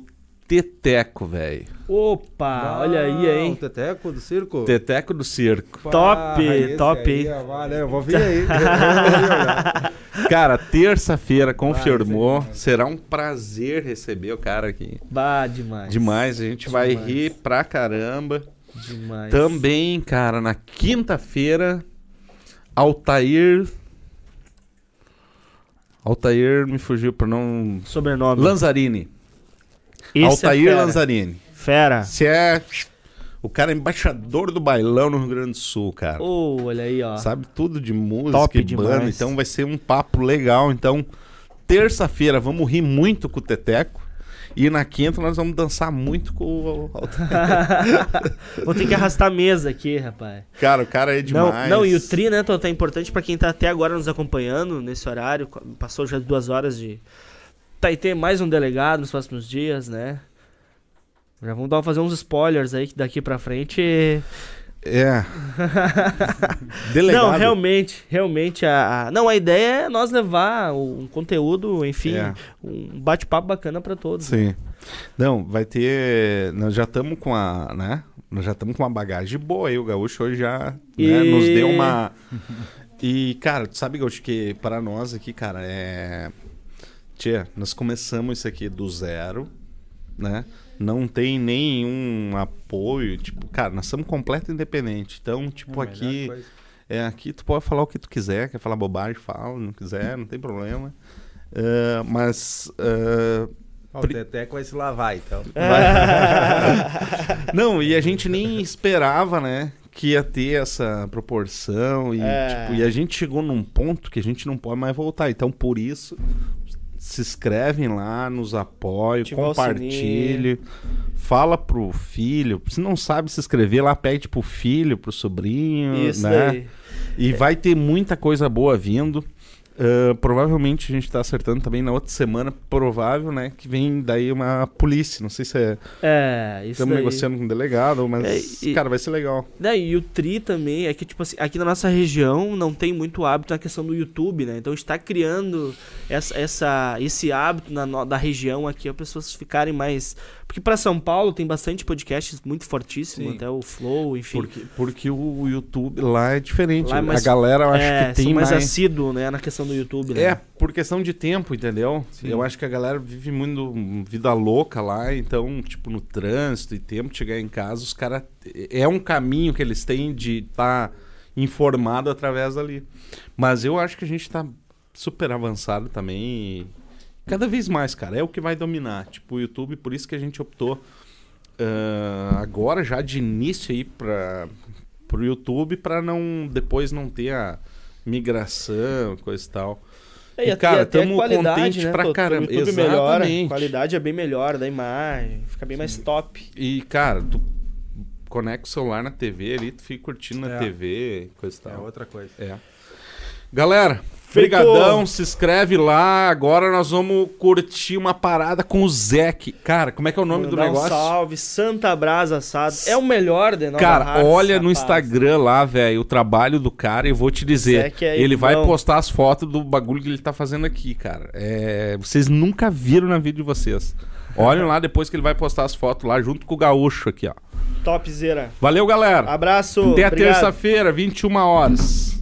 Teteco, velho.
Opa, olha aí,
Ah, O
hein?
Teteco do circo?
Teteco do circo.
Top,
esse
top,
aí,
hein?
ó, Valeu, eu vou vir aí. eu vou vir olhar.
Cara, terça-feira confirmou.
aí,
Será um prazer receber o cara aqui.
Bah, demais.
Demais, a gente vai
Demais.
rir pra caramba.
Demais.
Também, cara, na quinta-feira, Altair. Altair me fugiu pra não.
Sobrenome.
Lanzarini.
Esse
Altair
é.
Lanzarini.
Fera.
Você é. O cara é embaixador do bailão no Rio Grande do Sul, cara.
Oh, olha aí, ó.
Sabe tudo de música
Top
e banda,
demais.
então vai ser um papo legal. Então, terça-feira vamos rir muito com o Teteco. E na quinta nós vamos dançar muito com o Altair.
Vou ter que arrastar a mesa aqui, rapaz.
Cara, o cara é
Não,
demais.
não, e o Tri, né, Tô, é importante pra quem tá até agora nos acompanhando nesse horário. Passou já duas horas de. Tá, e ter mais um delegado nos próximos dias, né? Já vamos dar, fazer uns spoilers aí que daqui pra frente.
É. Delegado.
Não, realmente, realmente a, a- Não, a ideia é nós levar um conteúdo, enfim,
É.
um bate-papo bacana pra todos.
Sim. Não, vai ter. Nós já estamos com a. né? Nós já estamos com uma bagagem boa aí. O Gaúcho hoje já né,
E-
nos deu uma. E, cara, tu sabe, Gaúcho, que para nós aqui, cara, é. Tia, nós começamos isso aqui do zero, né? Não tem nenhum apoio. Tipo, cara, nós somos completo independente. Então, tipo,
É
aqui.
coisa.
É, aqui tu pode falar o que tu quiser, quer falar bobagem, fala, não quiser, não tem problema. É, mas. é,
Ó, O Teteco vai se lavar, então.
Não, e a gente nem esperava, né? Que ia ter essa proporção. E,
É.
tipo, e a gente chegou num ponto que a gente não pode mais voltar. Então, por isso, se inscrevem lá, nos
Ativa o
compartilhe. Fala pro filho. Se não sabe se inscrever lá, pede pro filho, pro sobrinho,
Isso
né?
aí.
E vai ter muita coisa boa vindo. Ah, provavelmente a gente tá acertando também na outra semana, provável, né? Que vem daí uma polícia. Não sei se é.
É, isso
Estamos
daí.
negociando com o delegado, mas,
É, e-
cara, vai ser legal.
Né, e o Tri também é que, tipo assim, aqui na nossa região não tem muito hábito na questão do YouTube, né? Então a gente tá criando essa, essa, esse hábito na, da região aqui, as pessoas ficarem mais. Porque pra São Paulo tem bastante podcasts muito fortíssimos,
Sim.
até o Flow, enfim.
Porque, porque o YouTube lá é diferente.
Lá é mais-
a galera, eu acho
é,
que tem
mais,
mais.
assíduo, né, na questão do YouTube, né?
É, por questão de tempo, entendeu?
Sim.
Eu acho que a galera vive muito vida louca lá, então, tipo, no trânsito e tempo de chegar em casa, os caras. É um caminho que eles têm de estar informado através dali. Mas eu acho que a gente tá super avançado também. Cada vez mais, cara, é o que vai dominar. Tipo, o YouTube, por isso que a gente optou ah, agora já de início aí para pro YouTube para não depois não ter a migração, coisa e tal.
É,
E, cara,
até a
tamo
qualidade,
contente
né,
pra
Tô-
caramba.
O YouTube melhora, a
Exatamente.
qualidade é bem melhor da imagem, fica bem mais top.
E, cara, tu conecta o celular na TV ali, tu fica curtindo na
É.
TV, coisa e
É
tal.
outra coisa.
É. Galera,
Feito.
Brigadão, se inscreve lá. Agora nós vamos curtir uma parada com o Zeke. Cara, como é que é o nome do
Mandar um
negócio?
salve, Santa Brasa Assado. É o melhor de Nova
Cara,
Hartz,
olha no
rapaz.
Instagram lá, velho, o trabalho do cara e eu vou te dizer,
é
ele vai
irmão.
postar as fotos do bagulho que ele tá fazendo aqui, cara. É, vocês nunca viram na vida de vocês. Olhem lá depois que ele vai postar as fotos lá junto com o gaúcho aqui, ó.
Topzera.
Valeu, galera.
Abraço.
Até terça-feira, 21 horas.